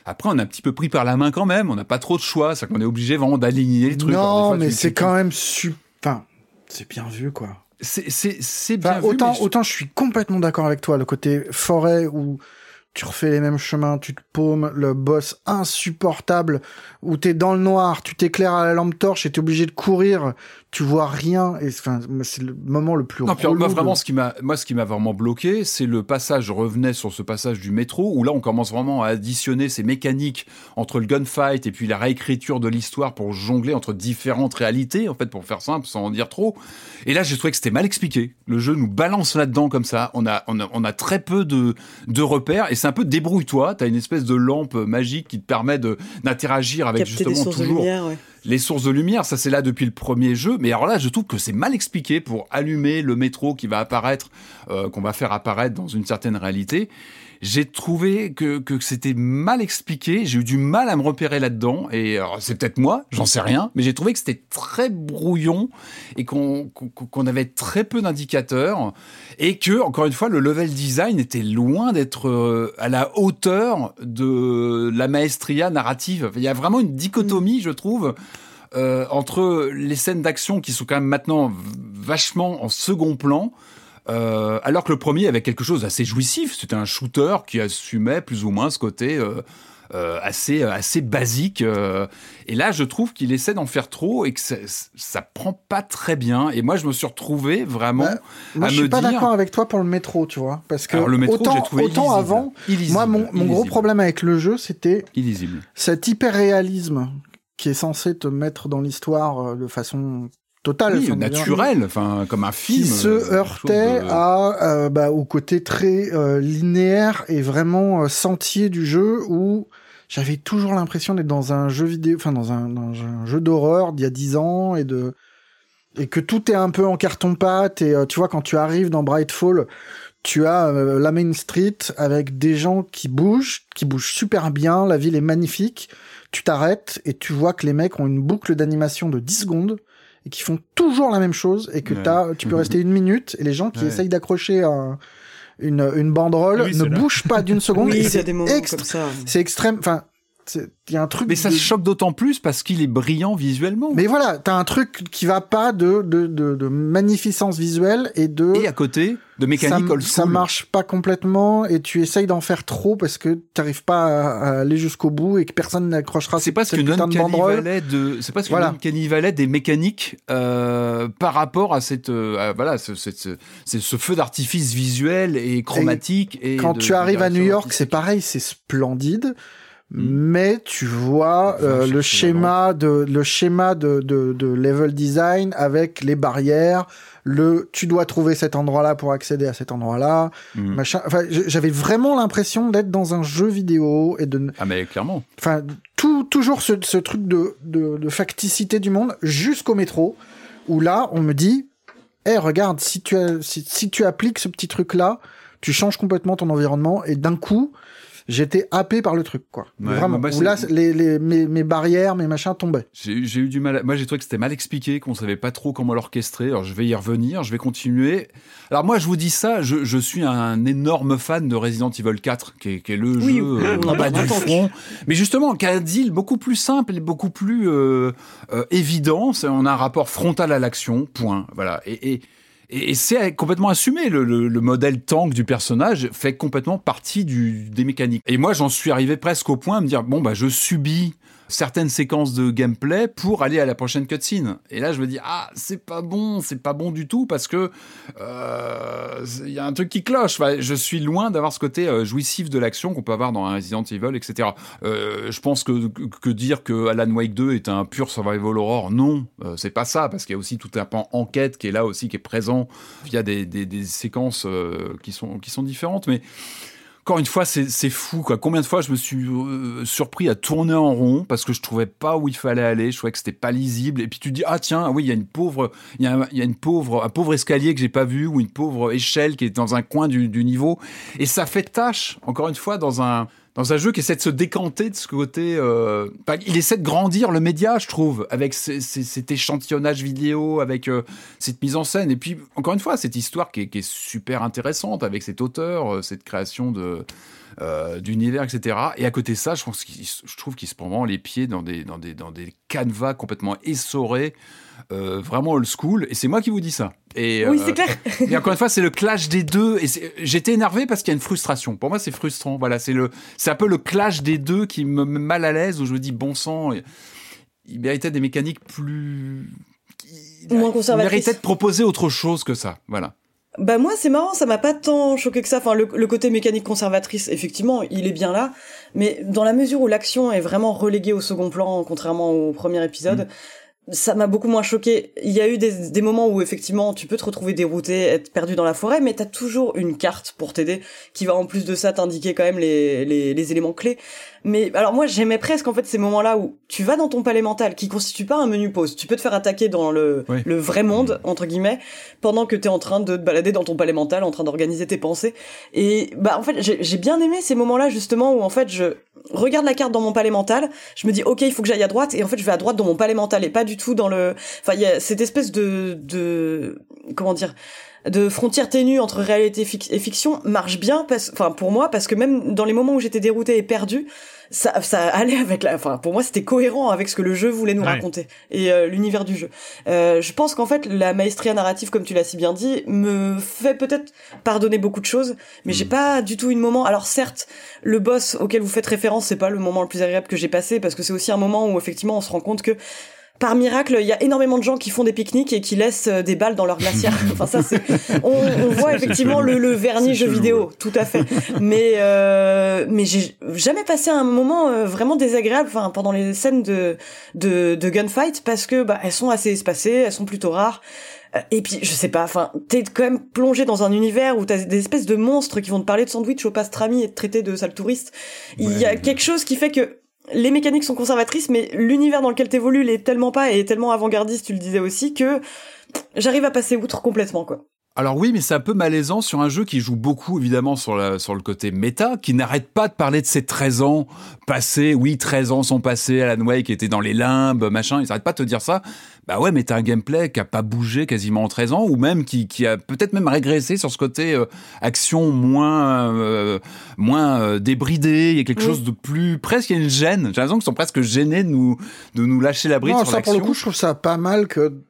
Après, on a un petit peu pris par la main quand même. On n'a pas trop de choix. C'est qu'on est obligé vraiment d'aligner les trucs. Non, mais c'est quand même super. Enfin, c'est bien vu, quoi. C'est bien autant, vu. Autant je suis complètement d'accord avec toi. Le côté forêt où tu refais les mêmes chemins, tu te paumes, le boss insupportable, où t'es dans le noir, tu t'éclaires à la lampe torche et t'es obligé de courir, tu vois rien, et enfin, c'est le moment le plus non, puis, moi, de- vraiment, ce qui m'a, moi, ce qui m'a vraiment bloqué, c'est le passage, je revenais sur ce passage du métro, où là, on commence vraiment à additionner ces mécaniques entre le gunfight et puis la réécriture de l'histoire pour jongler entre différentes réalités, en fait, pour faire simple, sans en dire trop. Et là, j'ai trouvé que c'était mal expliqué. Le jeu nous balance là-dedans comme ça. On a, on a, on a très peu de, de repères et c'est un peu débrouille-toi. T'as une espèce de lampe magique qui te permet de, d'interagir avec Capter justement toujours lumière, ouais. les sources de lumière, ça c'est là depuis le premier jeu, mais alors là je trouve que c'est mal expliqué pour allumer le métro qui va apparaître, euh, qu'on va faire apparaître dans une certaine réalité. J'ai trouvé que, que c'était mal expliqué, j'ai eu du mal à me repérer là-dedans, et c'est peut-être moi, j'en sais rien, mais j'ai trouvé que c'était très brouillon et qu'on qu'on avait très peu d'indicateurs, et que, encore une fois, le level design était loin d'être euh, à la hauteur de la maestria narrative. Il y a vraiment une dichotomie, je trouve, euh, entre les scènes d'action qui sont quand même maintenant vachement en second plan, euh, alors que le premier avait quelque chose d'assez jouissif. C'était un shooter qui assumait plus ou moins ce côté euh, euh, assez assez basique. et là, je trouve qu'il essaie d'en faire trop et que ça, ça prend pas très bien. Et moi, je me suis retrouvé vraiment Bah, Moi, à je suis me pas dire. d'accord avec toi pour le métro, tu vois, parce que Alors, le métro, autant, trouvé autant illisible. avant, Illisible, moi, mon, mon gros problème avec le jeu, c'était illisible. cet hyper-réalisme qui est censé te mettre dans l'histoire de façon Oui, dire- naturel, enfin comme un film. qui se euh, heurtait de- à euh, bah, au côté très euh, linéaire et vraiment euh, sentier du jeu où j'avais toujours l'impression d'être dans un jeu vidéo, enfin dans un, dans un jeu d'horreur d'il y a 10 ans et de et que tout est un peu en carton pâte et tu vois quand tu arrives dans Brightfall tu as la Main Street avec des gens qui bougent, qui bougent super bien, la ville est magnifique. Tu t'arrêtes et tu vois que les mecs ont une boucle d'animation de 10 secondes et qui font toujours la même chose et que Ouais. t'as, tu peux rester une minute et les gens qui Ouais. essayent d'accrocher un- une, une banderole Oui, ne bougent pas d'une seconde. Oui, et il y a c'est extrême. Enfin, il y a un truc. Mais ça de- choque d'autant plus parce qu'il est brillant visuellement. Mais voilà, t'as un truc qui va pas de, de, de, de magnificence visuelle et de. Et à côté, de mécanique ça, old ça marche pas complètement et tu essayes d'en faire trop parce que t'arrives pas à, à aller jusqu'au bout et que personne n'accrochera C'est pas ce que valait de, c'est pas ce que Voilà. Valait des mécaniques euh, par rapport à cette, euh, à- voilà, ce, ce, feu d'artifice visuel et chromatique. Et, Quand tu arrives à New York, c'est pareil, c'est splendide. Mais tu vois euh, le schéma de le schéma de, de, de level design avec les barrières, le tu dois trouver cet endroit-là pour accéder à cet endroit-là, Mm. machin. Enfin, j'avais vraiment l'impression d'être dans un jeu vidéo et de Ah mais clairement. enfin tout toujours ce, ce truc de, de, de facticité du monde jusqu'au métro où là on me dit eh regarde si tu as, si, si tu appliques ce petit truc là tu changes complètement ton environnement et d'un coup j'étais happé par le truc quoi Ouais, vraiment bah, bah, où là les, les mes, mes barrières mes machins tombaient J'ai j'ai eu du mal. à- Moi, j'ai trouvé que c'était mal expliqué, qu'on savait pas trop comment l'orchestrer. Alors, je vais y revenir, je vais continuer. Alors, moi, je vous dis ça, je, je suis un énorme fan de Resident Evil 4, qui est, qui est le Oui, jeu on euh, en bas parle du front. Mais justement, qui a un deal beaucoup plus simple et beaucoup plus euh, euh, évident. C'est- On a un rapport frontal à l'action, point. Voilà. Et, et, et c'est complètement assumé. Le, le, le modèle tank du personnage fait complètement partie du, des mécaniques. Et moi, j'en suis arrivé presque au point à me dire bon, bah, je subis certaines séquences de gameplay pour aller à la prochaine cutscene. Et là, je me dis ah, c'est pas bon, c'est pas bon du tout parce que euh, il y a un truc qui cloche. Je suis loin d'avoir ce côté euh, jouissif de l'action qu'on peut avoir dans un Resident Evil, etc. Euh, je pense que, dire que Alan Wake 2 est un pur survival horror, non, c'est pas ça parce qu'il y a aussi tout un pan enquête qui est là aussi, qui est présent via des, des, des séquences qui sont différentes, mais encore une fois, c'est fou. Quoi. Combien de fois je me suis euh, surpris à tourner en rond parce que je trouvais pas où il fallait aller. Je trouvais que c'était pas lisible. Et puis tu dis ah tiens oui il y a une pauvre il y a, une pauvre un pauvre escalier que j'ai pas vu ou une pauvre échelle qui est dans un coin du, du niveau. Et ça fait tâche encore une fois dans un dans un jeu qui essaie de se décanter de ce côté. Euh, il essaie de grandir le média, je trouve, avec cet échantillonnage vidéo, avec euh, cette mise en scène. Et puis, encore une fois, cette histoire qui est, super intéressante avec cet auteur, euh, cette création de d'univers, etc. Et à côté de ça, je, trouve qu'il se prend vraiment les pieds dans des canevas complètement essorés, euh, vraiment old school. Et c'est moi qui vous dis ça. Et, oui, c'est clair. *laughs* et encore une fois, c'est le clash des deux. Et j'étais énervé parce qu'il y a une frustration. Pour moi, c'est frustrant. Voilà, c'est le, c'est un peu le clash des deux qui me met mal à l'aise, où je me dis bon sang. Il méritait des mécaniques plus. Moins conservatrices. Il méritait de proposer autre chose que ça. Voilà. Bah moi c'est marrant, ça m'a pas tant choqué que ça. Enfin le, côté mécanique conservatrice, effectivement, il est bien là, mais dans la mesure où l'action est vraiment reléguée au second plan, contrairement au premier épisode, mm ça m'a beaucoup moins choqué. Il y a eu des, moments où effectivement tu peux te retrouver dérouté, être perdu dans la forêt, mais t'as toujours une carte pour t'aider qui va en plus de ça t'indiquer quand même les, les, éléments clés. Mais alors moi j'aimais presque en fait ces moments-là où tu vas dans ton palais mental qui constitue pas un menu pause. Tu peux te faire attaquer dans le, le vrai monde entre guillemets pendant que t'es en train de te balader dans ton palais mental, en train d'organiser tes pensées. Et bah en fait j'ai bien aimé ces moments-là justement où en fait je regarde la carte dans mon palais mental, je me dis ok il faut que j'aille à droite et en fait je vais à droite dans mon palais mental et pas du tout dans le enfin il y a cette espèce de de comment dire de frontière ténue entre réalité et fiction marche bien parce enfin pour moi parce que même dans les moments où j'étais dérouté et perdu ça, ça allait avec la, enfin pour moi c'était cohérent avec ce que le jeu voulait nous raconter et euh, l'univers du jeu. Euh, je pense qu'en fait la maestria narrative, comme tu l'as si bien dit, me fait peut-être pardonner beaucoup de choses, mais j'ai mm. pas du tout une moment. Alors certes, le boss auquel vous faites référence, c'est pas le moment le plus agréable que j'ai passé parce que c'est aussi un moment où effectivement on se rend compte que par miracle, il y a énormément de gens qui font des pique-niques et qui laissent euh, des balles dans leur glacière. *laughs* enfin, ça, c'est, on, on voit effectivement le, le, vernis jeu vidéo, tout à fait. Mais, euh, mais j'ai jamais passé un moment euh, vraiment désagréable, enfin, pendant les scènes de, de, de gunfight parce que, bah, elles sont assez espacées, elles sont plutôt rares. Euh, et puis, je sais pas, enfin, t'es quand même plongé dans un univers où t'as des espèces de monstres qui vont te parler de sandwich au pastrami et te traiter de sale touriste. Il y a quelque chose qui fait que les mécaniques sont conservatrices, mais l'univers dans lequel t'évolues l'est tellement pas et est tellement avant-gardiste, tu le disais aussi, que j'arrive à passer outre complètement, quoi. Alors oui, mais c'est un peu malaisant sur un jeu qui joue beaucoup évidemment sur, le côté méta, qui n'arrête pas de parler de ses 13 ans passés. Oui, 13 ans sont passés, Alan Wake était dans les limbes, machin, ils n'arrêtent pas de te dire ça. Bah ouais, mais t'as un gameplay qui a pas bougé quasiment en 13 ans, ou même qui, qui a peut-être même régressé sur ce côté euh, action moins euh, moins euh, débridé. Il y a quelque chose de plus presque il y a une gêne. J'ai l'impression qu'ils sont presque gênés de nous de nous lâcher la bride non, sur ça pour le coup, je trouve ça pas mal que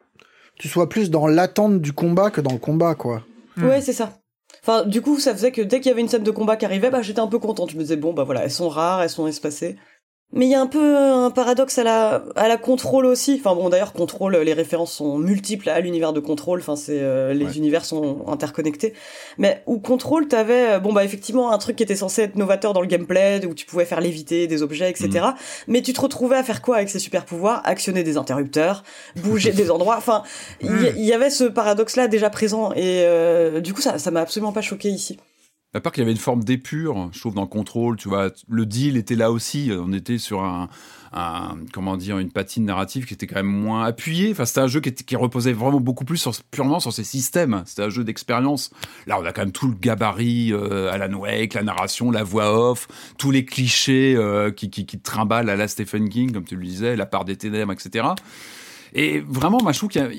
tu sois plus dans l'attente du combat que dans le combat, quoi. Ouais, c'est ça. Enfin, du coup, ça faisait que dès qu'il y avait une scène de combat qui arrivait, bah, j'étais un peu contente. Je me disais, bon, bah voilà, elles sont rares, elles sont espacées. Mais il y a un peu un paradoxe à la à la contrôle aussi. Enfin bon, d'ailleurs, contrôle, les références sont multiples à l'univers de contrôle. Enfin, c'est euh, les univers sont interconnectés. Mais où contrôle, t'avais euh, bon bah effectivement un truc qui était censé être novateur dans le gameplay, où tu pouvais faire léviter des objets, etc. Mm. Mais tu te retrouvais à faire quoi avec ces super pouvoirs Actionner des interrupteurs, bouger des endroits. Enfin, il y, mm. y, avait ce paradoxe-là déjà présent et euh, du coup ça ça m'a absolument pas choqué ici. À part qu'il y avait une forme d'épure, je trouve, dans le contrôle, tu vois, le deal était là aussi. On était sur un, comment dire, une patine narrative qui était quand même moins appuyée. Enfin, c'était un jeu qui, reposait vraiment beaucoup plus purement sur ses systèmes. C'était un jeu d'expérience. Là, on a quand même tout le gabarit, euh, Alan Wake, la narration, la voix off, tous les clichés euh, qui, qui, qui à la Stephen King, comme tu le disais, la part des ténèbres, etc. Et vraiment, moi, je qu'il y a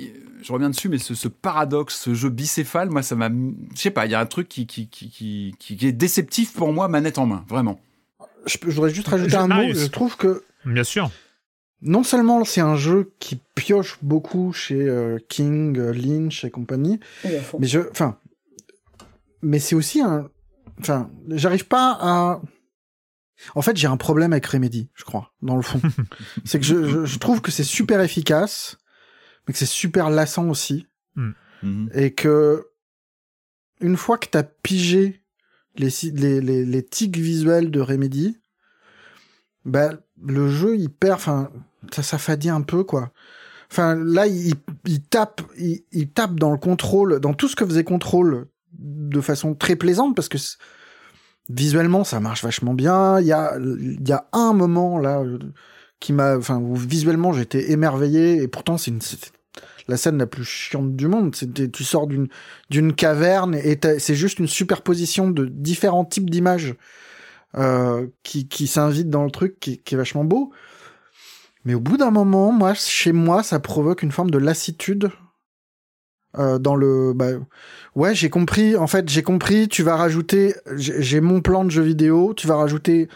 je reviens dessus, mais ce, paradoxe, ce jeu bicéphale, moi, ça m'a, je sais pas, il y a un truc qui, qui, qui, qui, est déceptif pour moi, manette en main, vraiment. Je, voudrais juste rajouter un mot. Je trouve que. Bien sûr. Non seulement c'est un jeu qui pioche beaucoup chez euh, King, euh, Lynch et compagnie, mais je, enfin, mais c'est aussi un, enfin, j'arrive pas à. En fait, j'ai un problème avec Remedy, je crois, dans le fond. *laughs* c'est que je, je, trouve que c'est super efficace, mais que c'est super lassant aussi. Hmm. Mhm. Et que une fois que t'as pigé les, les, les, les tics visuels de Remedy, bah, le jeu, il perd, enfin, ça s'affadit un peu, quoi. Enfin, là, il, il tape, il, il, tape dans le contrôle, dans tout ce que faisait contrôle de façon très plaisante, parce que visuellement, ça marche vachement bien. Il y a, il y a un moment là euh, qui m'a, enfin, où visuellement j'étais émerveillé et pourtant c'est une, c'est la scène la plus chiante du monde. C'est, tu sors d'une d'une caverne et c'est juste une superposition de différents types d'images euh, qui qui s'invitent dans le truc, qui, qui est vachement beau. Mais au bout d'un moment, moi, chez moi, ça provoque une forme de lassitude euh, dans le bah, ouais j'ai compris en fait j'ai compris tu vas rajouter j'ai mon plan de jeu vidéo tu vas rajouter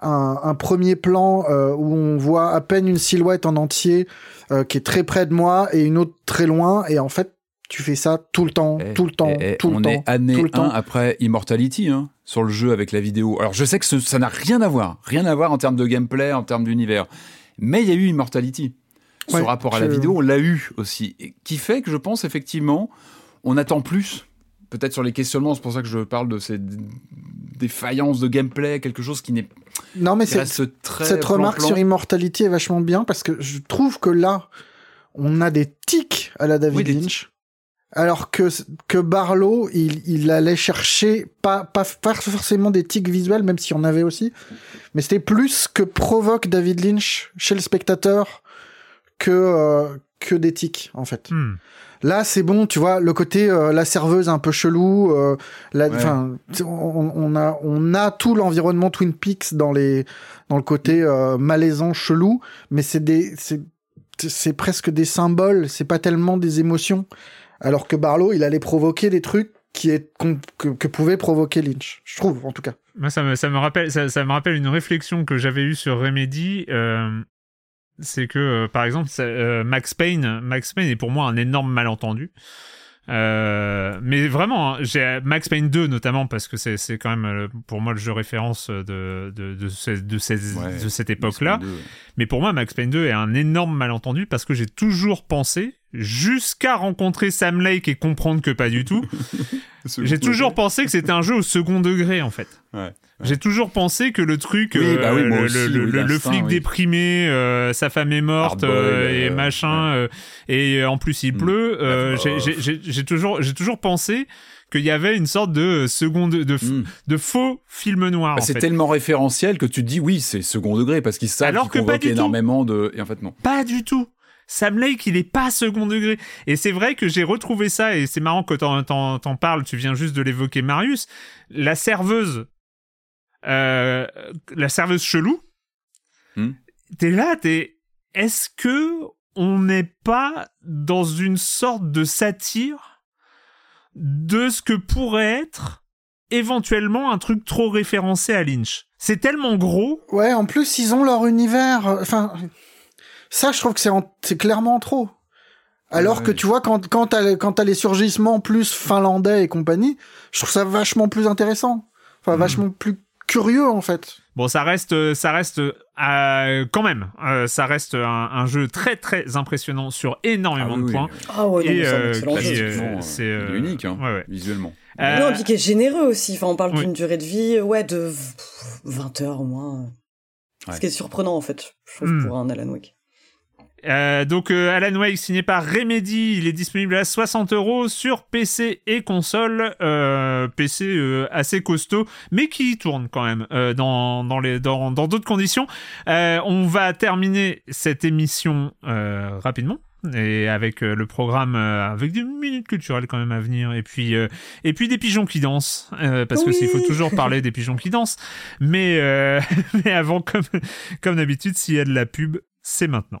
un, un premier plan euh, où on voit à peine une silhouette en entier euh, qui est très près de moi et une autre très loin et en fait tu fais ça tout le temps Eh, tout le temps eh, eh, tout le on temps est année tout le 1 temps après Immortality hein, sur le jeu avec la vidéo. Alors je sais que ce- ça n'a rien à voir, rien à voir en termes de gameplay, en termes d'univers. Mais il y a eu Immortality. Ce Ouais, rapport à la vidéo, on l'a eu aussi. Et qui fait que je pense effectivement, on attend plus. Peut-être sur les questionnements, c'est pour ça que je parle de ces défaillances de gameplay, quelque chose qui n'est non mais c'est cette remarque sur Immortality est vachement bien parce que je trouve que là, on a des tics à la David Oui, Lynch. Alors que, que Barlow, il, il allait chercher pas, pas, pas forcément des tics visuels, même s'il y en avait aussi, mais c'était plus que provoque David Lynch chez le spectateur que, euh, que des tics, en fait. Hmm. Là, c'est bon, tu vois, le côté euh, la serveuse un peu chelou, euh, la, Ouais. on, on a on a tout l'environnement Twin Peaks dans les dans le côté euh, malaisant chelou, mais c'est des c'est c'est presque des symboles, c'est pas tellement des émotions. Alors que Barlow, il allait provoquer des trucs qui est que, que pouvait provoquer Lynch, je trouve en tout cas. Moi, ça me, ça me rappelle, ça, ça me rappelle une réflexion que j'avais eue sur Remedy. euh, c'est que, euh, par exemple, euh, Max Payne, Max Payne est pour moi un énorme malentendu. Euh, mais vraiment, hein, j'ai Max Payne 2 notamment parce que c'est quand même pour moi le jeu référence de de de, ce- de, ces- Ouais, de cette époque-là. Mais pour moi, Max Payne 2 est un énorme malentendu parce que j'ai toujours pensé, jusqu'à rencontrer Sam Lake et comprendre que pas du tout, *laughs* j'ai toujours pensé que c'était un jeu au second degré en fait. Ouais, J'ai toujours pensé que le truc, Oui, euh, bah oui, moi le, aussi, le- oui, le- le l'instinct, flic déprimé, euh, sa femme est morte euh, et euh, machin, euh, et en plus il Mm. pleut. euh, Bah, j'ai- bah, toujours, j'ai toujours pensé qu'il y avait une sorte de seconde, de, Mm. de faux film noir. Bah, c'est tellement référentiel que tu te dis oui, c'est second degré parce qu'ils savent qu'ils convoquent tout. énormément de. Et en fait, non. Pas du tout. Sam Lake, il est pas second degré. Et c'est vrai que j'ai retrouvé ça, et c'est marrant que t'en, t'en, t'en parles, tu viens juste de l'évoquer, Marius. La serveuse, euh, la serveuse chelou, Hmm. t'es là, t'es, est-ce que on n'est pas dans une sorte de satire de ce que pourrait être éventuellement un truc trop référencé à Lynch? C'est tellement gros. Ouais, en plus ils ont leur univers. euh, Enfin, ça, je trouve que c'est en- c'est clairement trop. Alors Ouais, que tu vois, quand quand t'as les- quand t'as les surgissements plus finlandais et compagnie, je trouve ça vachement plus intéressant. Enfin, Mhm. vachement plus curieux en fait. Bon, ça reste, ça reste euh, quand même, euh, ça reste un, un jeu très très impressionnant sur énormément Ah oui, de oui, points. oui. Ah ouais, c'est un euh, excellent qui, jeu. euh, c'est, euh, unique, hein, ouais, ouais. visuellement. Euh, Non, et puis qui est généreux aussi. Enfin, on parle Oui. d'une durée de vie, ouais, de v- 20 heures au moins. Ouais. Ce qui est surprenant, en fait, je trouve, Hmm. pour un Alan Wake. Euh, donc euh, Alan Wake signé par Remedy, il est disponible à 60 euros sur PC et console, euh, PC euh, assez costaud, mais qui tourne quand même euh, dans dans les dans dans d'autres conditions. Euh, on va terminer cette émission euh, rapidement. Et avec le programme, euh, avec des minutes culturelles quand même à venir, et puis euh, et puis des pigeons qui dansent, euh, parce que Oui. s'il faut toujours parler des pigeons qui dansent. Mais euh, *laughs* mais avant, comme comme d'habitude, s'il y a de la pub, c'est maintenant.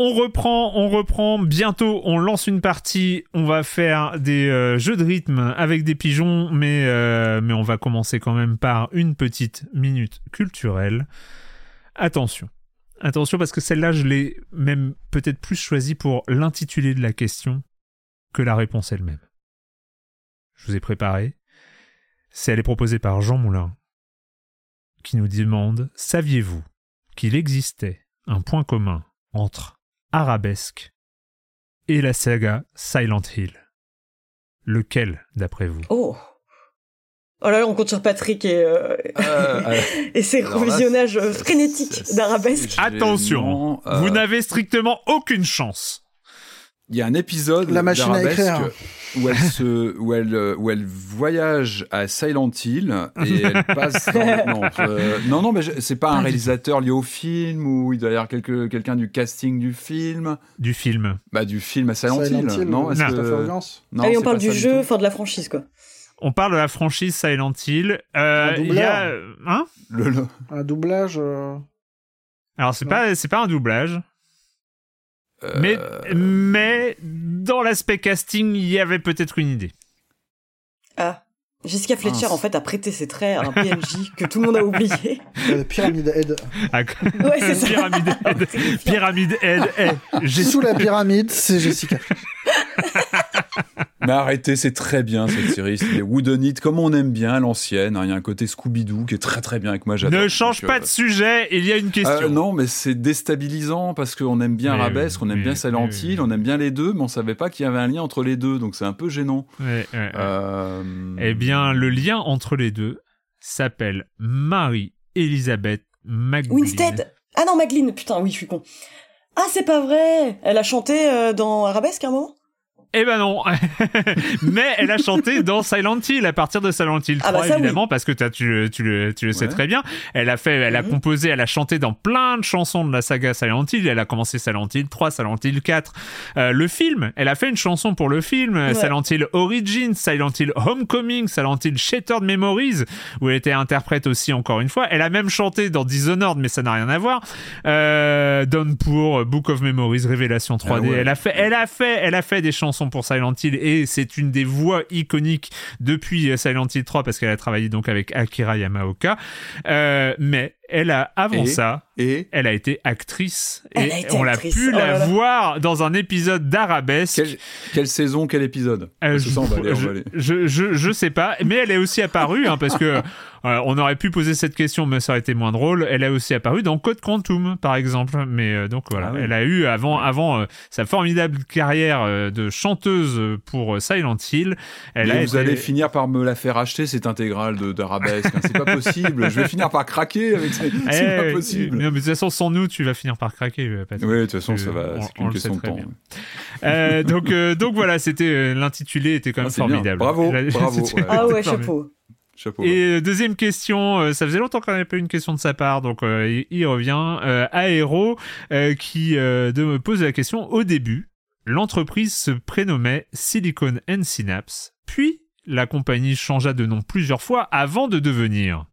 On reprend, on reprend. Bientôt, on lance une partie. On va faire des euh, jeux de rythme avec des pigeons, mais, euh, mais on va commencer quand même par une petite minute culturelle. Attention. Attention, parce que celle-là, je l'ai même peut-être plus choisie pour l'intitulé de la question que la réponse elle-même. Je vous ai préparé. C'est elle est proposée par Jean Moulin, qui nous demande Saviez-vous qu'il existait un point commun entre Arabesque et la saga Silent Hill Lequel, d'après vous? Oh Oh là là, on compte sur Patrick et, euh, Euh, *laughs* et ses revisionnages euh, frénétiques d'arabesque. Attention. Euh, vous n'avez strictement aucune chance. Il y a un épisode La machine à d'Arabesque écrire. où elle se où elle où elle voyage à Silent Hill et *laughs* elle passe dans- non euh, non non mais c'est pas un réalisateur lié au film ou il doit y avoir quelque- quelqu'un du casting du film? Du film. bah du film à Silent, Silent Hill, Hill, non est-ce Non. que- non, ah oui, on parle du jeu, enfin de la franchise, quoi. On parle de la franchise Silent Hill. Euh, Un il y a, hein? Le- le- Un doublage. euh, Alors c'est pas c'est pas un doublage, euh, mais mais dans l'aspect casting il y avait peut-être une idée. Ah. Jessica Fletcher, Mince. en fait, a prêté ses traits à un PNJ que tout le monde a oublié. *laughs* euh, Pyramide Head. Ah, Ouais, c'est ça. Pyramide Head. *laughs* Pyramide Head. eh, j'ai Sous la pyramide, c'est Jessica. *laughs* *laughs* mais arrêtez c'est très bien cette série c'est des Wooden It comme on aime bien à l'ancienne hein. il y a un côté Scooby Doo qui est très très bien avec moi j'adore Ne change Donc, pas euh, de sujet, il y a une question. Euh, non, mais c'est déstabilisant parce qu'on aime bien Oui, Arabesque, on aime oui, bien Silent oui, Hill, oui. on aime bien les deux, mais on savait pas qu'il y avait un lien entre les deux, donc c'est un peu gênant. Ouais, ouais, ouais. Euh, Eh bien, le lien entre les deux s'appelle Marie-Elisabeth McGuinn. Winstead Ah non, Magline, putain, oui, je suis con. Ah, c'est pas vrai Elle a chanté euh, dans Arabesque à un moment? Eh ben non *laughs* Mais elle a chanté dans Silent Hill, à partir de Silent Hill 3, Ah bah ça, évidemment, parce que t'as- tu, le- tu le, tu le sais Ouais. très bien. Elle a fait, elle a Mhm. composé, elle a chanté dans plein de chansons de la saga Silent Hill. Elle a commencé Silent Hill 3, Silent Hill 4. Euh, le film, elle a fait une chanson pour le film, euh, Silent Hill Origins, Silent Hill Homecoming, Silent Hill Shattered Memories, où elle était interprète aussi, encore une fois. Elle a même chanté dans Dishonored, mais ça n'a rien à voir. Euh, Downpour, Book of Memories, Révélation 3D. Ah ouais. Elle a fait, elle a fait, elle a fait des chansons pour Silent Hill et c'est une des voix iconiques depuis euh, Silent Hill 3 parce qu'elle a travaillé donc avec Akira Yamaoka. Euh, mais elle a, avant Et ça, Et elle a été actrice Elle et a été on l'a pu Oh là la là. voir dans un épisode d'Arabesque. quelle, quelle saison, quel épisode Euh, ça, aller, je, je sais pas, mais elle est aussi apparue hein, parce que *laughs* euh, on aurait pu poser cette question, mais ça aurait été moins drôle. Elle est aussi apparue dans Code Quantum, par exemple. Mais euh, donc voilà, Ah elle a eu avant, avant euh, sa formidable carrière euh, de chanteuse pour euh, Silent Hill. Elle Mais a vous été- allez finir par me la faire acheter cette intégrale d'Arabesque. hein. C'est pas *laughs* possible. Je vais finir par craquer avec ça. Eh, C'est pas possible. Mais de toute façon, sans nous, tu vas finir par craquer. euh, Patrick. Oui, de toute façon, ça Euh, va. on- C'est qu'une le question de temps. Euh, donc, euh, donc voilà, c'était euh, l'intitulé était quand même Ah, bien. formidable. Bravo, La- *laughs* bravo, ouais. Ah ouais, chapeau. Chapeau. Et euh, deuxième question, euh, ça faisait longtemps qu'on n'avait pas eu une question de sa part, donc euh, il, il revient. Euh, Aéro euh, qui euh, de me pose la question au début. L'entreprise se prénommait Silicon and Synapse, puis la compagnie changea de nom plusieurs fois avant de devenir.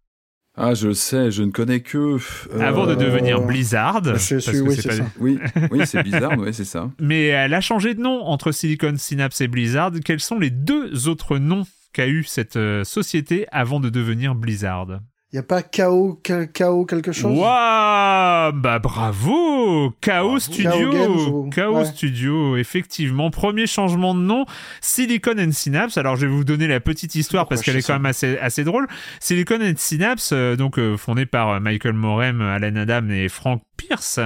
Ah, je le sais, je ne connais que. euh, Avant de devenir Blizzard. je parce suis- que oui, c'est c'est pas- ça. Oui, *laughs* oui, c'est bizarre, ouais, c'est ça. Mais elle a changé de nom entre Silicon Synapse et Blizzard. Quels sont les deux autres noms qu'a eu cette euh, société avant de devenir Blizzard? Y a pas KO, KO quelque chose? Waouh Bah bravo Chaos Studio Games ouais. Studio, effectivement. Premier changement de nom, Silicon and Synapse. Alors je vais vous donner la petite histoire Pourquoi parce qu'elle est quand même assez, assez drôle. Silicon and Synapse, euh, donc euh, fondé par euh, Michael Morem, Alan Adam et Frank Pierce,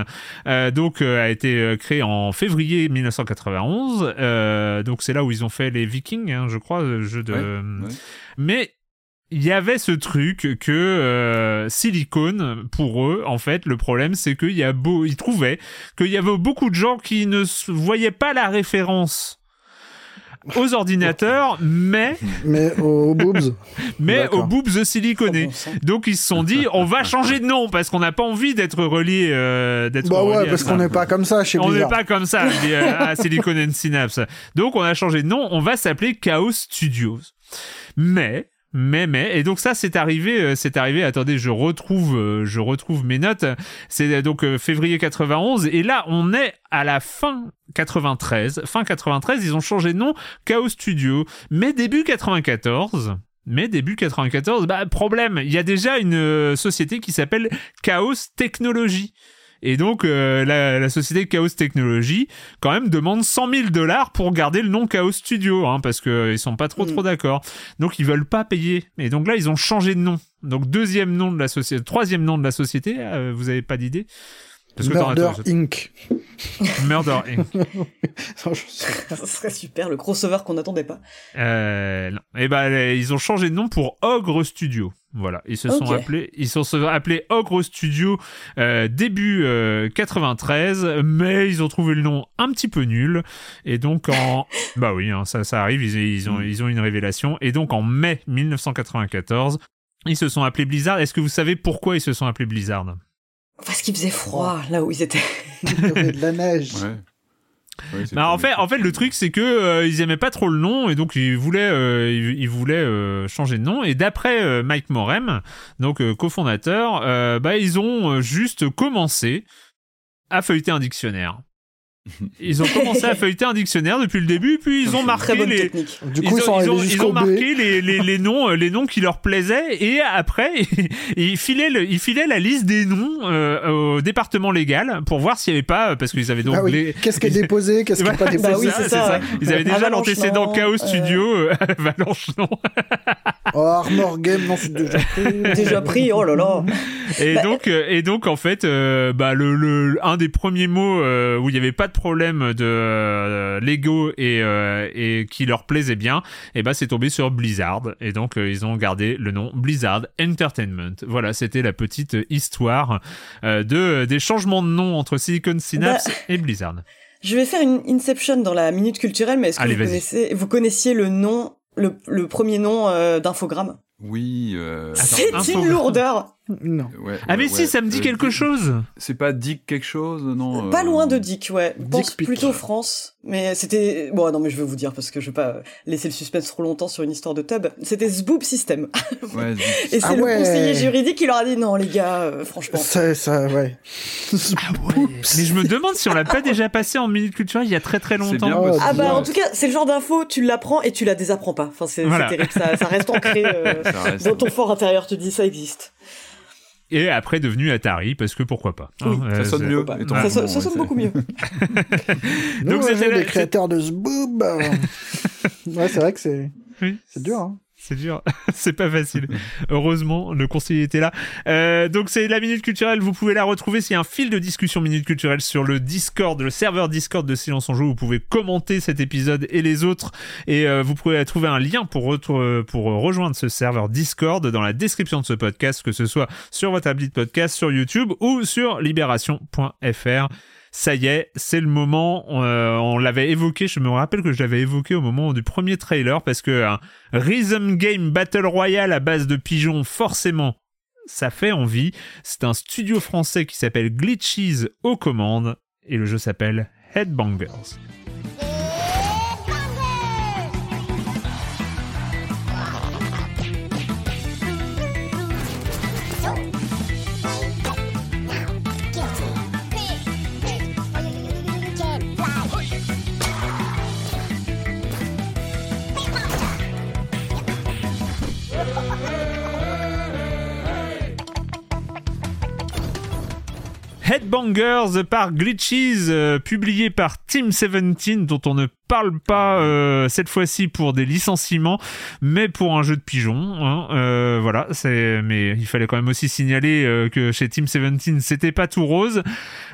euh, donc euh, a été créé en février 1991. Euh, donc c'est là où ils ont fait les Vikings, hein, je crois, le jeu de... Ouais, ouais. Mais il y avait ce truc que euh, Silicon, pour eux, en fait, le problème, c'est qu'il y a beau, ils trouvaient qu'il y avait beaucoup de gens qui ne voyaient pas la référence aux ordinateurs, mais Mais au boobs. mais aux boobs *laughs* siliconés. Sang. Donc ils se sont dit, on va changer de nom parce qu'on n'a pas envie d'être relié, euh, d'être Bah ouais, parce qu'on n'est pas comme ça chez On n'est pas comme ça euh, à Silicon and Synapse. Donc on a changé de nom, on va s'appeler Chaos Studios. Mais mais mais et donc ça c'est arrivé euh, c'est arrivé attendez je retrouve euh, je retrouve mes notes. C'est euh, donc février 91 et là on est à la fin 93 fin 93 ils ont changé de nom Chaos Studio. Mais début 94 mais début 94 bah problème il y a déjà une société qui s'appelle Chaos Technologies Et donc, euh, la, la, société Chaos Technology, quand même, demande 100 000 dollars pour garder le nom Chaos Studio, hein, parce qu'ils euh, sont pas trop trop mm. d'accord. Donc, ils veulent pas payer. Et donc là, ils ont changé de nom. Donc, deuxième nom de la société, troisième nom de la société, euh, vous avez pas d'idée? *laughs* Murder Inc. *laughs* Murder Inc. Ça serait super, le crossover qu'on n'attendait pas. Euh, non. Et eh ben, ils ont changé de nom pour Ogre Studio. Voilà, ils se sont appelés, ils sont appelés Ogre Studio euh, début 93, euh, mais ils ont trouvé le nom un petit peu nul et donc en *laughs* bah oui, hein, ça ça arrive, ils, ils, ont mm. ils ont une révélation et donc en mai 1994, ils se sont appelés Blizzard. Est-ce que vous savez pourquoi ils se sont appelés Blizzard? Parce qu'il faisait froid là où ils étaient. *laughs* Il y avait de la neige. bah, en fait, en fait, le truc c'est que euh, ils aimaient pas trop le nom et donc ils voulaient, euh, ils, voulaient euh, changer de nom. Et d'après Mike Morem, donc cofondateur, bah ils ont juste commencé à feuilleter un dictionnaire. Ils ont commencé à feuilleter un dictionnaire depuis le début, puis ils ont marqué les, du coup, ils, ont, ils ont, marqué les, les, les, noms, euh, les noms qui leur plaisaient, et après *laughs* ils filaient, le, ils filaient la liste des noms euh, au département légal pour voir s'il n'y avait pas, parce qu'ils avaient donc ah les... qu'est-ce qui est déposé, qu'est-ce qui n'est *laughs* pas déposé. Bah oui, c'est ça, Ils avaient déjà l'antécédent Chaos Studio, euh, *laughs* Avalanche non. oh, Armor Game, non, c'est déjà pris. déjà pris, oh là là. Et bah, donc, et donc en fait, bah le, le, un des premiers mots où il n'y avait pas de problème de euh, Lego et, euh, et qui leur plaisait bien, et eh ben c'est tombé sur Blizzard et donc euh, ils ont gardé le nom Blizzard Entertainment. Voilà, c'était la petite histoire de des changements de nom entre Silicon Synapse bah, et Blizzard. Je vais faire une inception dans la minute culturelle, mais est-ce que vous, connaissez, vous connaissiez le nom, le, le premier nom d'Infogramme oui. Euh... C'est une lourdeur. Non. ah mais si, ça me dit euh, quelque chose. C'est pas Dick quelque chose, non Pas loin de Dick, ouais. Pense plutôt France. Mais c'était bon, non mais je vais vous dire parce que je vais pas laisser le suspense trop longtemps sur une histoire de tub. C'était Zboob System. Ouais, *laughs* Et c'est ah le conseiller juridique qui leur a dit non les gars, euh, franchement. Ça, ça, ouais. *laughs* ah ouais. Mais je me demande si on l'a pas déjà passé en minute culturelle il y a très très longtemps. ah bah en tout cas, c'est le genre d'info tu l'apprends et tu la désapprends pas. Enfin c'est terrible, ça, ça reste ancré euh, *laughs* dans ton fort intérieur. Tu dis ça existe. Et après devenu Atari parce que pourquoi pas hein, ça sonne mieux ça, sonne beaucoup mieux. Donc c'était les créateurs de Zboob *laughs* ouais c'est vrai que c'est c'est dur hein c'est dur, *laughs* c'est pas facile. Heureusement, le conseiller était là. Euh, donc c'est la minute culturelle, vous pouvez la retrouver. C'est un fil de discussion minute culturelle sur le Discord, le serveur Discord de Silence en Jeu. Vous pouvez commenter cet épisode et les autres, et euh, vous pouvez trouver un lien pour pour rejoindre ce serveur Discord dans la description de ce podcast, que ce soit sur votre appli de podcast, sur YouTube ou sur libération.fr ça y est, c'est le moment. Euh, on l'avait évoqué, je me rappelle que je l'avais évoqué au moment du premier trailer parce que un Rhythm Game Battle Royale à base de pigeons, forcément, ça fait envie. C'est un studio français qui s'appelle Glitches aux commandes et le jeu s'appelle Headbangers. Headbangers par Glitches, euh, publié par Team 17, dont on ne parle pas euh, cette fois-ci pour des licenciements, mais pour un jeu de pigeons. Hein. Euh, voilà, c'est. Mais il fallait quand même aussi signaler euh, que chez Team 17, c'était pas tout rose.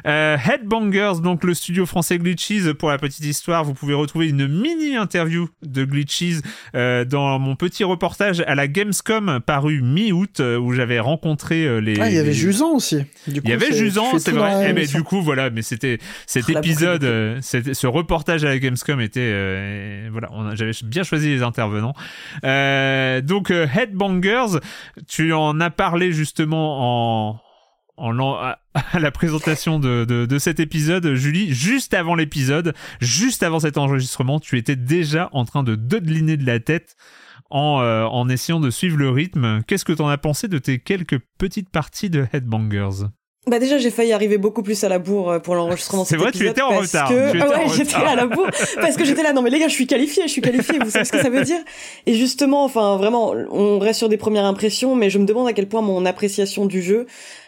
Headbangers, donc le studio français Glitches, pour la petite histoire, vous pouvez retrouver une mini interview de Glitches dans mon petit reportage à la Gamescom paru mi-août où j'avais rencontré les. Ah, il y avait Jusant aussi. il y avait Jusant, c'est vrai. Eh, mais du coup, voilà, mais c'était cet épisode, ce reportage à la Gamescom euh, j'avais bien choisi les intervenants. Euh, donc euh, Headbangers, tu en as parlé justement en en, à, la présentation de, cet épisode, Julie, juste avant l'épisode, juste avant cet enregistrement, tu étais déjà en train de dodeliner de la tête en, en essayant de suivre le rythme. Qu'est-ce que tu en as pensé de tes quelques petites parties de Headbangers? Bah déjà j'ai failli arriver beaucoup plus à la bourre euh, pour l'enregistrement C'est vrai, tu étais en parce retard. que- Tu étais Ah en ouais, j'étais à la bourre parce que j'étais là. Non mais les gars, je suis qualifiée, je suis qualifiée. Vous savez ce que ça veut dire Et justement, enfin vraiment, on reste sur des premières impressions, mais je me demande à quel point mon appréciation du jeu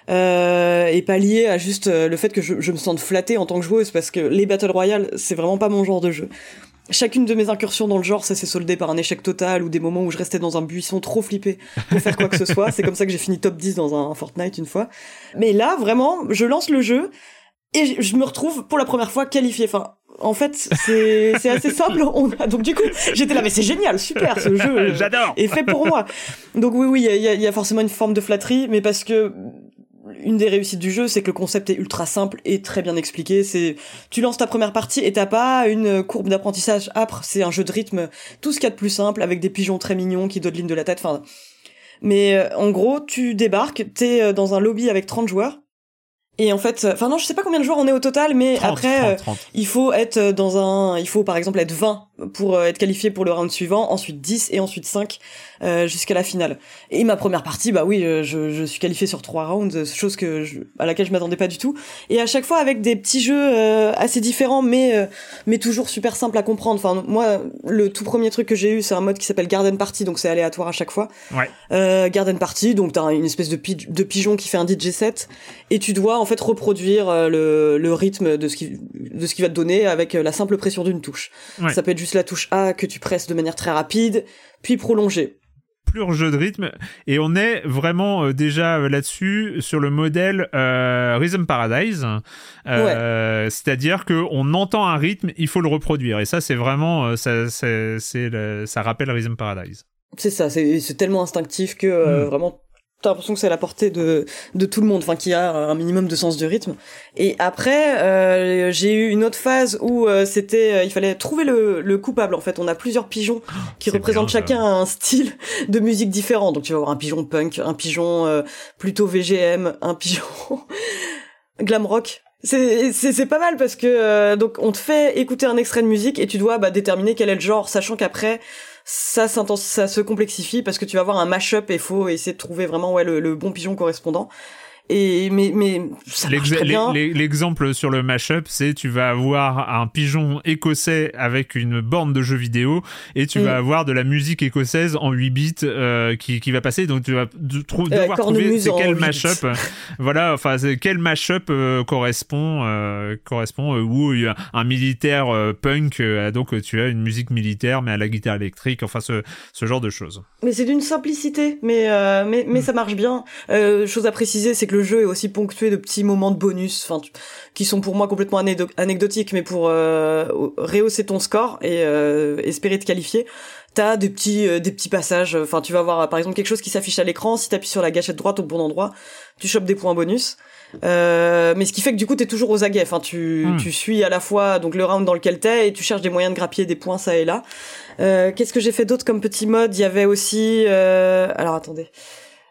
euh, est pas liée à juste euh, le fait que je, je me sente flattée en tant que joueuse parce que les battle royale, c'est vraiment pas mon genre de jeu. Chacune de mes incursions dans le genre, ça s'est soldé par un échec total ou des moments où je restais dans un buisson trop flippé pour faire quoi que ce *laughs* soit. C'est comme ça que j'ai fini top 10 dans un Fortnite une fois. Mais là, vraiment, je lance le jeu et je- me retrouve pour la première fois qualifié. Enfin, en fait, c'est assez simple. On a, donc du coup, j'étais là, mais c'est génial, super, ce jeu *laughs* J'adore. est fait pour moi. Donc oui, oui, il y a- y a forcément une forme de flatterie, mais parce que une des réussites du jeu, c'est que le concept est ultra simple et très bien expliqué. C'est tu lances ta première partie et t'as pas une courbe d'apprentissage âpre. C'est un jeu de rythme, tout ce qu'il y a de plus simple, avec des pigeons très mignons qui dodelinent de la tête. Enfin, mais euh, en gros, tu débarques, t'es euh, dans un lobby avec 30 joueurs. Et en fait, euh, enfin non, je sais pas combien de joueurs on est au total, mais 30, après, 30, euh, 30. il faut être dans un, il faut par exemple être 20 pour euh, être qualifié pour le round suivant, ensuite 10 et ensuite 5 euh, jusqu'à la finale. Et ma première partie, bah oui, euh, je, je suis qualifié sur trois rounds, chose que je, à laquelle je m'attendais pas du tout. Et à chaque fois avec des petits jeux euh, assez différents, mais euh, mais toujours super simples à comprendre. Enfin moi, le tout premier truc que j'ai eu, c'est un mode qui s'appelle Garden Party, donc c'est aléatoire à chaque fois. Ouais. Euh, Garden Party, donc t'as une espèce de, pi- de pigeon qui fait un DJ set et tu dois en fait reproduire le, le rythme de ce qui de ce qui va te donner avec la simple pression d'une touche. Ouais. Ça peut être la touche A que tu presses de manière très rapide, puis prolonger. pur jeu de rythme et on est vraiment euh, déjà là-dessus sur le modèle euh, Rhythm Paradise Euh, c'est-à-dire que on entend un rythme il faut le reproduire et ça c'est vraiment ça c'est ça rappelle Rhythm Paradise C'est ça, c'est tellement instinctif que euh, Mm. vraiment t'as l'impression que c'est à la portée de de tout le monde, enfin qui a un minimum de sens du rythme. Et après, euh, j'ai eu une autre phase où euh, c'était, euh, il fallait trouver le, le coupable. En fait, on a plusieurs pigeons qui c'est représentent bien, chacun un style de musique différent. Donc tu vas avoir un pigeon punk, un pigeon euh, plutôt VGM, un pigeon *laughs* glam rock. C'est pas mal parce que euh, donc on te fait écouter un extrait de musique et tu dois bah, déterminer quel est le genre, sachant qu'après ça ça se complexifie parce que tu vas avoir un mash-up et faut essayer de trouver vraiment ouais le bon pigeon correspondant. Et mais mais ça marche très bien. L'exemple sur le mashup, c'est tu vas avoir un pigeon écossais avec une borne de jeu vidéo et tu Mm. vas avoir de la musique écossaise en 8 bits euh, qui, qui va passer. Donc tu vas trou- devoir trouver c'est quel 8 bits. mashup. *laughs* voilà, enfin quel mashup euh, correspond euh, correspond euh, où un militaire euh, punk donc tu as une musique militaire mais à la guitare électrique. Enfin ce ce genre de choses. Mais c'est d'une simplicité, mais euh, mais Mm. mais ça marche bien. Chose à préciser, c'est que le jeu est aussi ponctué de petits moments de bonus, enfin qui sont pour moi complètement anecdotiques, mais pour euh, rehausser ton score et euh, espérer te qualifier. T'as des petits euh, des petits passages. Enfin, tu vas avoir par exemple quelque chose qui s'affiche à l'écran. Si t'appuies sur la gâchette droite au bon endroit, tu chopes des points bonus. Euh, mais ce qui fait que du coup t'es toujours aux aguets. Enfin, tu Hmm. tu suis à la fois donc le round dans lequel t'es et tu cherches des moyens de grappiller des points ça et là. Euh, Qu'est-ce que j'ai fait d'autre comme petit mode? Il y avait aussi euh... alors attendez.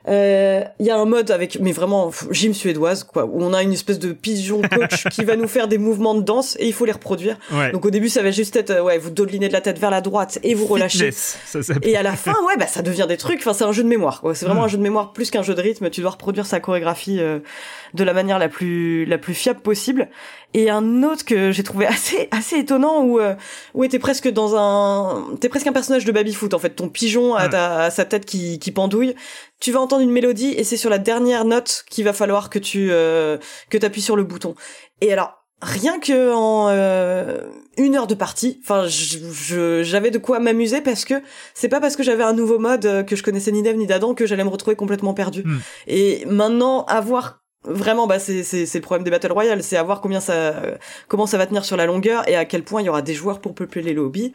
Euh, Il y a un mode avec, mais vraiment, gym suédoise, quoi, où on a une espèce de pigeon coach *laughs* qui va nous faire des mouvements de danse et il faut les reproduire. Ouais. Donc au début, ça va juste être, euh, ouais, vous dodelinez de la tête vers la droite et vous relâchez. Fitness, ça. Et à la fin, ouais, bah ça devient des trucs. Enfin, c'est un jeu de mémoire. C'est vraiment Mm. un jeu de mémoire plus qu'un jeu de rythme. Tu dois reproduire sa chorégraphie euh, de la manière la plus la plus fiable possible. Et un autre que j'ai trouvé *laughs* assez assez étonnant où euh, où t'es presque dans un t'es presque un personnage de baby foot en fait. Ton pigeon a, Ouais. ta- a sa tête qui qui pendouille. Tu vas entendre une mélodie et c'est sur la dernière note qu'il va falloir que tu euh, que t'appuies sur le bouton. Et alors rien que en euh, une heure de partie, enfin, j'avais de quoi m'amuser parce que c'est pas parce que j'avais un nouveau mode euh, que je connaissais ni d'Eve ni d'Adam que j'allais me retrouver complètement perdu. Hmm. Et maintenant, avoir vraiment, bah, c'est c'est le problème des battle royale, c'est avoir combien ça comment ça va tenir sur la longueur et à quel point il y aura des joueurs pour peupler les lobbies.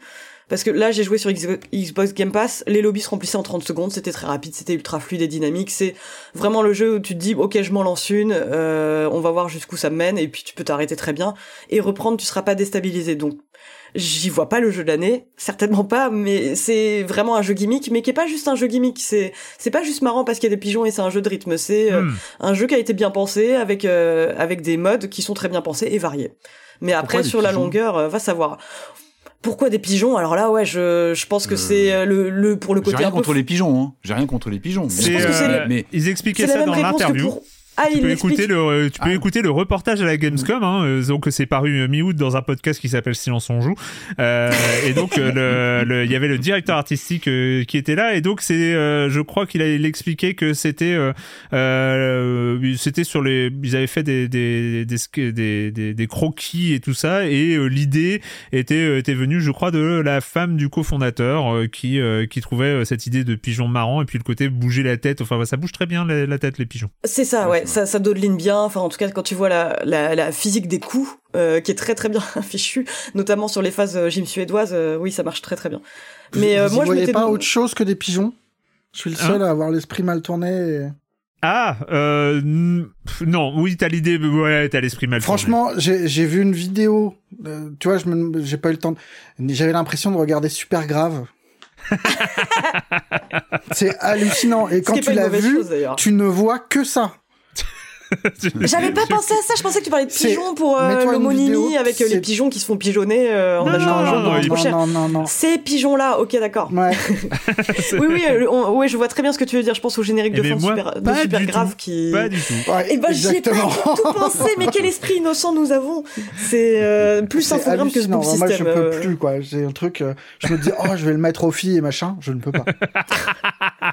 Parce que là, j'ai joué sur Xbox Game Pass, les lobbies se remplissaient en 30 secondes, c'était très rapide, c'était ultra fluide et dynamique. C'est vraiment le jeu où tu te dis, ok, je m'en lance une, euh, on va voir jusqu'où ça mène, et puis tu peux t'arrêter très bien et reprendre, tu seras pas déstabilisé. Donc, j'y vois pas le jeu de l'année, certainement pas, mais c'est vraiment un jeu gimmick, mais qui est pas juste un jeu gimmick. C'est c'est pas juste marrant parce qu'il y a des pigeons et c'est un jeu de rythme. C'est euh, Hmm. un jeu qui a été bien pensé avec euh, avec des modes qui sont très bien pensés et variés. Mais après Pourquoi sur la pigeons? longueur, euh, va savoir. Pourquoi des pigeons? Alors là, ouais, je, je pense que c'est euh, le, le pour le J'ai côté rien un peu contre les pigeons, hein. J'ai rien contre les pigeons. Pense que c'est euh, le- Ils expliquaient ça la même dans l'interview. pour Ah, tu il peux écouter le tu peux Ah. écouter le reportage à la Gamescom hein, euh, donc c'est paru euh, mi-août dans un podcast qui s'appelle Silence on joue. Euh, et donc euh, le- le- il y avait le directeur artistique euh, qui était là et donc c'est euh, je crois qu'il a il expliquait que c'était euh, euh, c'était sur les ils avaient fait des des des, des, des, des croquis et tout ça et euh, l'idée était euh, était venue je crois de la femme du cofondateur euh, qui euh, qui trouvait euh, cette idée de pigeon marrant et puis le côté bouger la tête enfin ça bouge très bien la, la tête les pigeons. C'est ça, ouais, ça, ça dodeline bien. Enfin, en tout cas, quand tu vois la, la, la physique des coups, euh, qui est très très bien *laughs* fichue, notamment sur les phases euh, gym suédoise, euh, oui, ça marche très très bien. Mais euh, vous moi, y je voyez m'étais pas autre chose que des pigeons? Je suis le Hein? seul à avoir l'esprit mal tourné. et- Ah, euh, non, oui, t'as l'idée, mais ouais, t'as l'esprit mal tourné. Franchement, j'ai vu une vidéo. euh, tu vois, j'ai pas eu le temps. de- J'avais l'impression de regarder super grave. *laughs* C'est hallucinant. Et quand tu l'as vu, chose, tu ne vois que ça. *laughs* J'avais pas pensé à ça, je pensais que tu parlais de pigeons pour euh, l'homonymie avec euh, les pigeons qui se font pigeonner euh, en Non, achetant non, un jeu non, cher. non, non, non. Ces pigeons-là, ok, d'accord. Ouais. *laughs* *laughs* Oui, oui, euh, on- ouais, je vois très bien ce que tu veux dire. Je pense au générique Eh de ben, fin super, de pas super du grave tout. qui. Pas du tout. Ouais, Et ben j'y ai pas tout pensé, mais quel esprit innocent nous avons. C'est euh, plus infogramme que ce Moi, je system. peux plus, quoi. J'ai un truc, je me dis, oh, je vais le mettre aux filles et machin. Je ne peux pas.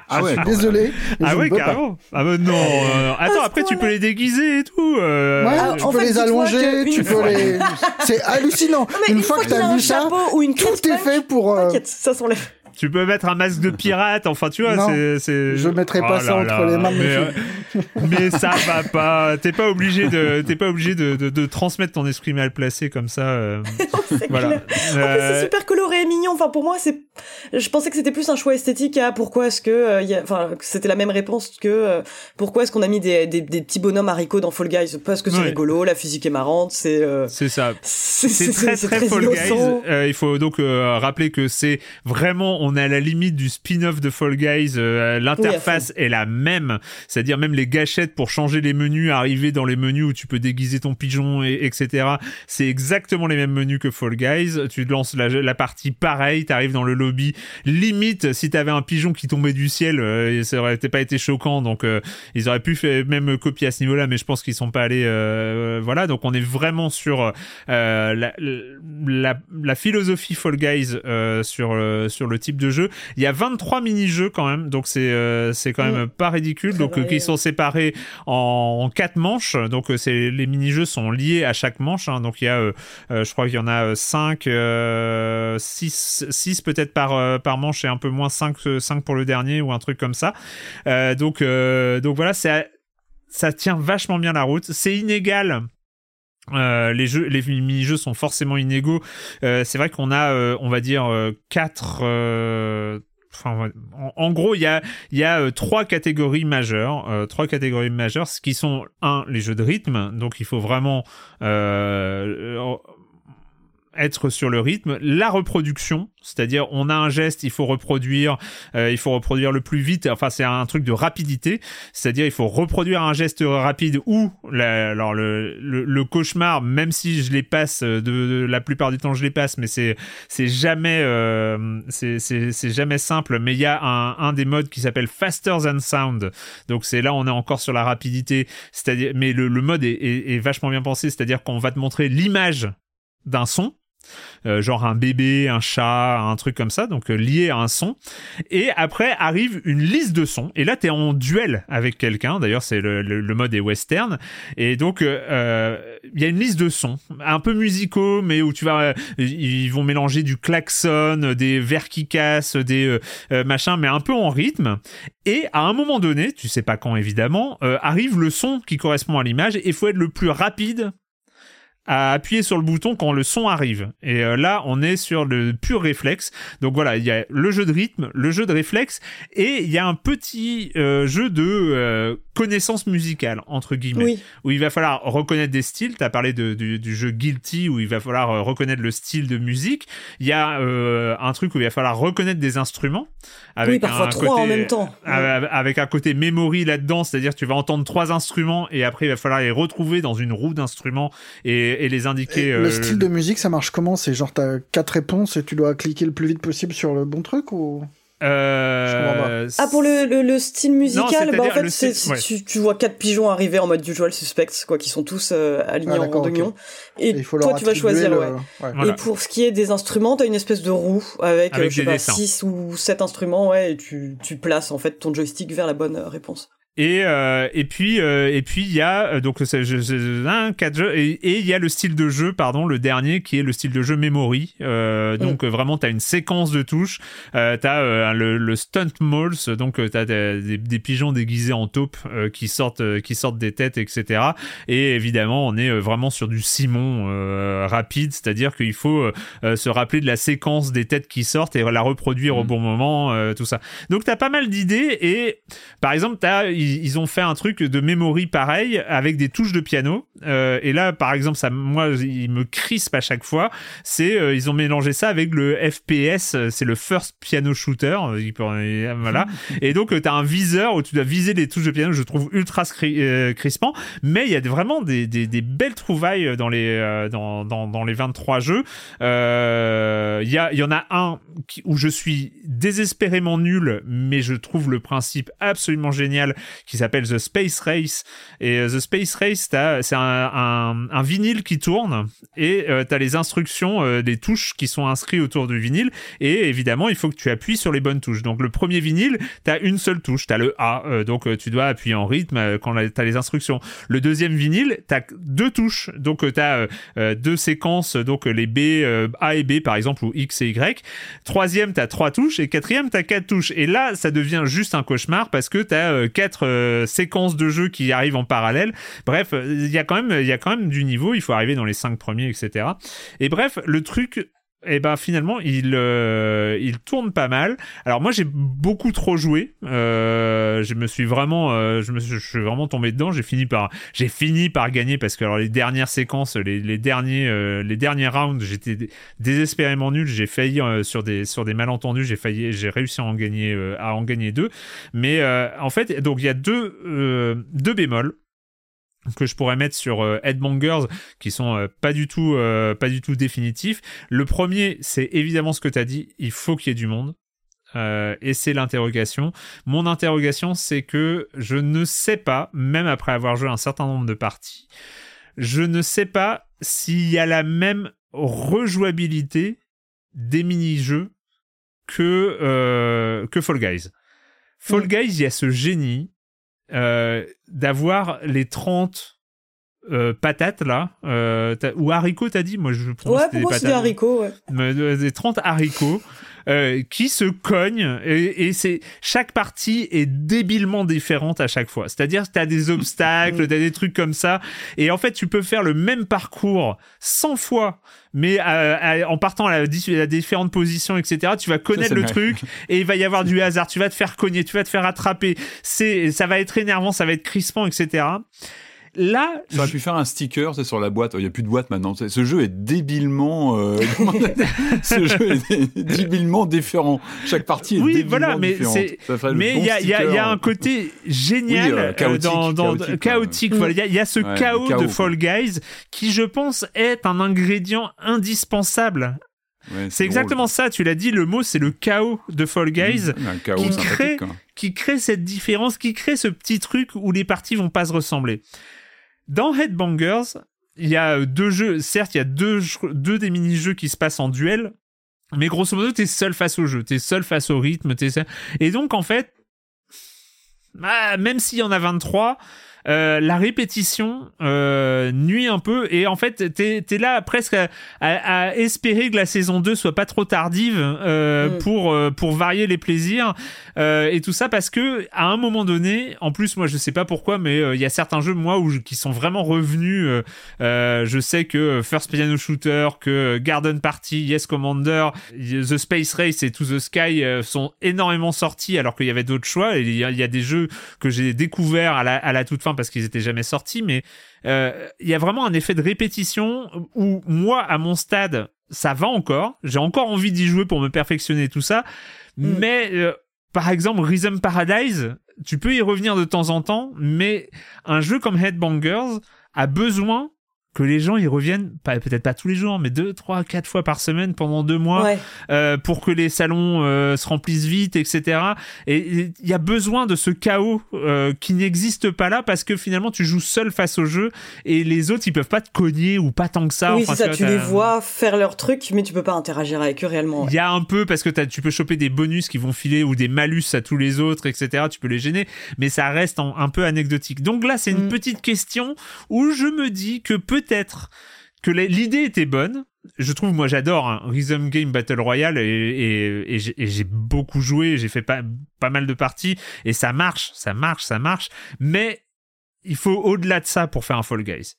Ah ouais. Je suis désolé. Ah je ouais, carrément. Ah bah non. euh, attends, après tu peux les déguiser et tout. euh, Ouais, Ah, tu en peux fait, les allonger, tu peux les. *laughs* C'est hallucinant. Non, une, fois que t'as un vu ça, chapeau ou une tout est fait pour. euh, T'inquiète, ça s'enlève. Tu peux mettre un masque de *laughs* pirate. Enfin, tu vois, Non, c'est, c'est. je mettrai pas Oh ça là entre là, les mains mais, euh, mais ça *laughs* va pas. T'es pas obligé de, t'es pas obligé de, de, de transmettre ton esprit mal placé comme ça. euh, *laughs* C'est voilà. clair. En plus, Euh, c'est super coloré et mignon. Enfin, pour moi, c'est. Je pensais que c'était plus un choix esthétique à pourquoi est-ce que. euh, y a... Enfin, que c'était la même réponse que euh, pourquoi est-ce qu'on a mis des, des, des petits bonhommes haricots dans Fall Guys? Parce que c'est Ouais. rigolo, la physique est marrante, c'est. euh, c'est ça. C'est C'est très c'est très Fall Guys. innocent. Euh, il faut donc euh, rappeler que c'est vraiment, on est à la limite du spin-off de Fall Guys. Euh, L'interface est la même, c'est-à-dire même les gâchettes pour changer les menus, arriver dans les menus où tu peux déguiser ton pigeon, et, etc. C'est exactement les mêmes menus que Fall Guys. Tu lances la, la partie pareil, t'arrives dans le lobby. Limite, si t'avais un pigeon qui tombait du ciel, euh, ça aurait pas été choquant. Donc euh, ils auraient pu faire même copier à ce niveau-là, mais je pense qu'ils sont pas allés. euh, voilà, donc on est vraiment sur euh, la, la, la philosophie Fall Guys euh, sur euh, sur le type de jeu. Il y a 23 mini-jeux quand même, donc c'est euh, c'est quand même pas ridicule. Donc euh, qui sont séparés en, en quatre manches. Donc euh, c'est les mini-jeux sont liés à chaque manche. hein. Donc il y a, euh, je crois qu'il y en a 5 6 6 peut-être par par manche et un peu moins 5 5 pour le dernier ou un truc comme ça. Donc donc voilà, c'est ça tient vachement bien la route. C'est inégal. Euh, les jeux, les mini-jeux sont forcément inégaux. Euh, c'est vrai qu'on a, euh, on va dire, euh, quatre. euh, Enfin, en, gros, il y a, y a trois catégories majeures, trois catégories majeures, ce qui sont un les jeux de rythme, donc il faut vraiment être sur le rythme, la reproduction, c'est-à-dire on a un geste, il faut reproduire, euh, il faut reproduire le plus vite, enfin c'est un truc de rapidité, c'est-à-dire il faut reproduire un geste rapide ou la, alors le, le, le cauchemar, même si je les passe de, de- la plupart du temps je les passe, mais c'est c'est jamais euh, c'est jamais simple, mais il y a un, un des modes qui s'appelle faster than sound, donc c'est là on est encore sur la rapidité, c'est-à-dire mais le, le mode est, est vachement bien pensé, c'est-à-dire qu'on va te montrer l'image d'un son euh, genre un bébé, un chat, un truc comme ça, donc euh, lié à un son. Et après arrive une liste de sons. Et là, tu es en duel avec quelqu'un. D'ailleurs, c'est le, le, le mode est western. Et donc, euh, euh, il y a une liste de sons, un peu musicaux, mais où tu vas, ils vont mélanger du klaxon, des vers qui cassent, des machins, mais un peu en rythme. Et à un moment donné, tu sais pas quand évidemment, arrive le son qui correspond à l'image. Et faut être le plus rapide à appuyer sur le bouton quand le son arrive. Et euh, là, on est sur le pur réflexe. Donc voilà, il y a le jeu de rythme, le jeu de réflexe, et il y a un petit euh, jeu de euh, connaissance musicale, entre guillemets, Oui. où il va falloir reconnaître des styles. Tu as parlé de, du, du jeu Guilty, où il va falloir reconnaître le style de musique. Il y a un truc où il va falloir reconnaître des instruments. Avec Oui, parfois un trois côté- en même temps. Avec un côté memory là-dedans, c'est-à-dire tu vas entendre trois instruments et après il va falloir les retrouver dans une roue d'instruments et, et les indiquer. Et euh, le style de musique, ça marche comment? C'est genre t'as quatre réponses et tu dois cliquer le plus vite possible sur le bon truc ou? Euh, ah pour le, le, le style musical, Non, bah en le fait style- tu, tu vois quatre pigeons arriver en mode usual suspects quoi, qui sont tous euh, alignés Ah, en rond. Et, il faut toi tu vas choisir le- ouais. ouais. Voilà. Et pour ce qui est des instruments, t'as une espèce de roue avec, Avec euh, je sais des pas. 6 ou 7 instruments, ouais, et tu, tu places en fait ton joystick vers la bonne réponse. Et euh, et puis euh, et puis il y a euh, donc c'est un quatre jeux et il y a le style de jeu pardon le dernier qui est le style de jeu memory. Euh, donc vraiment t'as une séquence de touches. T'as euh, le, le stunt malls donc euh, t'as des, pigeons déguisés en taupe qui sortent qui sortent des têtes etc et évidemment on est vraiment sur du Simon rapide c'est-à-dire qu'il faut se rappeler de la séquence des têtes qui sortent et la reproduire au bon moment tout ça. Donc t'as pas mal d'idées et par exemple, t'as, ils, ils ont fait un truc de memory pareil avec des touches de piano. Euh, et là, par exemple, ça, moi, il me crispe à chaque fois. C'est, euh, ils ont mélangé ça avec le FPS. C'est le first piano shooter. euh, il peut- voilà. *laughs* et donc, euh, t'as un viseur où tu dois viser les touches de piano. Je trouve ultra crispant. Mais il y a vraiment des, des, des belles trouvailles dans les, dans, dans, dans les 23 jeux. Il y, a, y en a un où je suis désespérément nul, mais je trouve le principe absolument génial, qui s'appelle The Space Race. Et euh, The Space Race, c'est un, vinyle qui tourne, et euh, tu as les instructions, euh, les touches qui sont inscrites autour du vinyle, et évidemment, il faut que tu appuies sur les bonnes touches. Donc le premier vinyle, tu as une seule touche, tu as le A, euh, donc euh, tu dois appuyer en rythme quand tu as les instructions. Le deuxième vinyle, tu as deux touches, donc tu as deux séquences, donc les B, A et B par exemple, ou X et Y. Troisième, tu as trois touches, et quatrième, tu as quatre touches. Et là, ça devient juste un cauchemar parce que tu as quatre euh, séquences de jeu qui arrivent en parallèle. Bref, il y a quand même, il y a quand même du niveau. Il faut arriver dans les cinq premiers, etc. Et bref, le truc et ben finalement il euh, il tourne pas mal. Alors moi j'ai beaucoup trop joué. Euh, je me suis vraiment euh, je me vraiment tombé dedans. J'ai fini par j'ai fini par gagner parce que alors les dernières séquences, les, les derniers euh, les derniers rounds, j'étais dé- désespérément nul. J'ai failli sur des sur des malentendus, j'ai failli j'ai réussi à en gagner à en gagner deux. Mais en fait donc il y a deux deux bémols que je pourrais mettre sur euh, Headbangers qui sont euh, pas du tout euh, pas du tout définitifs. Le premier, c'est évidemment ce que tu as dit, il faut qu'il y ait du monde. Euh, et c'est l'interrogation. Mon interrogation, c'est que je ne sais pas, même après avoir joué un certain nombre de parties, je ne sais pas s'il y a la même rejouabilité des mini-jeux que, que Fall Guys. Fall Guys, il y a ce génie euh, d'avoir les 30 euh, patates là, euh, ou haricots, t'as dit? Moi, je pense Ouais, pour moi c'est des haricots, ouais. mais de- des 30 haricots euh, qui se cognent et, et c'est chaque partie est débilement différente à chaque fois. C'est-à-dire que tu as des obstacles, tu as des trucs comme ça et en fait tu peux faire le même parcours 100 fois mais euh, à- en partant à, la, à différentes positions etc. Tu vas connaître le vrai. truc et il va y avoir du hasard, tu vas te faire cogner, tu vas te faire attraper. C'est ça va être énervant, ça va être crispant etc. Là, Tu aurais pu faire un sticker c'est sur la boîte. Il n'y a plus de boîte maintenant. Ce jeu est débilement. euh, *laughs* Ce jeu est débilement différent. Chaque partie est Oui, débilement voilà, mais différente. Ça Mais bon il y, a- y y un côté génial Oui, euh, chaotique, dans, dans- chaotique, chaotique, voilà. Il y a, il y a ce Ouais, chaos, de. Fall Guys qui, je pense, est un ingrédient indispensable. Ouais, C'est exactement ça, tu l'as dit, le mot c'est le chaos de Fall Guys. Mmh, un chaos qui crée- qui crée cette différence, qui crée ce petit truc où les parties vont pas se ressembler. Dans Headbangers, il y a deux jeux, certes, il y a deux des mini-jeux qui se passent en duel, mais grosso modo, t'es seul face au jeu, t'es seul face au rythme, t'es seul... Et donc, en fait, ah, même s'il y en a 23, euh, la répétition euh, nuit un peu et en fait t'es es là presque à, à- à espérer que la saison 2 soit pas trop tardive euh, Mm. pour euh, pour varier les plaisirs euh, et tout ça parce que à un moment donné en plus moi je sais pas pourquoi mais euh, il y a certains jeux moi où je- qui sont vraiment revenus je sais que First Piano Shooter que Garden Party Yes Commander The Space Race et To the Sky sont énormément sortis alors qu'il y avait d'autres choix et il y, y a des jeux que j'ai découverts à la, à la toute fin parce qu'ils étaient jamais sortis mais euh, il y a vraiment un effet de répétition où moi à mon stade ça va encore j'ai encore envie d'y jouer pour me perfectionner tout ça Mm. mais euh, par exemple Rhythm Paradise tu peux y revenir de temps en temps mais un jeu comme Headbangers a besoin que les gens ils reviennent peut-être pas tous les jours mais deux trois quatre fois par semaine pendant deux mois Ouais. euh, pour que les salons euh, se remplissent vite etc et il y a besoin de ce chaos euh, qui n'existe pas là parce que finalement tu joues seul face au jeu et les autres ils peuvent pas te cogner ou pas tant que ça oui, Enfin, c'est ça, vois, tu les vois faire leur truc, mais tu peux pas interagir avec eux réellement. ouais. il y a un peu parce que tu peux choper des bonus qui vont filer ou des malus à tous les autres, etc. Tu peux les gêner, mais ça reste en- un peu anecdotique. Donc là, c'est une Mm. petite question où je me dis que peut-être que l'idée était bonne. Je trouve, moi, j'adore un Rhythm Game Battle Royale et j'ai beaucoup joué, j'ai fait pas, pas mal de parties et ça marche, ça marche, ça marche. Mais il faut au-delà de ça pour faire un Fall Guys.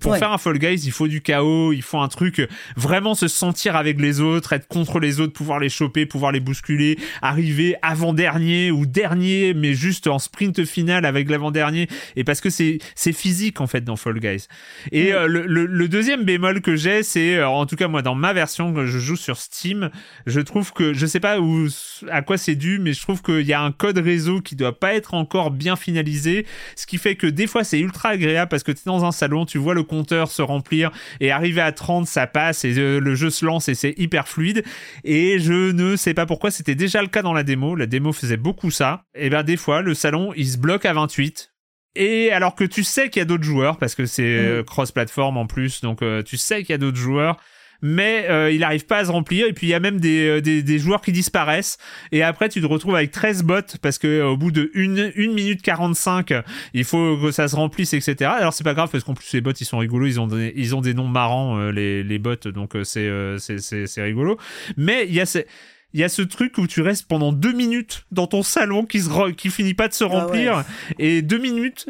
Pour Ouais. faire un Fall Guys, il faut du chaos, il faut un truc euh, vraiment se sentir avec les autres, être contre les autres, pouvoir les choper, pouvoir les bousculer, arriver avant-dernier ou dernier, mais juste en sprint final avec l'avant-dernier. Et parce que c'est c'est physique en fait dans Fall Guys. Et euh, le, le- le deuxième bémol que j'ai, c'est euh, en tout cas moi dans ma version que je joue sur Steam, je trouve que je sais pas où à quoi c'est dû, mais je trouve qu'il y a un code réseau qui doit pas être encore bien finalisé, ce qui fait que des fois c'est ultra agréable parce que tu es dans un salon, tu vois le compteur se remplir et arriver à 30 ça passe et euh, le jeu se lance et c'est hyper fluide. Et je ne sais pas pourquoi c'était déjà le cas dans la démo, la démo faisait beaucoup ça. Et ben des fois le salon il se bloque à 28 et alors que tu sais qu'il y a d'autres joueurs, parce que c'est euh, cross-platform en plus, donc euh, tu sais qu'il y a d'autres joueurs, mais euh, il n'arrive pas à se remplir. Et puis il y a même des, euh, des, des joueurs qui disparaissent. Et après, tu te retrouves avec 13 bots, parce que euh, au bout de 1 minute 45, il faut que ça se remplisse, etc. Alors c'est pas grave, parce qu'en plus les bots, ils sont rigolos, ils ont des, ils ont des noms marrants, euh, les, les bots, donc euh, c'est euh, c'est- rigolo. Mais il y a ces il y a ce truc où tu restes pendant deux minutes dans ton salon qui se qui finit pas de se Ah ouais. remplir et deux minutes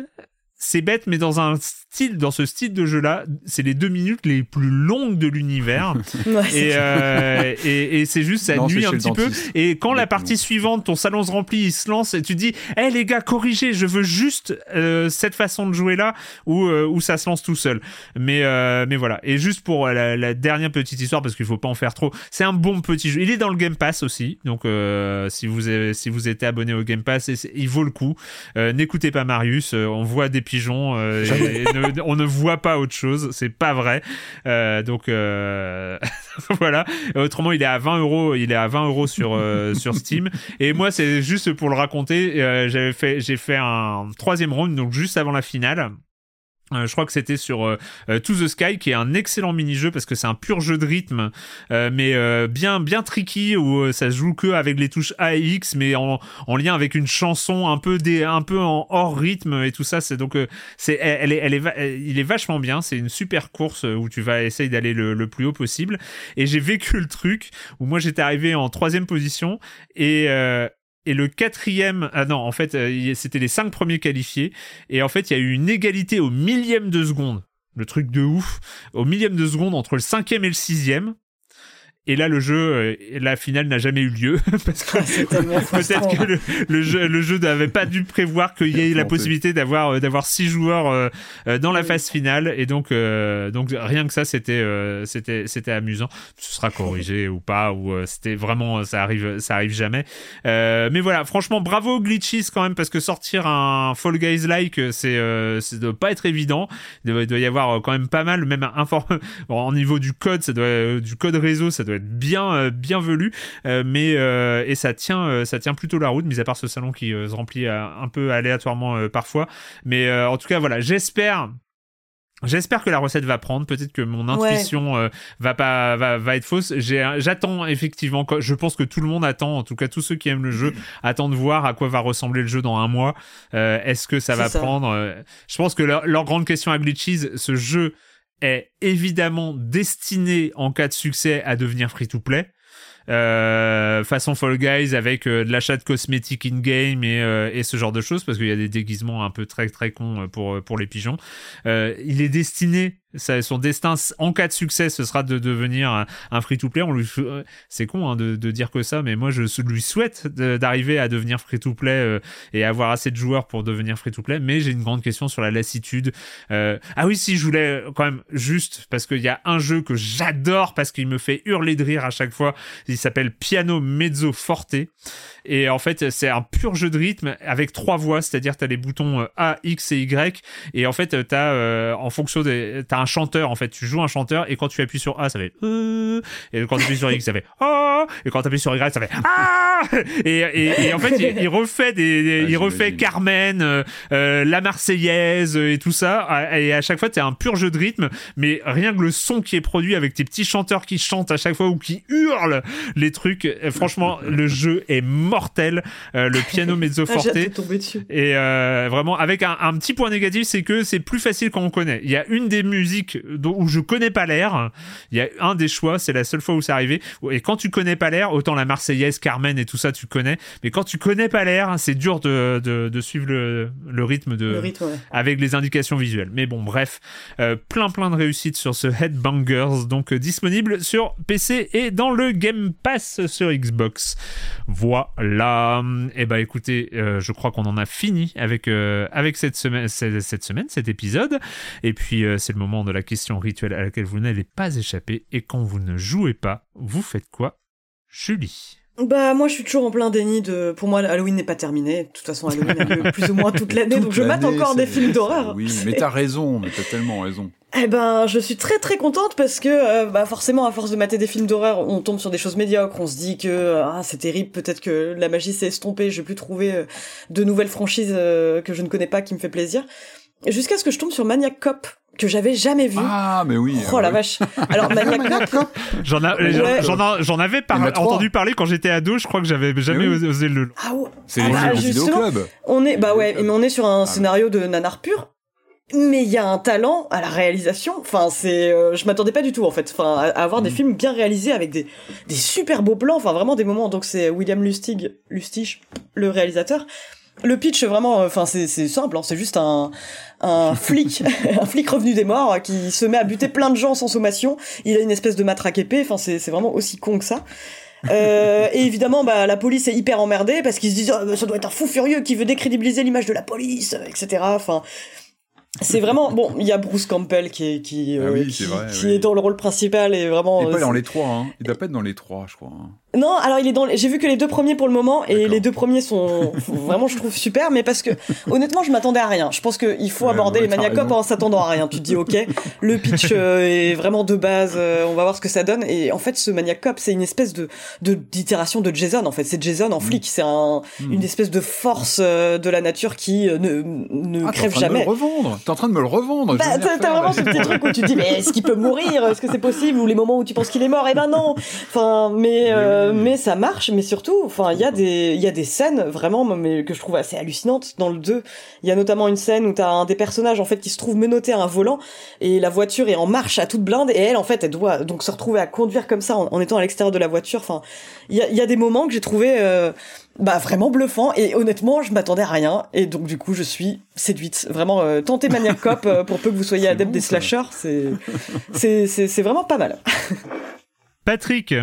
c'est bête mais dans un style dans ce style de jeu là c'est les deux minutes les plus longues de l'univers. *laughs* Ouais, c'est et, euh, et, et c'est juste ça Non, nuit un petit peu. et quand la partie suivante ton salon se remplit il se lance et tu dis hé les gars corrigez je veux juste euh, cette façon de jouer là où, euh, où ça se lance tout seul mais euh, mais voilà. Et juste pour la, la dernière petite histoire parce qu'il faut pas en faire trop c'est un bon petit jeu. Il est dans le Game Pass aussi donc euh, si vous avez, si vous êtes abonné au Game Pass il vaut le coup. Euh, n'écoutez pas Marius euh, on voit des pigeons euh, et, et ne- on ne voit pas autre chose c'est pas vrai. Euh, donc euh, *laughs* voilà. Autrement il est à 20 euros il est à 20 euros sur euh, sur Steam. Et moi c'est juste pour le raconter euh, j'avais fait j'ai fait un troisième round donc juste avant la finale je crois que c'était sur euh, euh, To the Sky qui est un excellent mini-jeu parce que c'est un pur jeu de rythme. Euh, mais euh, bien bien tricky où euh, ça se joue que avec les touches A et X mais en, en lien avec une chanson un peu des un peu en hors rythme et tout ça. C'est donc euh, c'est elle, est elle est il est vachement bien. C'est une super course où tu vas essayer d'aller le, le plus haut possible. Et j'ai vécu le truc où moi j'étais arrivé en troisième position et euh, et le quatrième, ah non, en fait, euh, c'était les cinq premiers qualifiés. Et en fait, il y a eu une égalité au millième de seconde. Le truc de ouf. Au millième de seconde entre le cinquième et le sixième. Et là, le jeu, euh, la finale n'a jamais eu lieu *laughs* parce que *laughs* frustrant. peut-être que le, le jeu, le jeu n'avait pas dû prévoir qu'il y ait la possibilité d'avoir euh, d'avoir six joueurs euh, dans la phase finale. Et donc, euh, donc rien que ça, c'était euh, c'était c'était amusant. Ce sera corrigé ou pas ou euh, c'était vraiment ça arrive ça arrive jamais. Euh, mais voilà, franchement, bravo Glitches quand même parce que sortir un Fall Guys like, c'est euh, c'est doit pas être évident. Il doit, y avoir quand même pas mal, même infor- bon, *laughs* au niveau du code, ça doit du code réseau, ça doit être bien euh, bien velu. Euh, mais euh, et ça tient ça tient plutôt la route, mis à part ce salon qui se remplit un peu aléatoirement parfois. Mais en tout cas, voilà, j'espère. J'espère que la recette va prendre. Peut-être que mon intuition euh, va pas va, va être fausse. J'ai- J'attends effectivement. Je pense que tout le monde attend. En tout cas, tous ceux qui aiment le jeu attendent de voir à quoi va ressembler le jeu dans un mois. Euh, Est-ce que ça va ça. prendre Je pense que leur, leur grande question à Glitches, ce jeu est évidemment destiné en cas de succès à devenir free to play. Euh, façon Fall Guys avec euh, de l'achat de cosmétiques in-game et, euh, et ce genre de choses parce qu'il y a des déguisements un peu très très cons euh, pour, pour les pigeons. Euh, il est destiné, son destin en cas de succès ce sera de devenir un, free-to-play. On lui, euh, c'est con hein, de, dire que ça, mais moi je lui souhaite d'arriver à devenir free-to-play euh, et avoir assez de joueurs pour devenir free-to-play. Mais j'ai une grande question sur la lassitude. Euh, ah oui, si je voulais quand même juste parce qu'il y a un jeu que j'adore parce qu'il me fait hurler de rire à chaque fois. qui s'appelle Piano Mezzo Forte. Et en fait, c'est un pur jeu de rythme avec trois voix, c'est-à-dire tu as les boutons A, X et Y. Et en fait, tu as, euh, en fonction des. Tu as un chanteur, en fait. Tu joues un chanteur et quand tu appuies sur A, ça fait. Euh, et quand tu appuies sur X, ça fait. Oh Et quand tu appuies sur Y, ça fait. Ah et, et, et en fait, il, refait des. il refait Carmen, la Marseillaise et tout ça. Et à chaque fois, tu un pur jeu de rythme. Mais rien que le son qui est produit avec tes petits chanteurs qui chantent à chaque fois ou qui hurlent les trucs, franchement, *laughs* le jeu est mortel, euh, le piano mezzo ah, forte. et euh, vraiment, avec un, petit point négatif, c'est que c'est plus facile quand on connaît. Il y a une des musiques où je connais pas l'air. Il y a un des choix, c'est la seule fois où c'est arrivé. Et quand tu connais pas l'air, autant la Marseillaise, Carmen et tout ça, tu connais. Mais quand tu connais pas l'air, c'est dur de, de, suivre le, le, rythme de, avec les indications visuelles. Mais bon, bref, euh, plein plein de réussites sur ce Headbangers, donc disponible sur PC et dans le Game Pass sur Xbox. Voilà là. Eh ben écoutez, euh, je crois qu'on en a fini avec, euh, avec cette, semaine, cette, semaine, cet épisode. Et puis euh, c'est le moment de la question rituelle à laquelle vous n'allez pas échapper. Et quand vous ne jouez pas, vous faites quoi Julie? Bah moi je suis toujours en plein déni de pour moi Halloween n'est pas terminé de toute façon Halloween a lieu plus ou moins toute l'année donc je mate encore des films d'horreur. Oui mais t'as raison mais t'as tellement raison. Eh ben, je suis très très contente parce que, euh, bah forcément, à force de mater des films d'horreur, on tombe sur des choses médiocres. On se dit que euh, ah c'est terrible, peut-être que la magie s'est estompée. Je vais plus trouver euh, de nouvelles franchises que je ne connais pas qui me fait plaisir. Jusqu'à ce que je tombe sur Maniac Cop que j'avais jamais vu. Ah, mais oui. Oh la vache. Alors Maniac Cop. J'en j'en avais entendu parler quand j'étais ado. Je crois que j'avais jamais osé le. Ah ouais. C'est ah, club. On est bah ouais, mais on est sur un ah, scénario de nanar pur mais il y a un talent à la réalisation. Enfin, c'est, euh, je m'attendais pas du tout en fait. Enfin, à, avoir des mm. films bien réalisés avec des des super beaux plans. Enfin, vraiment des moments. Donc c'est William Lustig, Lustig, le réalisateur. Le pitch vraiment, euh, enfin c'est simple. Hein. c'est juste un un *laughs* flic, *laughs* un flic revenu des morts qui se met à buter plein de gens sans sommation. Il a une espèce de matraque épée. Enfin, c'est vraiment aussi con que ça. Euh, et évidemment, bah, la police est hyper emmerdée parce qu'ils se disent oh, ça doit être un fou furieux qui veut décrédibiliser l'image de la police, etc. Enfin, c'est vraiment bon. Il y a Bruce Campbell qui est qui, ah euh, qui, est dans le rôle principal et vraiment. Il est pas dans les trois. Hein. Il doit pas être dans les trois, je crois. Hein. Non, alors il est dans. J'ai vu que les deux premiers pour le moment et les deux premiers sont *laughs* vraiment, je trouve super, mais parce que honnêtement, je m'attendais à rien. Je pense qu'il faut aborder les Maniacop en s'attendant à rien. Tu te dis ok, le pitch euh, est vraiment de base. Euh, on va voir ce que ça donne. Et en fait, ce Maniacop, c'est une espèce de d'itération de, Jason. En fait, c'est Jason en mm. flic. C'est un, mm. une espèce de force euh, de la nature qui ne ne ah, crève jamais. T'es en train de me le revendre. T'es en train de me le revendre. Bah, t'as vraiment ce petit truc où tu te dis mais est-ce qu'il peut mourir? Est-ce que c'est possible? Ou les moments où tu penses qu'il est mort? Eh ben non. Enfin, mais mais ça marche, mais surtout, enfin, il y a des, il y a des scènes vraiment, mais que je trouve assez hallucinantes dans le 2. Il y a notamment une scène où t'as un des personnages, en fait, qui se trouve menotté à un volant, et la voiture est en marche à toute blinde, et elle, en fait, elle doit donc se retrouver à conduire comme ça en, étant à l'extérieur de la voiture. Enfin, il y a, y a des moments que j'ai trouvé, euh, bah vraiment bluffant et honnêtement je m'attendais à rien et donc du coup je suis séduite. Vraiment euh, tentez Maniac Cop euh, pour peu que vous soyez adepte des slashers c'est c'est c'est vraiment pas mal. Patrick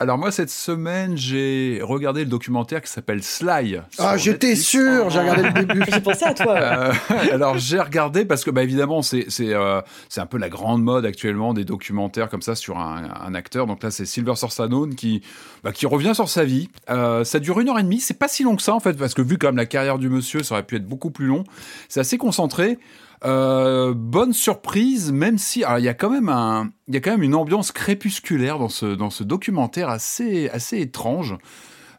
alors moi cette semaine j'ai regardé le documentaire qui s'appelle Sly. Ah j'étais sûr, j'ai regardé le début. *laughs* j'ai pensé à toi. Euh, *laughs* alors j'ai regardé parce que bah évidemment c'est c'est euh, c'est un peu la grande mode actuellement des documentaires comme ça sur un, un acteur. Donc là c'est Sylvester Stallone qui bah, qui revient sur sa vie. Euh, ça dure une heure et demie, c'est pas si long que ça en fait parce que vu comme la carrière du monsieur ça aurait pu être beaucoup plus long. C'est assez concentré. Euh, bonne surprise, même si il y a quand même un, il y a quand même une ambiance crépusculaire dans ce dans ce documentaire assez assez étrange.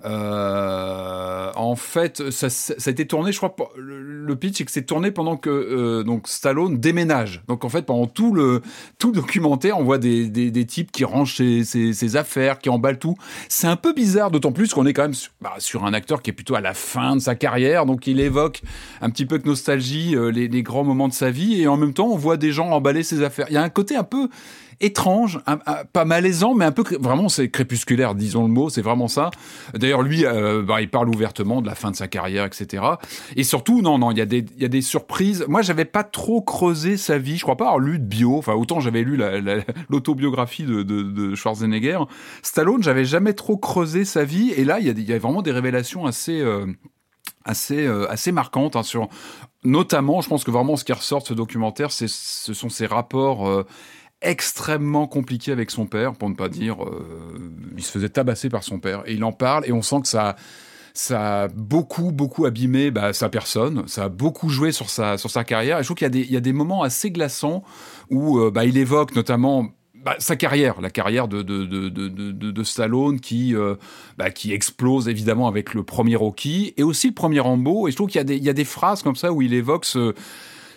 Euh, en fait, ça, a été tourné, je crois, le, pitch, c'est que c'est tourné pendant que euh, donc Stallone déménage. Donc en fait, pendant tout le tout documentaire, on voit des, des, types qui rangent ses, ses, affaires, qui emballent tout. C'est un peu bizarre, d'autant plus qu'on est quand même sur, bah, sur, un acteur qui est plutôt à la fin de sa carrière, donc il évoque un petit peu de nostalgie euh, les, les grands moments de sa vie, et en même temps, on voit des gens emballer ses affaires. Il y a un côté un peu étrange, pas malaisant, mais un peu vraiment c'est crépusculaire, disons le mot, c'est vraiment ça. D'ailleurs, lui, euh, bah, il parle ouvertement de la fin de sa carrière, etc. Et surtout, non, non, il y a des, surprises. Moi, j'avais pas trop creusé sa vie. Je crois pas avoir lu de bio. Enfin, autant j'avais lu *laughs* l'autobiographie de, Schwarzenegger. Stallone, j'avais jamais trop creusé sa vie. Et là, il y a, vraiment des révélations assez. Euh, assez euh, assez marquantes hein, sur notamment je pense que vraiment ce qui ressort de ce documentaire ce sont ces rapports extrêmement compliqué avec son père, pour ne pas dire, euh, il se faisait tabasser par son père. Et il en parle et on sent que ça, ça a beaucoup, beaucoup abîmé bah, sa personne, ça a beaucoup joué sur sa, sur sa carrière. Et je trouve qu'il y, a des, y a des moments assez glaçants où euh, bah, il évoque notamment bah, sa carrière, la carrière de, de, de, de, Stallone qui, euh, bah, qui explose évidemment avec le premier Rocky et aussi le premier Rambo. Et je trouve qu'il y, y a des phrases comme ça où il évoque ce,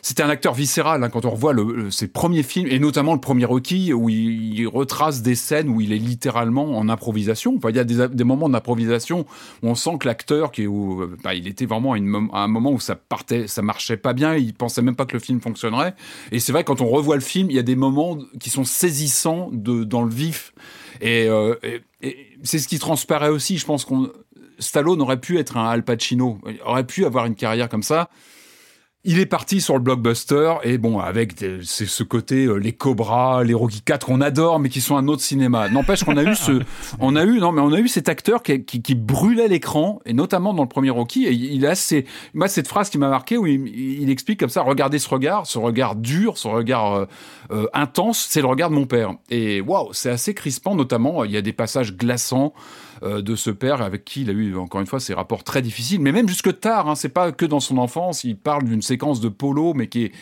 c'était un acteur viscéral hein, quand on revoit ses premiers films et notamment le premier Rocky où il, retrace des scènes où il est littéralement en improvisation. Il y a des, des moments d'improvisation où on sent que l'acteur qui où, bah, il était vraiment à, un moment où ça partait, ça marchait pas bien, il pensait même pas que le film fonctionnerait. Et c'est vrai quand on revoit le film, il y a des moments qui sont saisissants dans le vif et, euh, et, c'est ce qui transparaît aussi. Je pense qu'on Stallone aurait pu être un Al Pacino, aurait pu avoir une carrière comme ça. Il est parti sur le blockbuster et bon avec c'est ce côté euh, les Cobras, les Rocky 4 qu'on adore mais qui sont un autre cinéma. N'empêche qu'on a eu ce *laughs* on a eu non mais on a eu cet acteur qui, qui, qui brûlait l'écran et notamment dans le premier Rocky et il a ces moi cette phrase qui m'a marqué où il, il, explique comme ça regardez ce regard, ce regard dur, ce regard euh, euh, intense, c'est le regard de mon père. Et waouh, c'est assez crispant notamment il y a des passages glaçants de ce père avec qui il a eu encore une fois ces rapports très difficiles, mais même jusque tard. Hein, c'est pas que dans son enfance. Il parle d'une séquence de polo, mais qui est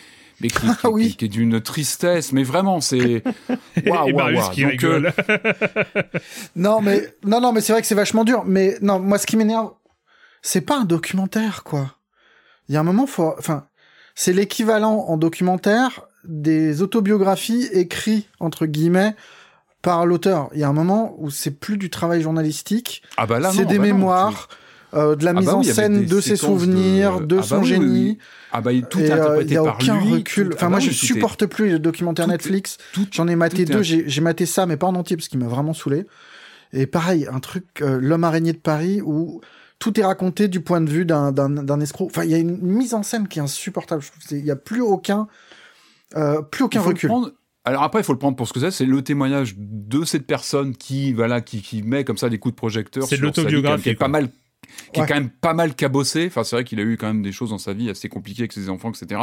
mais qui, qui, *laughs* Ah oui. qui, qui est d'une tristesse. Mais vraiment, c'est *laughs* waouh, qui Donc, euh. *laughs* Non, mais non, non, mais c'est vrai que c'est vachement dur. Mais non, moi, ce qui m'énerve, c'est pas un documentaire, quoi. Il y a un moment, faut, enfin, c'est l'équivalent en documentaire des autobiographies écrites entre guillemets par l'auteur. Il y a un moment où c'est plus du travail journalistique, ah bah là, c'est des bah non, mémoires, euh, de la Ah mise bah en oui, il y avait scène de ses souvenirs, de- de, Ah bah son oui, génie. oui. Ah bah il- tout est euh, interprété il y a par aucun lui. recul. tout- Enfin, ah moi, je est- supporte plus les documentaires tout est- Netflix. tout- J'en ai maté tout est- deux. J'ai j'ai maté ça, mais pas en entier parce qu'il m'a vraiment saoulé. Et pareil, un truc, euh, l'homme araignée de Paris où tout est raconté du point de vue d'un d'un d'un escroc. Enfin, il y a une mise en scène qui est insupportable. Je trouve qu'il y a plus aucun, euh, plus Il aucun recul. prendre- Alors après, il faut le prendre pour ce que c'est. C'est le témoignage de cette personne qui, voilà, qui, qui met comme ça des coups de projecteur. C'est l'autobiographie, Qui est pas mal, qui Ouais. est quand même pas mal cabossé. Enfin, c'est vrai qu'il a eu quand même des choses dans sa vie assez compliquées avec ses enfants, etc.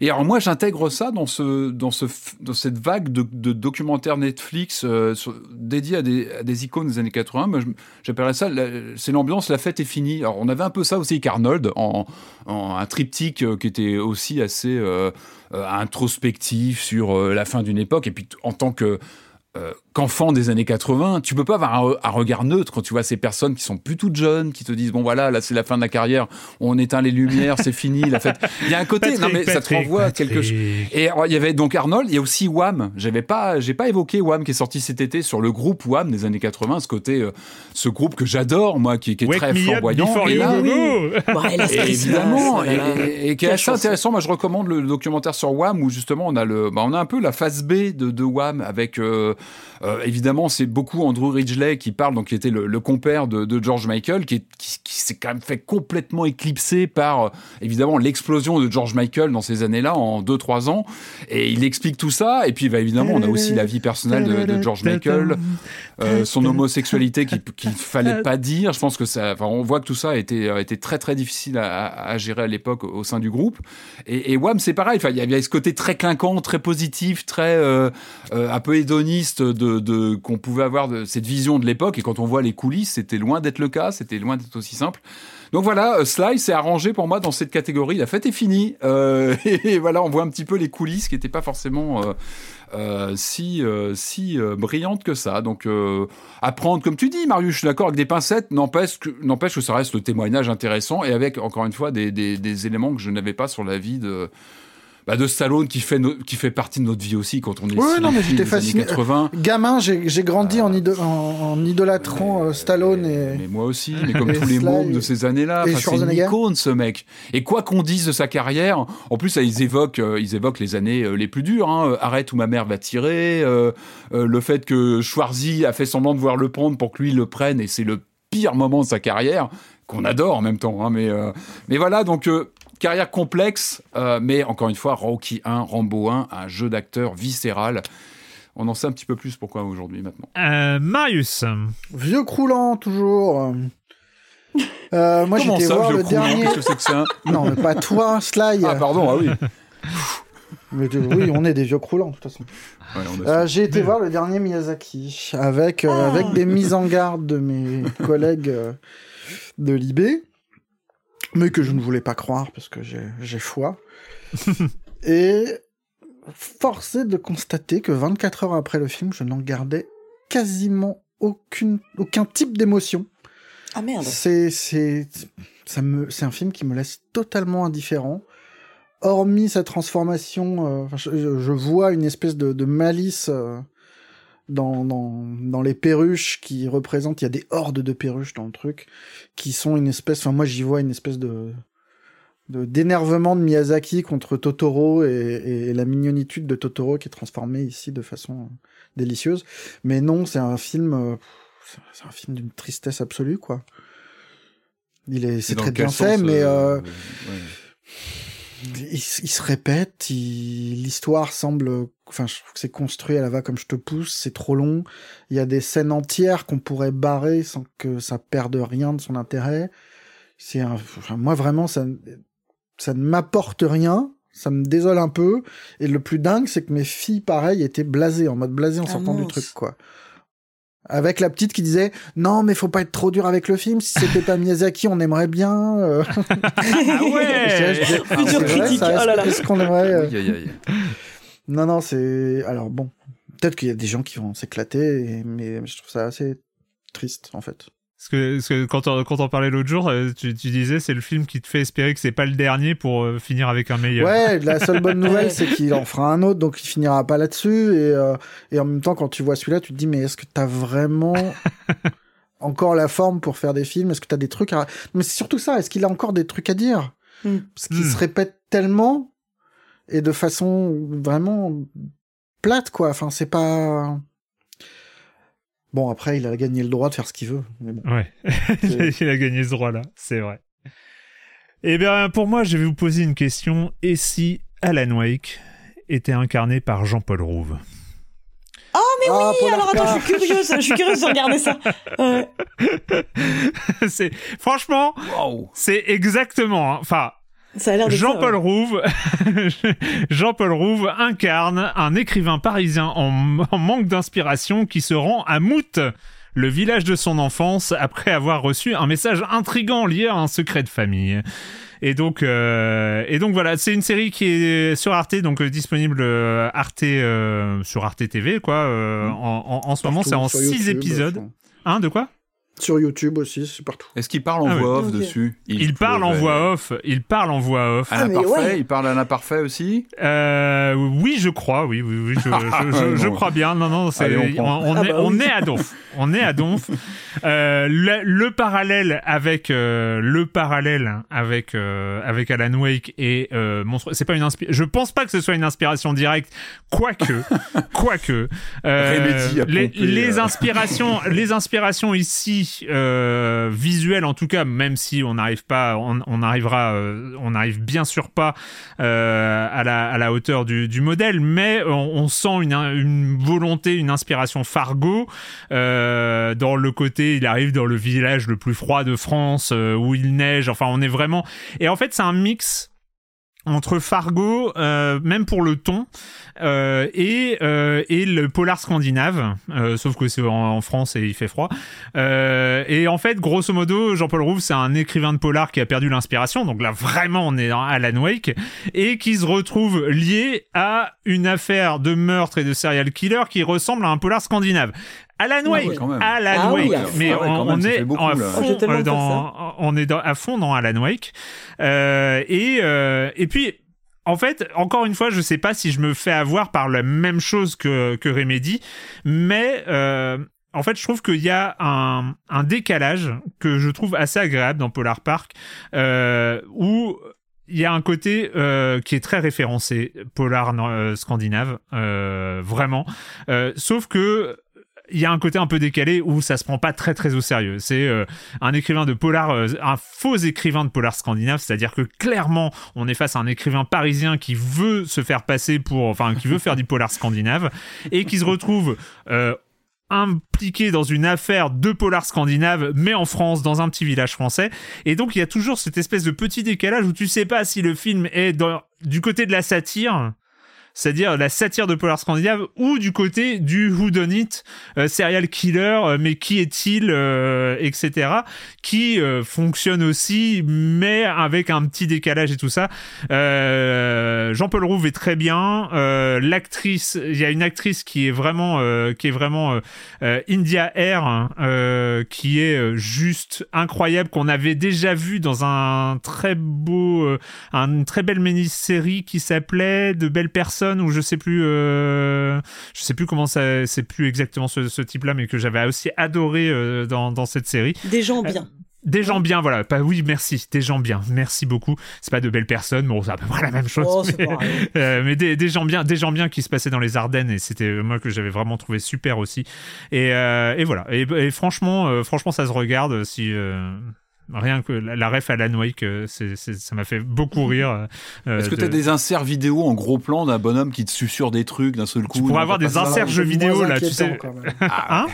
Et alors moi, j'intègre ça dans ce, dans ce, dans cette vague de, de documentaires Netflix euh, sur- dédiés à des, à des icônes des années 80. Moi, j'appellerais ça, c'est l'ambiance, la fête est finie. Alors on avait un peu ça aussi avec Arnold en, en un triptyque euh, qui était aussi assez euh, euh, introspectif sur la fin d'une époque. Et puis en tant que euh, qu'enfant des années 80, tu peux pas avoir un, un regard neutre quand tu vois ces personnes qui sont plus toutes jeunes, qui te disent bon voilà, là c'est la fin de la carrière, on éteint les lumières, c'est fini, la fête. Il y a un côté, non mais Patrick, ça te Patrick, renvoie à quelque chose. Patrick. Et alors, il y avait donc Arnold, il y a aussi Wham. J'avais pas, j'ai pas évoqué Wham qui est sorti cet été sur le groupe Wham des années 80, ce côté, euh, ce groupe que j'adore moi, qui, qui est Wake très flamboyant. Et là, oui. Ouais, et évidemment, et, et qui est assez intéressant. Moi, je recommande le documentaire sur Wham où justement on a le, bah, on a un peu la phase B de, de Wham avec euh, euh, évidemment c'est beaucoup Andrew Ridgeley qui parle, donc qui était le, compère de, George Michael, qui, est- qui, qui s'est quand même fait complètement éclipser par euh, évidemment l'explosion de George Michael dans ces années-là en 2-3 ans. Et il explique tout ça. Et puis bah, évidemment on a aussi la vie personnelle de, George Michael, euh, son homosexualité qu'il qu'il fallait pas dire. Je pense que ça, enfin, on voit que tout ça a été, très très difficile à, gérer à l'époque au sein du groupe. Et, et Wham, c'est pareil. Enfin, il y avait ce côté très clinquant, très positif, très un peu hédoniste de, de qu'on pouvait avoir de cette vision de l'époque. Et quand on voit les coulisses, c'était loin d'être le cas. C'était loin d'être aussi simple. Donc voilà, euh, Sly s'est arrangé pour moi dans cette catégorie. La fête est finie. Euh, *laughs* et voilà, on voit un petit peu les coulisses qui n'étaient pas forcément euh, si si brillantes que ça. Donc euh, à prendre, comme tu dis, Marius, je suis d'accord avec des pincettes. N'empêche que que ça reste le témoignage intéressant et avec encore une fois des éléments que je n'avais pas sur la vie de bah, de Stallone qui fait no- qui fait partie de notre vie aussi quand on est Ouais, non, mais j'étais fasciné. 80. Gamin, j'ai grandi en, ido- en, en idolâtrant euh, Stallone et. Mais moi aussi, mais comme Et *laughs* tous les mômes de ces années-là, et c'est une icône ce mec. Et quoi qu'on dise de sa carrière, en plus ils évoquent, euh, ils évoquent les années euh, les plus dures. Hein, Arrête où ma mère va tirer, le fait que Schwarzy a fait semblant de voir le prendre pour que lui le prenne, et c'est le pire moment de sa carrière qu'on adore en même temps. Hein, mais euh, mais voilà donc. euh, Carrière complexe, euh, mais encore une fois, Rocky 1, Rambo 1, un jeu d'acteur viscéral. On en sait un petit peu plus pourquoi aujourd'hui maintenant. Euh, Marius. Vieux croulant, toujours. Euh, moi, j'étais voir vieux le croulant dernier. Qu'est-ce que c'est que ça Non, mais pas toi, Sly. Ah pardon, ah oui. Mais de- oui, on est des vieux croulants, de toute façon. Ouais, Euh. J'ai été voir le dernier Miyazaki avec, euh, avec des mises en garde de mes *laughs* collègues euh, de l'IB, mais que je ne voulais pas croire parce que j'ai j'ai foi. *laughs* Et forcé de constater que 24 heures après le film, je n'en gardais quasiment aucune, aucun type d'émotion. Ah merde. C'est c'est ça me c'est un film qui me laisse totalement indifférent. Hormis sa transformation, euh, je vois une espèce de, de malice euh, dans, dans dans les perruches qui représentent. Il y a des hordes de perruches dans le truc qui sont une espèce. Enfin moi j'y vois une espèce de d'énervement de Miyazaki contre Totoro et, et la mignonitude de Totoro qui est transformée ici de façon euh, délicieuse. Mais non, c'est un film. euh, c'est- un film d'une tristesse absolue, quoi. Il est, c'est très bien fait, sens, mais euh, euh, ouais. Il, il se répète. il- L'histoire semble, enfin, je trouve que c'est construit à la va comme je te pousse. C'est trop long. Il y a des scènes entières qu'on pourrait barrer sans que ça perde rien de son intérêt. C'est un, enfin, moi vraiment, ça, ça ne m'apporte rien. Ça me désole un peu. Et le plus dingue, c'est que mes filles, pareil, étaient blasées, en mode blasé en Ah, sortant du truc, quoi. Avec la petite qui disait non mais faut pas être trop dur avec le film si c'était pas Miyazaki on aimerait bien euh. *laughs* Ah ouais *laughs* Je disais, Futur c'est vrai, critique, ça, oh là là. est-ce qu'on aimerait euh, Aïe, aïe, aïe. non non c'est alors bon peut-être qu'il y a des gens qui vont s'éclater mais je trouve ça assez triste en fait Parce que, parce que quand, on, quand on parlait l'autre jour, euh, tu, tu disais c'est le film qui te fait espérer que c'est pas le dernier pour euh, finir avec un meilleur. ouais la seule bonne nouvelle *laughs* c'est qu'il en fera un autre donc il finira pas là-dessus. Et euh, et en même temps quand tu vois celui-là tu te dis mais est-ce que t'as vraiment *laughs* encore la forme pour faire des films? Est-ce que t'as des trucs à mais c'est surtout ça. Est-ce qu'il a encore des trucs à dire? Hmm. parce qu'il Hmm. se répète tellement et de façon vraiment plate quoi. Enfin c'est pas bon après il a gagné le droit de faire ce qu'il veut mais bon Ouais, *laughs* *laughs* il, a, gagné ce droit-là, c'est vrai. Eh bien, pour moi, je vais vous poser une question. Et si Alan Wake était incarné par Jean-Paul Rouve? Oh mais Ah, oui, alors attends, je suis curieuse, je suis curieuse de regarder ça. *laughs* C'est Franchement, c'est exactement... hein, Enfin, Jean-Paul ouais. Rouve, *laughs* Jean-Paul Rouve incarne un écrivain parisien en, en manque d'inspiration qui se rend à Mout, le village de son enfance, après avoir reçu un message intrigant lié à un secret de famille. Et donc, euh, et donc voilà, c'est une série qui est sur Arte, donc euh, disponible euh, Arte euh, sur Arte TV, quoi. euh, en, en, en ce moment, c'est en Partout, sur 6 YouTube, épisodes. Hein, de quoi? Sur YouTube aussi c'est partout Est-ce qu'il parle en Ah voix off dessus Il parle en voix off. Il parle en voix off. À Ah, ouais. il parle à l'imparfait aussi Euh, oui, je crois, oui, oui, oui, je, je- je- *laughs* je Bon. crois bien. Non, non, Allez, on on, prend. on Ah est, bah on est à Donf. On est à Donf. *laughs* Euh, le, le parallèle avec euh, le parallèle avec euh, avec Alan Wake et euh, Monstre, c'est pas une Je pense pas que ce soit une inspiration directe, quoique, *laughs* quoique. Euh, les, les inspirations, les inspirations ici euh, visuelles en tout cas, même si on n'arrive pas, on, on arrivera, euh, on n'arrive bien sûr pas euh, à, la, à la hauteur du, du modèle, mais on, on sent une, une volonté, une inspiration Fargo euh, dans le côté, il arrive dans le village le plus froid de France euh, où il neige. Enfin, on est vraiment. Et en fait, c'est un mix entre Fargo, euh, même pour le ton, euh, et, euh, et le polar scandinave, euh, sauf que c'est en, France et il fait froid. Euh, et en fait, grosso modo, Jean-Paul Rouve, c'est un écrivain de polar qui a perdu l'inspiration, donc là vraiment on est dans Alan Wake, et qui se retrouve lié à une affaire de meurtre et de serial killer qui ressemble à un polar scandinave. Alan Wake, quand même. Alan Ah Wake, à mais Ah ouais, on, même, est beaucoup, là. fond, Oh, dans, on est dans, à fond dans Alan Wake, euh, et euh, et puis en fait, encore une fois, je sais pas si je me fais avoir par la même chose que, que Remedy, mais euh, en fait, je trouve qu'il y a un, un décalage que je trouve assez agréable dans Polar Park, euh, où il y a un côté euh, qui est très référencé, polar euh, scandinave, euh, vraiment. Euh, sauf que il y a un côté un peu décalé où ça se prend pas très très au sérieux. C'est euh, un écrivain de polar, euh, un faux écrivain de polar scandinave, c'est-à-dire que clairement on est face à un écrivain parisien qui veut se faire passer pour, enfin qui veut faire du polar scandinave et qui se retrouve euh, impliqué dans une affaire de polar scandinave, mais en France, dans un petit village français. Et donc, il y a toujours cette espèce de petit décalage où tu sais pas si le film est du côté de la satire c'est-à-dire la satire de Polar Scandinave, ou du côté du Who Done It, euh, serial killer, euh, mais qui est-il, euh, etc., qui euh, fonctionne aussi, mais avec un petit décalage et tout ça. Euh, Jean-Paul Rouve est très bien. L'actrice, il y a une actrice qui est vraiment, qui est vraiment India Air, hein, qui est juste incroyable, qu'on avait déjà vu dans un très beau, une très belle mini-série qui s'appelait De belles personnes, ou je sais plus, euh, je sais plus comment ça, c'est plus exactement ce, ce type-là, mais que j'avais aussi adoré euh, dans, dans cette série. Des gens bien. Des gens bien, voilà. Pas, oui, merci. Des gens bien. Merci beaucoup. C'est pas de belles personnes, bon, c'est à peu près la même chose. Oh, mais *laughs* euh, des, des gens bien, des gens bien qui se passaient dans les Ardennes et c'était euh, moi que j'avais vraiment trouvé super aussi. Et, euh, et voilà. Et, et franchement, euh, franchement, ça se regarde si. Rien que la, la ref à Alan Wake, c'est, c'est- ça m'a fait beaucoup rire. euh, Est-ce que de- t'as des inserts vidéo en gros plan d'un bonhomme qui te susurre des trucs d'un seul coup Tu pourrais avoir des inserts C'est jeux vidéo, là, tu sais. même. *laughs* Hein?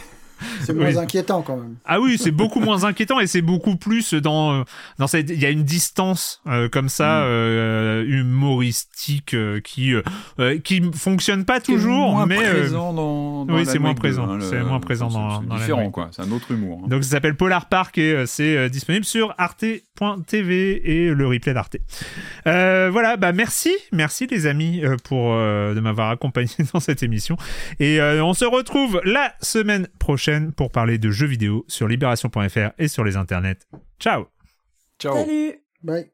C'est moins Oui. inquiétant quand même. Ah oui, c'est beaucoup moins inquiétant et c'est beaucoup plus dans euh, dans cette il y a une distance euh, comme ça Mm. euh, humoristique euh, qui euh, euh, qui fonctionne pas toujours moins mais euh, présent dans, dans oui, Alan c'est moins Wake 2, présent, hein, c'est moins présent dans- dans différent quoi, c'est un autre humour. hein. donc ça s'appelle Polar Park et c'est disponible sur et le replay d'Arte. Euh, voilà, bah merci, merci les amis euh, pour euh, de m'avoir accompagné dans cette émission et euh, on se retrouve la semaine prochaine pour parler de jeux vidéo sur libération.fr et sur les internets. Ciao. Ciao. Salut Bye.